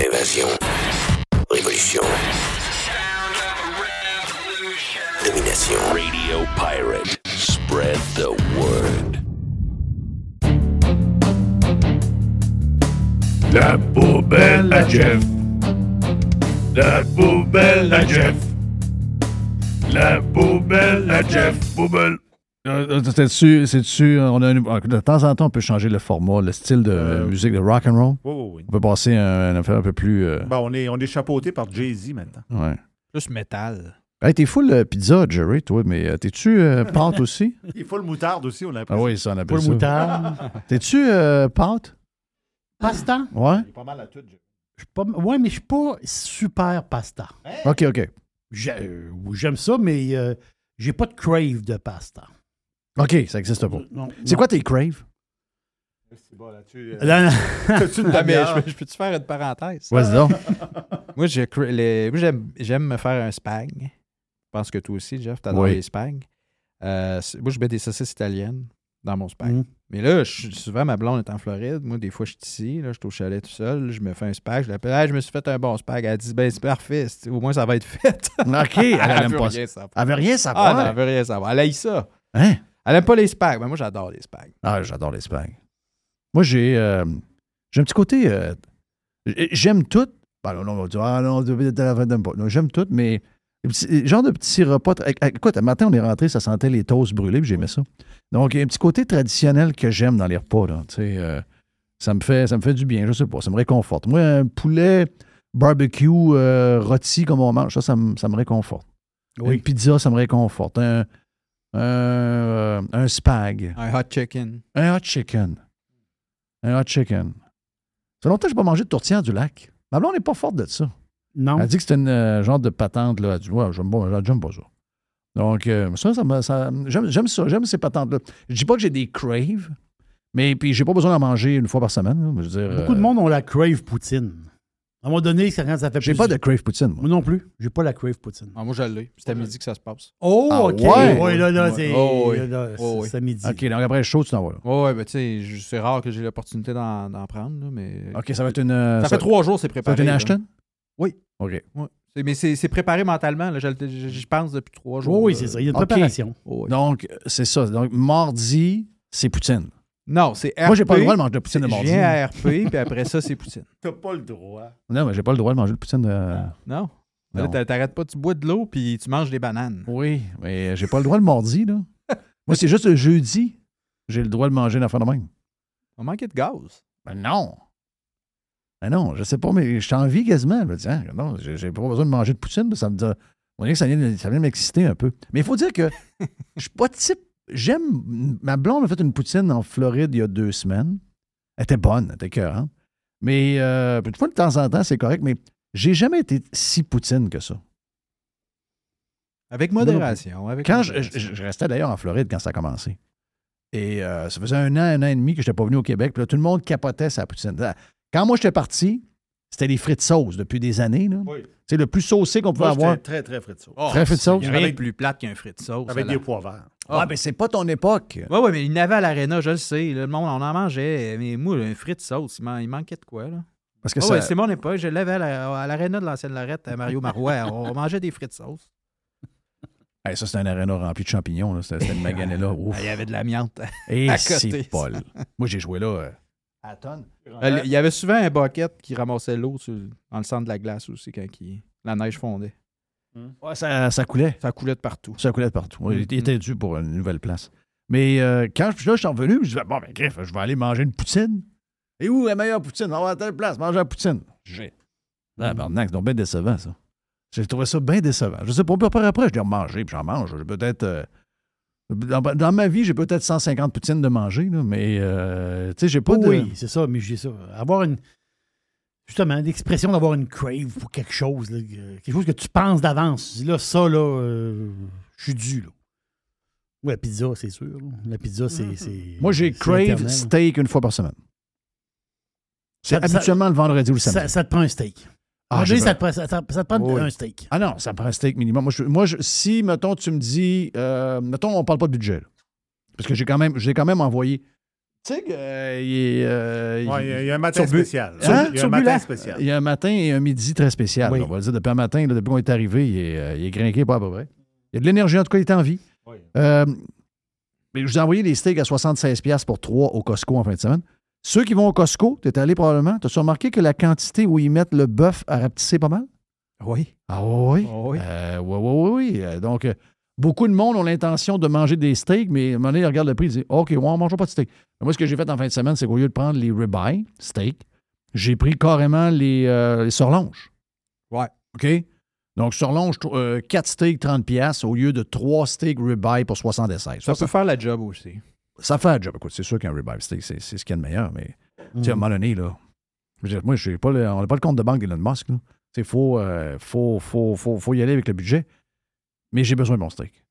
Évasion. Révolution. Domination. Radio Pirate. Spread the word. La poubelle à Jeff. La poubelle à Jeff. La poubelle à Jeff. Poubelle. Euh, C'est-tu, c'est-tu, on a un- de temps en temps, on peut changer le format, le style de musique de rock and roll. Oui, oui, oui. On peut passer à un affaire un peu plus. euh, Bon, on est, on est chapeauté par Jay-Z maintenant. ouais. Plus métal. Hey, t'es full euh, pizza, Jerry, toi, mais euh, t'es-tu euh, pâte aussi? Il faut le moutarde aussi, on a Ah oui, ça, on appelle Full ça. moutarde. T'es-tu euh, pâte? Pasta? Ouais. pas mal à tout. Je suis pas, ouais, mais je suis pas super pasta. OK, OK. J'ai- euh, J'aime ça, mais euh, j'ai pas de crave de pasta. OK, ça n'existe pas. C'est quoi tes craves? Là, non. T'as-tu une Ah, je, peux- je peux-tu faire une parenthèse? Vas-y donc. moi, j'ai cra- les- moi, j'aime, j'aime me faire un spag. Je pense que toi aussi, Jeff, t'adores Oui. les spags. Euh, c'est- moi, je mets des saucisses italiennes dans mon spag. Mm. Mais là, je suis- souvent, ma blonde est en Floride. Moi, des fois, je suis ici. Là, je suis au chalet tout seul. Je me fais un spag. Je l'appelle. Hey, je me suis fait un bon spag. Elle dit, ben, c'est parfait. C'est- Au moins, ça va être fait. OK, elle aime veut pas rien ça. savoir. Elle veut rien Ah, savoir. non, elle veut rien savoir. Elle haït ça. Hein? Elle aime pas les spags. Mais moi, j'adore les spags. Ah, j'adore les spags. Moi, j'ai euh, j'ai un petit côté. euh, j'aime tout. Ben, non, non, on va dire, ah non, t'aimes pas. Non, j'aime tout, mais. petits- Genre de petits repas. tra- Écoute, un matin, on est rentré, ça sentait les toasts brûlés, puis j'aimais ça. Donc, il y a un petit côté traditionnel que j'aime dans les repas. Là, tu sais, euh, ça, me fait, ça me fait du bien, je sais pas, ça me réconforte. Moi, un poulet barbecue euh, rôti comme on mange, ça, ça me, ça me réconforte. Une pizza, ça me réconforte. Un, euh, un spag. Un hot chicken. Un hot chicken. Un hot chicken. Ça fait longtemps que je n'ai pas mangé de tourtière du lac. Ma blonde n'est pas forte de ça. Non. Elle dit que c'est une euh, genre de patente. Là. Elle dit, ouais, j'aime pas, j'aime pas ça. Donc, euh, ça, ça, ça- j'aime, ça, j'aime ces patentes-là. Je dis pas que j'ai des craves, mais puis j'ai pas besoin d'en manger une fois par semaine. là. Je veux dire, Beaucoup de euh, monde ont la crave poutine. À un moment donné, ça, quand ça fait J'ai pas de crave poutine, moi. Moi non plus. J'ai pas la crave poutine. Ah, moi, je l'ai. C'est à midi que ça se passe. Oh, Ah, OK. ouais? Ouais, là, là, c'est Oh, oui. là, Oh, oui. c'est à midi. OK, donc après, chaud, tu t'en vas là. Ouais, ouais, ben tu sais, je- c'est rare que j'ai l'opportunité d'en d'en prendre, là, mais. OK, ça va être une. euh, Ça fait trois jours, c'est Ça préparé. va être une là. Ashton? Oui. OK. Ouais. C'est- Mais c'est c'est préparé mentalement, là. Je, le- je- j'y pense depuis trois jours. Oui, oui, là. c'est ça. Il y a une OK. préparation. Oh, oui. Donc, c'est ça. Donc, mardi, c'est poutine. Non, c'est RP. Moi, j'ai pas le droit de manger de poutine de Je mardi. viens à RP, puis après ça, c'est poutine. T'as pas le droit. Non, mais j'ai pas le droit de manger de poutine de. Non. Non. Là, t'a- T'arrêtes pas, tu bois de l'eau, puis tu manges des bananes. Oui, mais j'ai pas le droit le mardi, là. Moi, c'est juste le jeudi. J'ai le droit de manger une affaire de même. On manquait de gaz. Ben non. Ben non, je sais pas, mais je suis en vie quasiment. Je me dis, hein, non, j'ai pas besoin de manger de poutine. Ça me dit, on dirait que ça vient, de- ça vient de m'exciter un peu. Mais il faut dire que je suis pas type. J'aime. Ma blonde a fait une poutine en Floride il y a deux semaines. Elle était bonne, elle était écœurante. Mais euh, une fois de temps en temps, c'est correct, mais j'ai jamais été si poutine que ça. Avec modération. Avec Quand je, modération. je- je restais d'ailleurs en Floride quand ça a commencé. Et euh, ça faisait un an, un an et demi que je n'étais pas venu au Québec. Puis là, tout le monde capotait sa poutine. Quand moi, j'étais parti, c'était les frites sauce depuis des années. là. Oui. C'est le plus saucé qu'on pouvait Moi, avoir. très, très frit de sauce. Oh, Très frites sauce. Il y a rien de plus plate qu'un frit de sauce. Avec des pois verts. Ouais, mais c'est pas ton époque. Ouais, ouais, mais il n'avait à l'aréna, je le sais. le monde, on en mangeait. Mais moi, un frit de sauce, il, man- il manquait de quoi, là? Parce que Ah ça- ouais, c'est mon époque. Je l'avais à la- à l'aréna de l'ancienne Lorette, à Mario Marois. on mangeait des frites de sauce. Hey, ça, c'était un aréna rempli de champignons. là. C'était une maganée-là. Ouf. Il y avait de l'amiante. Et à c'est. Paul. Moi, j'ai joué là. euh, À tonne. Euh, Il y avait souvent un bucket qui ramassait l'eau dans le centre de la glace aussi quand il- la neige fondait. Ouais, ça, ça coulait. Ça coulait de partout. Ça coulait de partout. Ouais, Il était dû pour une nouvelle place. Mais euh, quand je, là, je suis revenu, je disais, bon, ben, griffe, je vais aller manger une poutine. Et où la meilleure poutine? On va à telle place, manger la poutine. J'ai. Ah, ben, c'est donc bien décevant, ça. J'ai trouvé ça bien décevant. Je sais pas, puis après, après, je dois manger, puis j'en mange. J'ai peut-être. euh, dans, dans ma vie, j'ai peut-être 150 poutines de manger, là, mais euh, tu sais, j'ai pas de. Oui, c'est ça, mais j'ai ça. Avoir une. Justement, l'expression d'avoir une crave pour quelque chose, là, euh, quelque chose que tu penses d'avance. Tu dis, Là, ça, là, euh, je suis dû, là. Oui, la pizza, c'est sûr. La pizza, c'est. c'est- Moi, j'ai crave éternel. steak une fois par semaine. C'est ça- habituellement le vendredi ou le Ça, samedi. ça te prend un steak. Ah, j'ai ça, te prend, ça, te prend Oui. un steak. Ah non, ça me prend un steak minimum. Moi, je- moi, je- si, mettons, tu me dis, euh, mettons, on parle pas de budget, là. parce que j'ai quand même, j'ai quand même envoyé. Tu sais qu'il est. euh, Ouais, il y a- il y a un matin Turbu- spécial. Hein? Il y a un matin spécial. Il y a un matin et un midi très spécial. Oui. On va le dire depuis un matin, là, depuis qu'on est arrivé, il est, euh, il est grinqué pas à peu près. Il y a de l'énergie, en tout cas, il est en vie. Euh, mais je vous ai envoyé des steaks à 76$ pour trois au Costco en fin de semaine. Ceux qui vont au Costco, tu es allé probablement, tu as remarqué que la quantité où ils mettent le bœuf a rapetissé pas mal? Oui. Ah oui? oui. Euh, oui, oui, oui, oui. Euh, Donc, euh, beaucoup de monde ont l'intention de manger des steaks, mais à un moment donné, ils regardent le prix, ils disent OK, ouais, on ne mangera pas de steak. Mais moi, ce que j'ai fait en fin de semaine, c'est qu'au lieu de prendre les ribeyes, steak, j'ai pris carrément les, euh, les surlonges. Ouais. OK? Donc, surlonge, 4 steaks, 30$ piastres, au lieu de 3 steaks ribeye pour 76. Ça peut faire la job aussi. Ça fait un job. Écoute, c'est sûr qu'un ribeye steak, c'est, c'est ce qu'il y a de meilleur, mais tu sais, à un Mm. moment donné, là, je veux dire, moi, j'ai pas le- on n'a pas le compte de banque d'Elon Musk. Il faut, euh, faut, faut, faut, faut y aller avec le budget. Mais j'ai besoin de mon steak.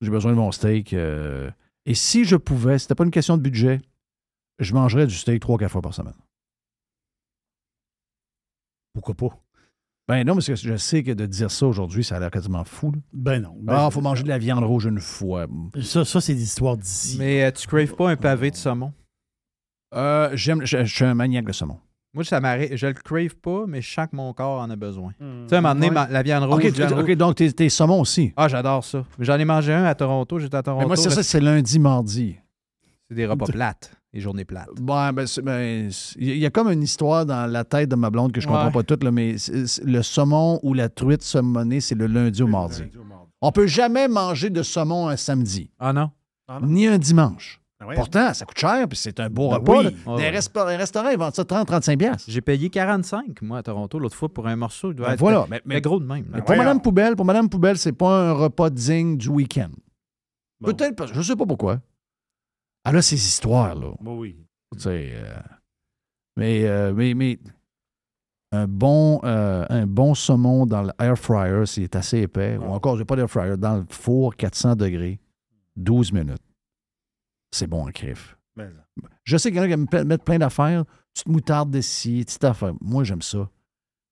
J'ai besoin de mon steak. euh, et si je pouvais, si c'était pas une question de budget, je mangerais du steak 3-4 fois par semaine. Pourquoi pas? Ben non, parce que je sais que de dire ça aujourd'hui, ça a l'air quasiment fou. là. Ben non. Ben, ah, faut manger de la viande rouge une fois. Ça, ça c'est des histoires d'ici. Mais euh, tu craves pas un pavé de saumon? Euh, j'aime, je, je suis un maniaque de saumon. Moi, ça. Je le crave pas, mais je sens que mon corps en a besoin. Tu sais, à un moment donné, Ouais. ma- la viande rouge. OK, viande OK, rouge- donc t'es, t'es saumon aussi. Ah, j'adore ça. J'en ai mangé un à Toronto. J'étais à Toronto. Mais moi, c'est ça, c'est lundi, mardi. C'est des repas plates. Les journées plates. Ouais, ben, c'est- ben, il y a comme une histoire dans la tête de ma blonde que je comprends Ouais. pas toute, là, mais le saumon ou la truite saumonée, c'est le lundi au mardi. On peut jamais manger de saumon un samedi. Ah non? Ni un dimanche. Ah ouais? Pourtant, ça coûte cher, puis c'est un beau Ben repas. oui. Ah ouais. les restaurants, ils vendent ça 30-35$. piastres. J'ai payé 45, moi, à Toronto, l'autre fois, pour un morceau. Il doit Ben être voilà, mais- gros de même. Mais pour Madame Poubelle, pour Madame Poubelle, c'est pas un repas digne du week-end. Peut-être, parce- je sais pas pourquoi. Elle a ses histoires, là. Bah oui. Tu sais, euh, mais, euh, mais, mais un bon, euh, un bon saumon dans l'air fryer, c'est assez épais. Ou encore, j'ai pas d'air fryer, dans le four, 400 degrés, 12 minutes. C'est bon en crif. Mais- Je sais qu'il y en a qui aiment pe- mettre plein d'affaires. Petite moutarde d'ici, petite affaire. Moi, j'aime ça.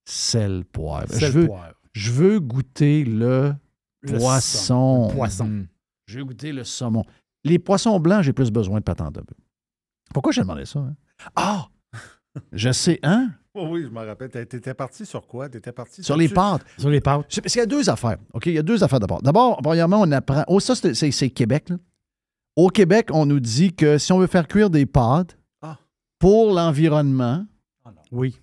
Sel, poivre. Sel, je, veux, poivre. je veux goûter le, Le poisson. Le poisson. Mm. Je veux goûter le saumon. Les poissons blancs, j'ai plus besoin de patente de bœuf. Pourquoi j'ai demandé ça? hein? Ah! je sais, hein? Oh oui, je me rappelle. T'é- T'étais parti sur quoi? T'étais parti Sur les tu- pâtes. Sur les pâtes. C'est- Parce qu'il y a deux affaires. OK? Il y a deux affaires d'abord. D'abord, premièrement, on apprend. Oh, ça, c'est- c'est c'est Québec. là. Au Québec, on nous dit que si on veut faire cuire des pâtes Ah. pour l'environnement, Oui.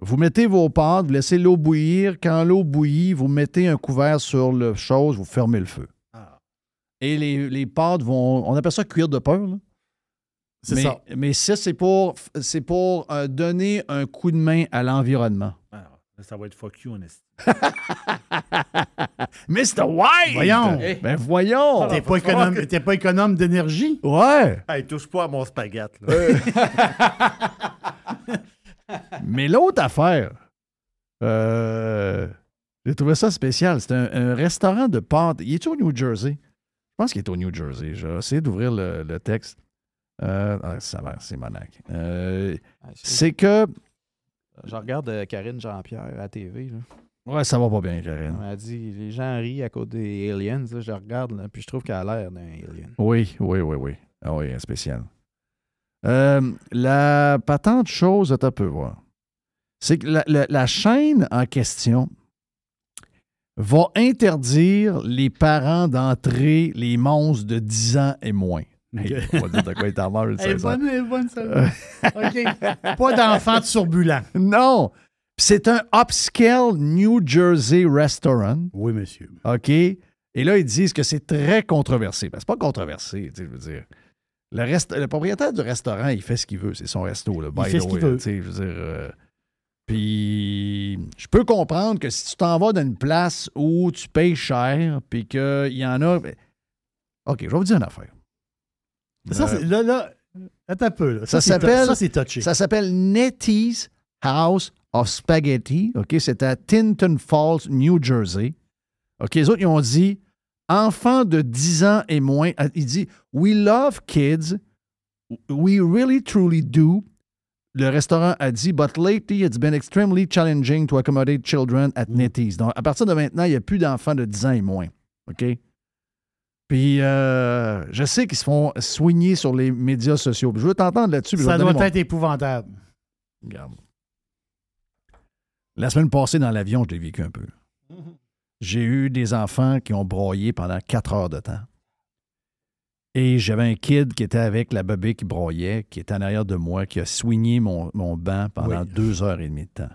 vous mettez vos pâtes, vous laissez l'eau bouillir. Quand l'eau bouillit, vous mettez un couvert sur le chose, vous fermez le feu. Ah. Et les, les pâtes vont. On appelle ça cuire de peur. là. C'est mais, ça. Mais ça, c'est pour, c'est pour euh, donner un coup de main à l'environnement. Ah, ça va être fuck you, en esti. Mr. White! Voyons. Ben voyons! T'es pas économe, t'es pas économe d'énergie? Ouais! Hey, touche pas à mon spaghette. là. Mais l'autre affaire, euh, j'ai trouvé ça spécial. C'est un, un restaurant de pâtes. Il est au New Jersey? Je pense qu'il est au New Jersey. Je vais essayer d'ouvrir le, le texte. Euh, ah, ça va, c'est monac. Euh, c'est que. Je regarde euh, Karine Jean-Pierre à TV. Là. Ouais, ça va pas bien, Karine. Elle dit les gens rient à cause des aliens. là. Je regarde, là, puis je trouve qu'elle a l'air d'un alien. Oui, oui, oui, oui. Ah oui, spécial. Euh, la patente chose, un peu voir. C'est que la, la- la chaîne en question va interdire les parents d'entrer les monstres de 10 ans et moins. Hey, on va dire de quoi il est en marre, le Elle est 16 ans. bonne, bonne. OK. Pas d'enfants turbulents. Non! C'est un upscale New Jersey restaurant. Oui, monsieur. OK? Et là, ils disent que c'est très controversé. Ben, c'est pas controversé, je veux dire. Le, rest- le propriétaire du restaurant, il fait ce qu'il veut. C'est son resto, là. by fait the ce qu'il way, veut. tu sais, je veux dire. euh, puis, je peux comprendre que si tu t'en vas dans une place où tu payes cher, puis qu'il y en a. ben, OK, je vais vous dire une affaire. Ça, Euh, là, là, attends un peu. là. ça s'appelle. Ça, c'est touché. Ça s'appelle Nettie's House of Spaghetti. OK, c'est à Tinton Falls, New Jersey. OK, les autres, ils ont dit enfants de 10 ans et moins. Ah, Il dit We love kids. We really truly do. Le restaurant a dit, but lately it's been extremely challenging to accommodate children at Nettie's. Donc, à partir de maintenant, il n'y a plus d'enfants de 10 ans et moins. OK? Puis, euh, je sais qu'ils se font soigner sur les médias sociaux. Je veux t'entendre là-dessus. Ça doit mon- être épouvantable. Regarde. La semaine passée, dans l'avion, je l'ai vécu un peu. J'ai eu des enfants qui ont broyé pendant quatre heures de temps. Et j'avais un kid qui était avec la bébé qui broyait, qui était en arrière de moi, qui a soigné mon, mon banc pendant Oui. deux heures et demie de temps.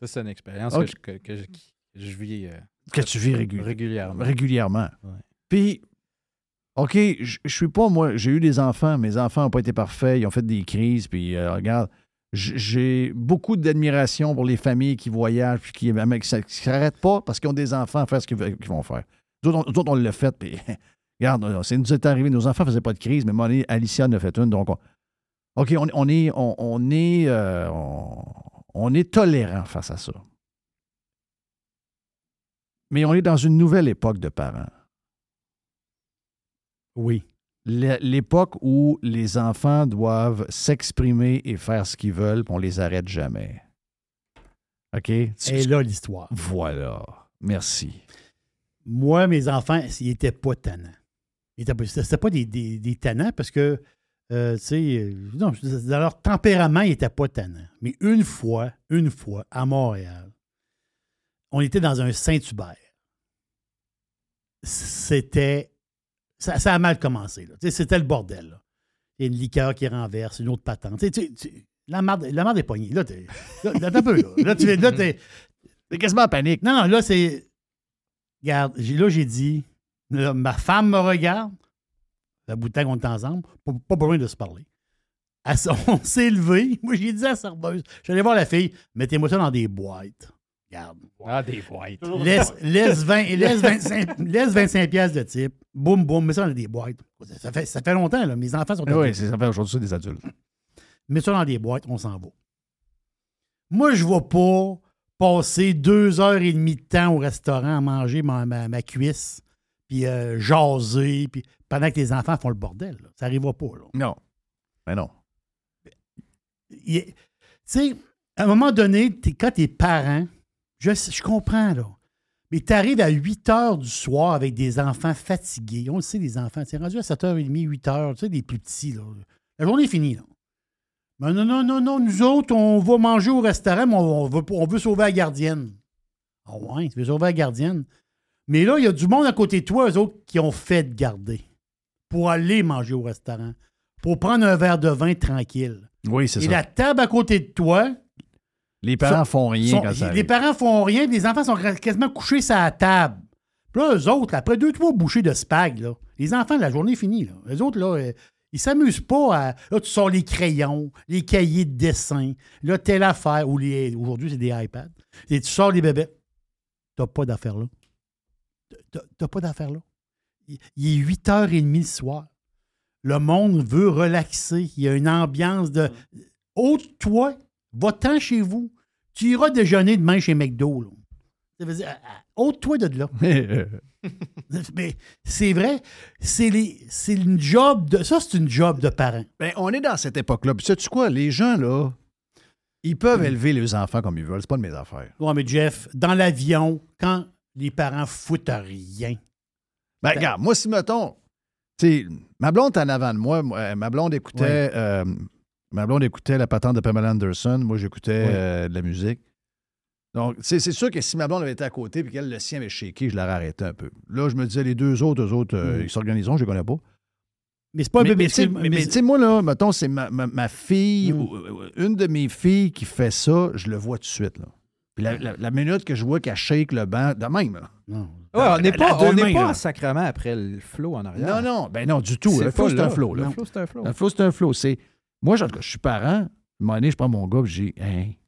Ça, c'est une expérience que, je, que, je, que je vis. euh, Que tu vis régu- régulièrement. régulièrement. Ouais. Puis, OK, je je suis pas, moi, j'ai eu des enfants, mes enfants n'ont pas été parfaits, ils ont fait des crises, puis euh, regarde, j'ai beaucoup d'admiration pour les familles qui voyagent, puis qui ne s'arrêtent pas parce qu'ils ont des enfants à faire ce qu'ils vont faire. Nous autres, on, on l'a fait, puis regarde, euh, c'est nous est arrivé, nos enfants ne faisaient pas de crise, mais moi, Alicia en a fait une, donc on- OK, on, on est, on, est, euh, on est tolérant face à ça. Mais on est dans une nouvelle époque de parents. Oui. L'époque où les enfants doivent s'exprimer et faire ce qu'ils veulent, puis on les arrête jamais. OK? Et là, l'histoire. Voilà. Merci. Moi, mes enfants, ils n'étaient pas tannants. C'était pas des, des, des tannants parce que, euh, tu sais, euh, dans leur tempérament, ils n'étaient pas tannants. Mais une fois, une fois, à Montréal, on était dans un Saint-Hubert. C'était. Ça, ça a mal commencé. C'était le bordel. là. Il y a une liqueur qui renverse, une autre patente. La marde, la marde est poignée. Là, t'es- là, là, un peu. Là, là tu là, t'es. T'es quasiment en panique. Non, non, là, c'est. Regarde, là, j'ai dit. là, ma femme me regarde. La bout de temps qu'on est ensemble. Pas, pas besoin de se parler. Elle on s'est levé. Moi, j'ai dit à la serveuse. J'allais voir la fille. Mettez-moi ça dans des boîtes. Regarde. Ah, des whites. Laisse, laisse, 20, laisse, 25, laisse 25 piastres de type. Boum, boum, mets ça dans des boîtes. Ça fait, ça fait longtemps, là. Mes enfants sont Oui, adultes. c'est ça fait aujourd'hui des adultes. Mets ça dans des boîtes, on s'en va. Moi, je ne vais pas passer deux heures et demie de temps au restaurant à manger ma, ma- ma cuisse, puis euh, jaser, puis pendant que les enfants font le bordel. là. Ça n'arrivera pas. Là. Non. Ben non. Tu sais, à un moment donné, quand t'es parent, je, je comprends, là. Mais tu arrives à 8 heures du soir avec des enfants fatigués. On le sait, les enfants. C'est rendu à 7h30, 8 heures. Tu sais, des plus petits, là. La journée est finie, là. Mais non, non, non, non. Nous autres, on va manger au restaurant, mais on, on veut, on veut sauver la gardienne. Ah ouais, tu veux sauver la gardienne? Mais là, il y a du monde à côté de toi, eux autres, qui ont fait de garder pour aller manger au restaurant, pour prendre un verre de vin tranquille. Oui, c'est Et ça. la table à côté de toi. Les parents sont- font rien sont- quand ça Les arrive. parents font rien, les enfants sont quasiment couchés sur la table. Puis là, eux autres, après deux, trois bouchées de spag, là, les enfants, la journée est finie. Là. Eux autres, là, euh, ils s'amusent pas à. Là, tu sors les crayons, les cahiers de dessin, là, telle affaire, ou les. Aujourd'hui, c'est des iPads. Et tu sors les bébés. T'as pas d'affaires là. T'as- pas d'affaires là. Il il est 8h30 le soir. Le monde veut relaxer. Il y a une ambiance de. Ôte-toi, va-t'en chez vous. Tu iras déjeuner demain chez McDo. là. Ça veut dire, ah, ôte-toi de là. Mais c'est vrai, c'est une job de. Ça, c'est une job de parent. Ben, on est dans cette époque-là. Puis sais-tu quoi? Les gens, là, ils peuvent élever les enfants comme ils veulent. C'est pas de mes affaires. Ouais, mais Jeff, dans l'avion, quand les parents foutent rien. Ben, regarde, moi, si, mettons, tu sais, ma blonde est en avant de moi. euh, ma blonde écoutait, euh, ma blonde écoutait la patente de Pamela Anderson. Moi, j'écoutais euh, de la musique. Donc, c'est sûr que si ma blonde avait été à côté et qu'elle, le sien avait shaké, je l'aurais arrêté un peu. Là, je me disais, les deux autres, eux autres, euh, Mm. ils s'organiseront, je les connais pas. Mais c'est pas un bébé. mais tu sais- excuse- mais- mais tu sais, moi, là, mettons, c'est ma, ma- ma fille, ou- ou- une de mes filles qui fait ça, je le vois tout de suite, là. Puis la, la- la minute que je vois qu'elle shake le banc, de même, là. Non. Ouais, on n'est pas, on mains, pas en sacrement après le flow en arrière. Non, non, ben non, du tout. C'est Le flow, c'est un flow. Le flow, c'est un flow. Le flow, c'est un flow. C'est... Moi, je, je suis parent. À un moment donné, je prends mon gars et je dis Hey,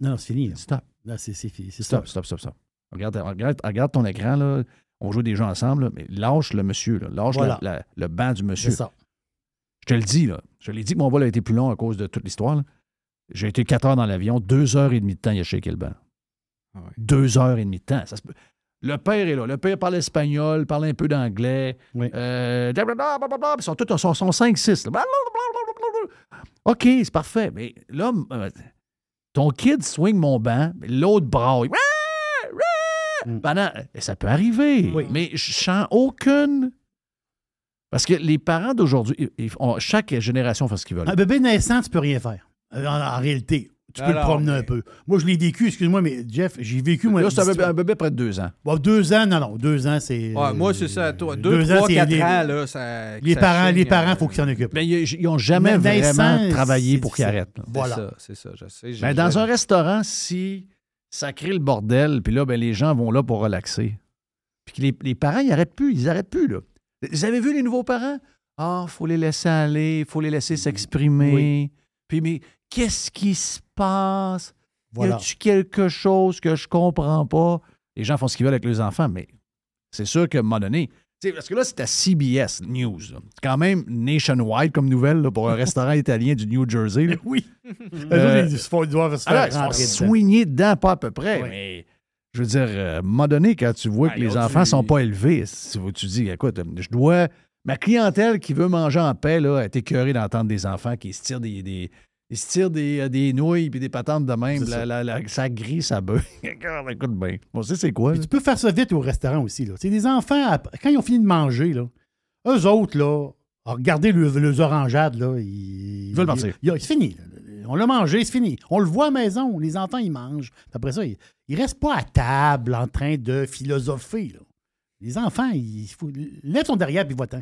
Non, c'est fini. là. stop, Là, c'est c'est fini. C'est stop, stop, stop, stop. Regarde, regarde, regarde ton écran, là. On joue des jeux ensemble, là, mais lâche le monsieur, là. lâche Voilà. la- la- le banc du monsieur. C'est ça. Je te le dis, là. Je l'ai dit que mon vol a été plus long à cause de toute l'histoire. là. J'ai été quatre heures dans l'avion, deux heures et demie de temps, il a shaké le banc. Ah. Deux heures et demie de temps. Ça se peut- Le père est là. Le père parle espagnol, parle un peu d'anglais. Oui. Euh, blablabla, Ils sont tous sont, sont 5-6. OK, c'est parfait. Mais là, euh, ton kid swing mon banc, l'autre braille. Pendant, ça peut arriver, Oui. mais je sens aucune. Parce que les parents d'aujourd'hui, chaque génération fait ce qu'ils veulent. Un bébé naissant, tu peux rien faire. Euh, En, en réalité, tu peux le promener mais- un peu. Moi, je l'ai vécu, excuse-moi, mais Jeff, j'ai vécu, moi. Là, c'est un bébé, près de deux ans. Bon, deux ans, non, non, deux ans, c'est. Ouais, moi, c'est ça. Toi, deux deux, ans, trois, c'est quatre les- ans, là, ça. Les ça parents, chigne, les parents, euh, il faut qu'ils s'en occupent. Ben, ils n'ont jamais vraiment travaillé pour qu'ils arrêtent. là. Voilà. ça, c'est ça, je sais. j'ai- Ben, dans un restaurant, si ça crée le bordel, puis là, ben, les gens vont là pour relaxer. Puis que les, les parents, ils n'arrêtent plus. Ils n'arrêtent plus. Là. Vous avez vu les nouveaux parents? Ah, il faut les laisser aller, il faut les laisser s'exprimer. Puis, mais qu'est-ce qui se passe? Voilà. Y a-tu quelque chose que je comprends pas? Les gens font ce qu'ils veulent avec leurs enfants, mais c'est sûr qu'à un moment donné, parce que là, c'est à CBS News. là. C'est quand même nationwide comme nouvelle là, pour un restaurant italien du New Jersey. là. Oui. Euh, ils se font- ils doivent se Alors, ils dedans. pas à peu près, Oui. mais je veux dire, euh, à un moment donné, quand tu vois Ah, que les enfants tu- sont pas élevés, si tu, tu dis, écoute, je dois. Ma clientèle qui veut manger en paix là, est écœurée d'entendre des enfants qui se tirent des. des ils se tirent des, euh, des nouilles puis des patentes de même. La, ça. la- la- ça grille, ça. Regarde, écoute bien. On sait c'est quoi. Puis tu peux faire ça vite au restaurant aussi. Là. C'est des enfants, quand ils ont fini de manger, là, eux autres, là, à regarder le- les orangeades, là, ils, Ils veulent partir. ils- C'est fini. là. On l'a mangé, c'est fini. On le voit à la maison. Les enfants, ils mangent. Puis Après ça, ils, ils restent pas à table en train de philosopher. là. Les enfants, il faut, lève ton derrière puis va-t'en.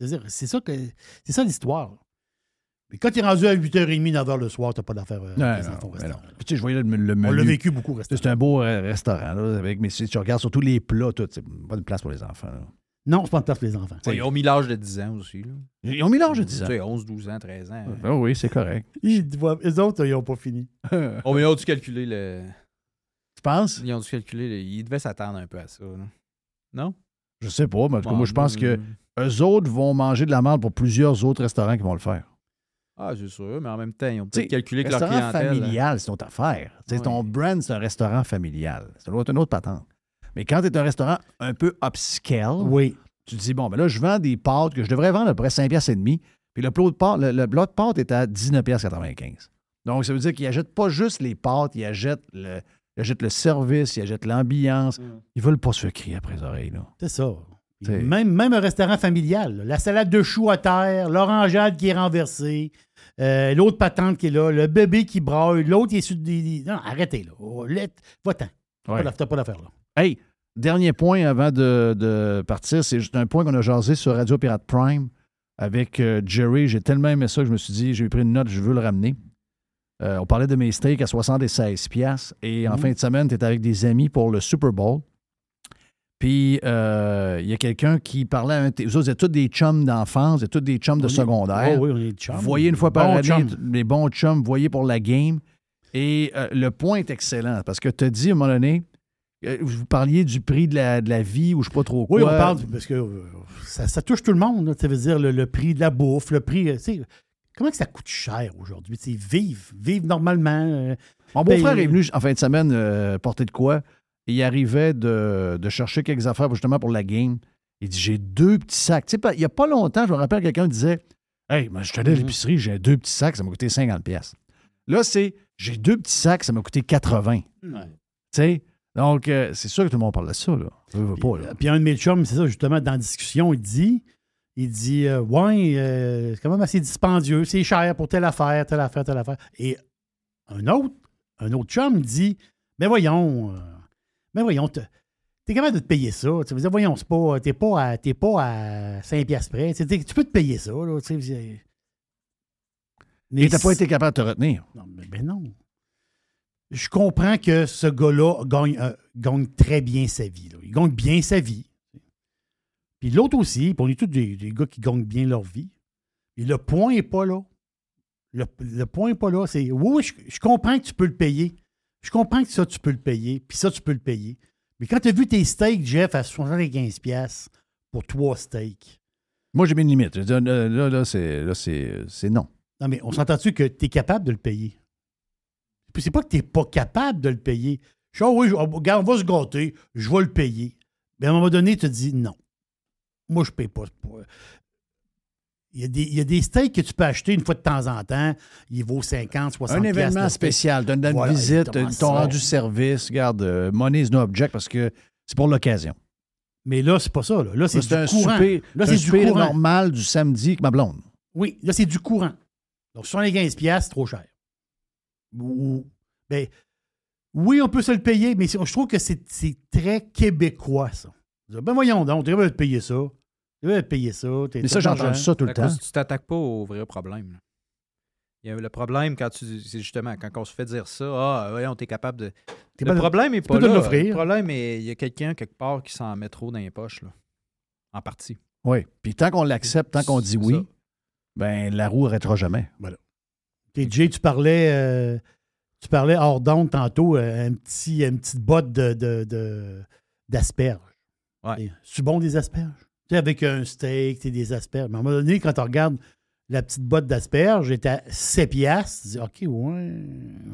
C'est-à-dire, C'est ça, que, c'est ça l'histoire. Mais quand tu es rendu à 8h30, 9h le soir, tu n'as pas d'affaires euh, Non, avec les non, enfants au mais restaurant. non. Puis tu sais, je voyais le, le menu. On l'a vécu beaucoup au restaurant. C'est un beau euh, restaurant, là, avec, mais si tu regardes surtout les plats, tout, c'est pas de place pour les enfants. là. Non, c'est pas une place pour les enfants. Ouais, Ils ont mis l'âge de 10 ans aussi. Là. Ils ont mis l'âge de 10 ans. Tu sais, 11, 12 ans, 13 ans. Ah oui, c'est correct. Ils, eux autres, ils n'ont pas fini. Oh, mais ils ont dû calculer le. Tu penses? Ils ont dû calculer. le- Ils devaient s'attendre un peu à ça. là. Non? Je sais pas, mais en tout cas, Bon, moi, je pense que eux autres vont manger de la merde pour plusieurs autres restaurants qui vont le faire. Ah, c'est sûr, mais en même temps, ils ont peut-être calculé que leur restaurant clientèle... hein. familial, c'est notre affaire. Ton brand, c'est un restaurant familial. Ça doit être une autre patente. Mais quand tu es un restaurant un peu upscale, oui. tu te dis, bon, ben là, je vends des pâtes que je devrais vendre à peu près 5 piastres et demi. Puis le plat de pâtes, le, le plat de pâtes est à 19,95 Donc, ça veut dire qu'ils n'achètent pas juste les pâtes, ils achètent le, ils achètent le service, ils achètent l'ambiance. Ils veulent pas se faire crier après les oreilles. Là. C'est ça. Même, même un restaurant familial. là. La salade de choux à terre, l'orangeade qui est renversée, euh, l'autre patente qui est là, le bébé qui braille, l'autre qui est sur des. Non, arrêtez là. Oh, Va-t'en. T'as Ouais. pas d'affaire- T'as pas d'affaire là. Hey, dernier point avant de, de partir, c'est juste un point qu'on a jasé sur Radio Pirate Prime avec euh, Jerry. J'ai tellement aimé ça que je me suis dit, j'ai pris une note, je veux le ramener. Euh, on parlait de mes steaks à 76 pièces et en Mhm. fin de semaine, tu étais avec des amis pour le Super Bowl. Puis, euh, il y a quelqu'un qui parlait à un... Vous autres, vous êtes tous des chums d'enfance, vous êtes tous des chums de est- secondaire. Oh oui, on est des chums. Vous voyez une fois par année, chums. les bons chums, vous voyez pour la game. Et euh, le point est excellent parce que tu as dit à un moment donné, euh, vous parliez du prix de la, de la vie ou je sais pas trop quoi. Oui, on parle parce que ça, ça touche tout le monde. Ça veut dire le, le prix de la bouffe, le prix. comment que ça coûte cher aujourd'hui? Vivre, vivre normalement. euh, Mon beau-frère payer- est venu en fin de semaine euh, porter de quoi? Et il arrivait de, de chercher quelques affaires justement pour la game. Il dit J'ai deux petits sacs. Tu sais, il n'y a pas longtemps, je me rappelle, quelqu'un disait Hey, moi, je suis allé à Mhm. l'épicerie, j'ai deux petits sacs, ça m'a coûté 50$. pièces. Là, c'est J'ai deux petits sacs, ça m'a coûté 80$. Tu sais, donc, euh, c'est sûr que tout le monde parle de ça, là. Je veux pas, là. Puis un de mes chums, c'est ça, justement, dans la discussion, il dit, il dit, euh, ouais, euh, c'est quand même assez dispendieux, c'est cher pour telle affaire, telle affaire, telle affaire. Et un autre, un autre chum dit, mais voyons, euh, mais voyons, t'es capable de te payer ça. Tu veux dire, voyons, c'est pas, t'es pas à, pas à 5 piastres près. Tu peux te payer ça, là. Mais t'as pas été capable de te retenir. non, mais ben non. Je comprends que ce gars-là gagne, euh, gagne très bien sa vie. là. Il gagne bien sa vie. Puis l'autre aussi, on est tous des, des gars qui gagnent bien leur vie. Et le point n'est pas là. Le, le point n'est pas là. C'est oui, oui, je, je comprends que tu peux le payer. Je comprends que ça, tu peux le payer. Puis ça, tu peux le payer. Mais quand tu as vu tes steaks, Jeff, à 75$ piastres pour trois steaks, Moi, j'ai mis une limite. Là, là, là, c'est, là, c'est, c'est non. Non, mais on s'entend-tu que tu es capable de le payer? Puis c'est pas que tu n'es pas capable de le payer. Je dis, ah oui, je- regarde, on va se gâter, je vais le payer. Mais à un moment donné, tu te dis non. Moi, je ne paye pas. Il y, a des, il y a des steaks que tu peux acheter une fois de temps en temps. Il vaut 50, 60 Un événement spécial, donne une Voilà, visite, t'ont rendu service. Regarde, euh, money is no object parce que c'est pour l'occasion. Mais là, c'est pas ça. Là, Là, c'est c'est du un courant. souper, là, c'est c'est du courant. normal du samedi avec ma blonde. Oui, là, c'est du courant. Donc, 75 piastres, trop cher. Ou, ben, oui, on peut se le payer, mais c'est- je trouve que c'est c'est très québécois, ça. Ben voyons donc, tu devrais te payer ça. Tu te payer ça. t'es- Mais ça, entendu ça tout le temps. tu t'attaques pas au vrai problème. là. Il y a le problème quand tu. C'est justement quand on se fait dire ça, ah, voyons, t'es capable de. T'es le pas- problème est pas là. l'offrir. Le problème est il y a quelqu'un quelque part qui s'en met trop dans les poches, là. En partie. Oui. Puis tant qu'on l'accepte, tant qu'on dit oui, ça. ben la roue n'arrêtera jamais. T'es Jay, tu parlais, euh, tu parlais hors d'onde tantôt, euh, un petit, une petite botte de, de- de- d'asperges. Ouais. C'est bon des asperges? Tu sais, avec un steak, des asperges. Mais à un moment donné, quand tu regardes la petite botte d'asperges, elle est à 7 piastres. Tu dis, OK, ouais,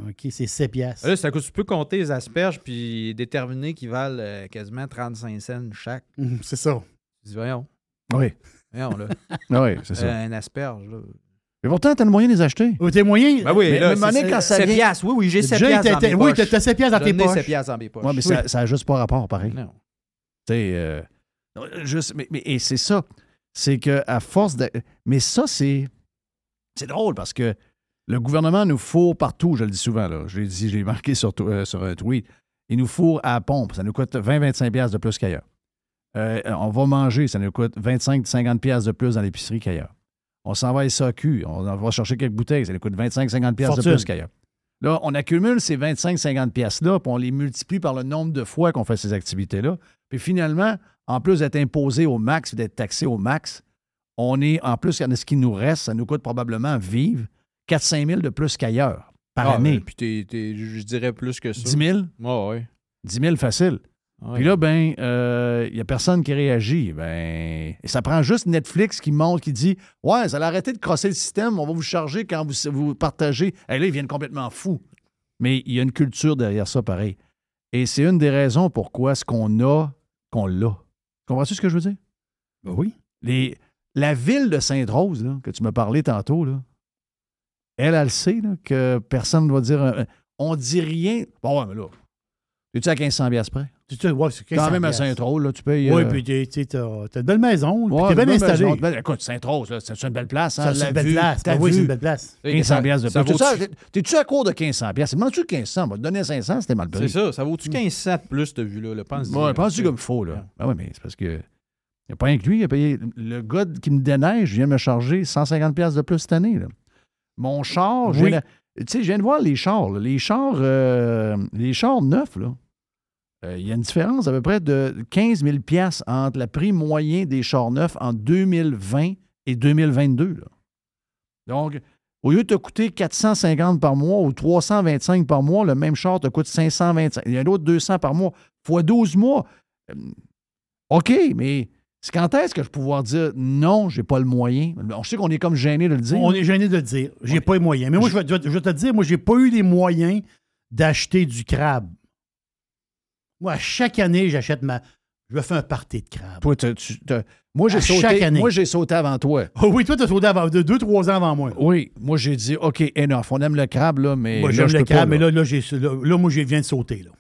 OK, c'est 7 piastres. Là, cause que tu peux compter les asperges puis déterminer qu'ils valent euh, quasiment 35 cents chaque. Mhm, c'est ça. Tu dis, voyons. Oui. Voyons, là. Oui, c'est ça. Euh, un asperge, là. Mais pourtant, t'as le moyen de les acheter. Oh, t'es moyen? Ben oui, Mais- là, mais quand ça 7 vient- piastres. Oui, oui, j'ai 7 Jay, piastres dans t'as- mes oui, poches. t'as- t'as 7 piastres dans tes poches. 7 piastres dans mes poches. Oui, mais ça- ça n'a juste pas rapport, pareil. Non. Tu sais, euh, juste, mais, mais- et c'est ça. C'est qu'à force de. Mais ça, c'est. C'est drôle parce que le gouvernement nous fourre partout, je le dis souvent, là. Je l'ai dit, je l'ai marqué sur, euh, sur un tweet. Il nous fourre à la pompe. Ça nous coûte 20-25$ piastres de plus qu'ailleurs. Euh, on va manger, ça nous coûte 25-50$ piastres de plus dans l'épicerie qu'ailleurs. On s'en va à SAQ, on va chercher quelques bouteilles, ça nous coûte 25-50$ piastres de plus qu'ailleurs. Là, on accumule ces 25-50$ piastres-là, puis on les multiplie par le nombre de fois qu'on fait ces activités-là. Puis finalement, en plus d'être imposé au max d'être taxé au max, on est, en plus, il y en a ce qui nous reste, ça nous coûte probablement vivre 4-5 000 de plus qu'ailleurs par Ah, année. Puis t'es- t'es- je dirais plus que ça. 10 000? Ouais, ouais. 10 000 facile. Puis là, ben, il n'y a personne qui réagit. Ben, et ça prend juste Netflix qui montre, qui dit Ouais, ça a arrêté de crosser le système, on va vous charger quand vous, vous partagez. Et là, ils viennent complètement fous. Mais il y a une culture derrière ça, pareil. Et c'est une des raisons pourquoi ce qu'on a, qu'on l'a. Comprends-tu ce que je veux dire? Ben oui. Les, la ville de Sainte-Rose, que tu m'as parlé tantôt, là, elle, elle sait là, que personne ne va dire. euh, on dit rien. Bon, ouais, mais là. Es-tu à 1500 piastres près? Tu sais, ouais, c'est Quand même à 1500 Saint-Rose, là, tu payes. Oui, euh, puis tu sais, t'as t'as une belle maison, puis ouais, t'es bien installé. maison. Écoute, Sainte-Rose, là, c'est une belle place. Hein, Ça, c'est une belle vue, place. oui, c'est une belle place. 1500 piastres de plus. T'es-tu à- T'es-tu à court de 1500 piastres? Demandes-tu 1500? On va te donner 500, c'était mal pris. C'est ça. Ça vaut-tu 1500 de plus de vue-là? là? Pense-y, Ouais, pense-tu comme il faut, là. Ben oui, mais c'est parce que. Il n'y a pas rien que lui, il a payé. Le gars qui me déneige vient me charger 150$ piastres de plus cette année. là. Mon char, je Oui. viens de- tu sais, je viens de voir les chars. Les chars, euh, les chars neufs, là. Euh, Il y a une différence à peu près de 15 000 piastres entre le prix moyen des chars neufs en 2020 et 2022. là. Donc, au lieu de te coûter 450 par mois ou 325 par mois, le même char te coûte 525. Il y a un autre 200 par mois. Fois 12 mois. Euh, OK, mais c'est quand est-ce que je vais pouvoir dire non, j'ai pas le moyen? On sait qu'on est comme gêné de le dire. On est gêné de le dire. J'ai pas les moyens. Mais moi, je je vais te dire, moi, j'ai pas eu les moyens d'acheter du crabe. Moi, à chaque année, j'achète ma. Je me fais un party de crabe. Toi, tu- tu- moi, j'ai sauté, chaque année. moi, j'ai sauté avant toi. Oh oui, toi, t'as sauté avant, de deux, trois ans avant moi. Oui, moi, j'ai dit, OK, enough. On aime le crabe, là, mais. moi, j'aime le pas, crabe, mais là, là, là, là, moi, je viens de sauter. Là.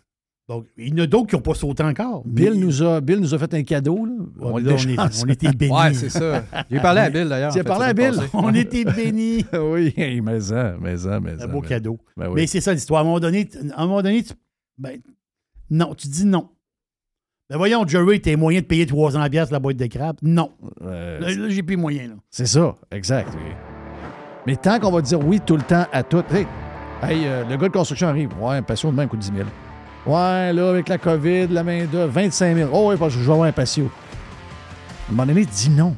Donc, il y en a d'autres qui n'ont pas sauté encore. Bill, Mais- nous a, Bill nous a fait un cadeau. Là. Ouais, était là, on, est- on était bénis. Ouais, c'est ça. J'ai parlé à Bill, d'ailleurs. J'ai parlé à Bill? On était bénis. oui, mais ça, mais ça, mais ça. Un beau mais- cadeau. Ben oui. Mais c'est ça l'histoire. À un moment donné, à un moment donné tu, ben, non, tu dis non. Ben voyons, Jerry, t'as moyen de payer 300 pièces la boîte de crabe? Non. Euh, Là, là, j'ai plus moyen. Là. C'est ça, exact. oui. Mais tant qu'on va dire oui tout le temps à tout, hey, hey, euh, le gars de construction arrive. Ouais, un patio de même coûte 10 000. Ouais, là, avec la COVID, la main-d'œuvre, 25 000. Oh, oui, parce que je vais avoir un patio. À un moment donné, dis non.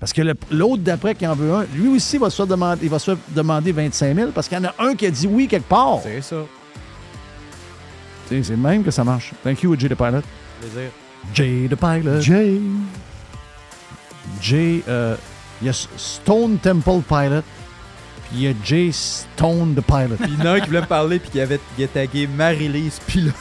Parce que le- l'autre d'après qui en veut un, lui aussi va se faire demander, il va se faire demander 25 000 parce qu'il y en a un qui a dit oui quelque part. C'est ça. C'est le même que ça marche. Thank you, Jay the Pilot. Plaisir. Jay the Pilot. Jay. Jay, euh, il y a Stone Temple Pilot, puis il y a Jay Stone the Pilot. Puis il y en a un qui voulait me parler puis qui avait il a tagué Marie-Lise Pilote.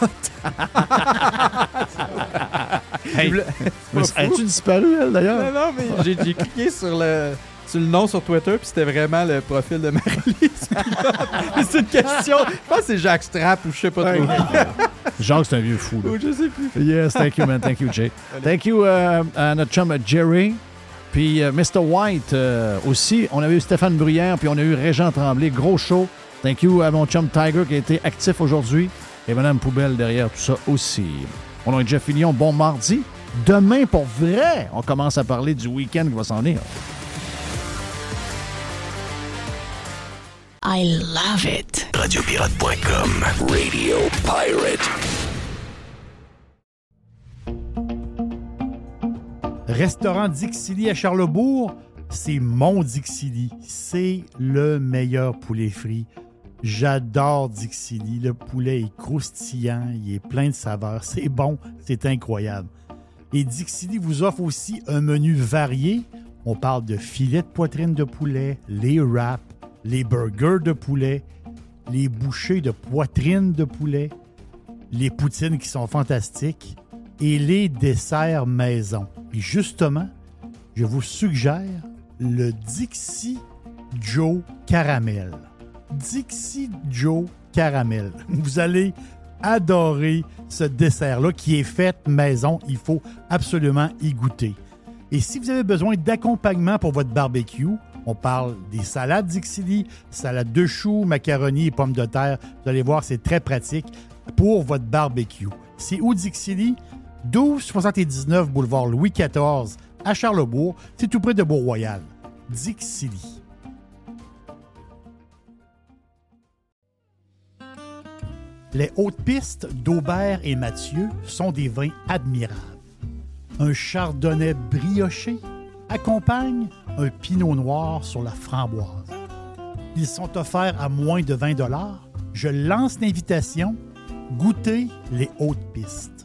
Hey, voulait- mais C'est pas as-tu disparu, elle, d'ailleurs? Non, non, mais j'ai j'ai cliqué sur le, sur le nom sur Twitter, puis c'était vraiment le profil de Marie-Lise c'est une question. Je pense que c'est Jacques Strapp ou je sais pas trop. Jacques, c'est un vieux fou. Là. Je sais plus. Yes, thank you, man. Thank you, Jay. Thank you euh, à notre chum Jerry. Puis euh, Mr. White euh, aussi. On a eu Stéphane Bruyère, puis on a eu Régent Tremblay. Gros show. Thank you à mon chum Tiger qui a été actif aujourd'hui. Et Madame Poubelle derrière tout ça aussi. On a Jeff Fillion, bon mardi. Demain, pour vrai, on commence à parler du week-end qui va s'en venir. I love it. Radiopirate.com. Radio Pirate. Restaurant Dixili à Charlebourg, c'est mon Dixili. C'est le meilleur poulet frit. J'adore Dixili. Le poulet est croustillant, il est plein de saveurs. C'est bon, c'est incroyable. Et Dixili vous offre aussi un menu varié. On parle de filets de poitrine de poulet, les wraps, les burgers de poulet, les bouchées de poitrine de poulet, les poutines qui sont fantastiques et les desserts maison. Et justement, je vous suggère le Dixie Joe Caramel. Dixie Joe Caramel. Vous allez adorer ce dessert-là qui est fait maison. Il faut absolument y goûter. Et si vous avez besoin d'accompagnement pour votre barbecue, on parle des salades Dixili, salade de choux, macaroni et pommes de terre. Vous allez voir, c'est très pratique pour votre barbecue. C'est où Dixili? 1279 boulevard Louis XIV à Charlebourg. C'est tout près de Beau-Royal. Dixili. Les hautes pistes d'Aubert et Mathieu sont des vins admirables. Un chardonnay brioché accompagne un pinot noir sur la framboise. Ils sont offerts à moins de 20 Je lance l'invitation. Goûtez les hautes pistes.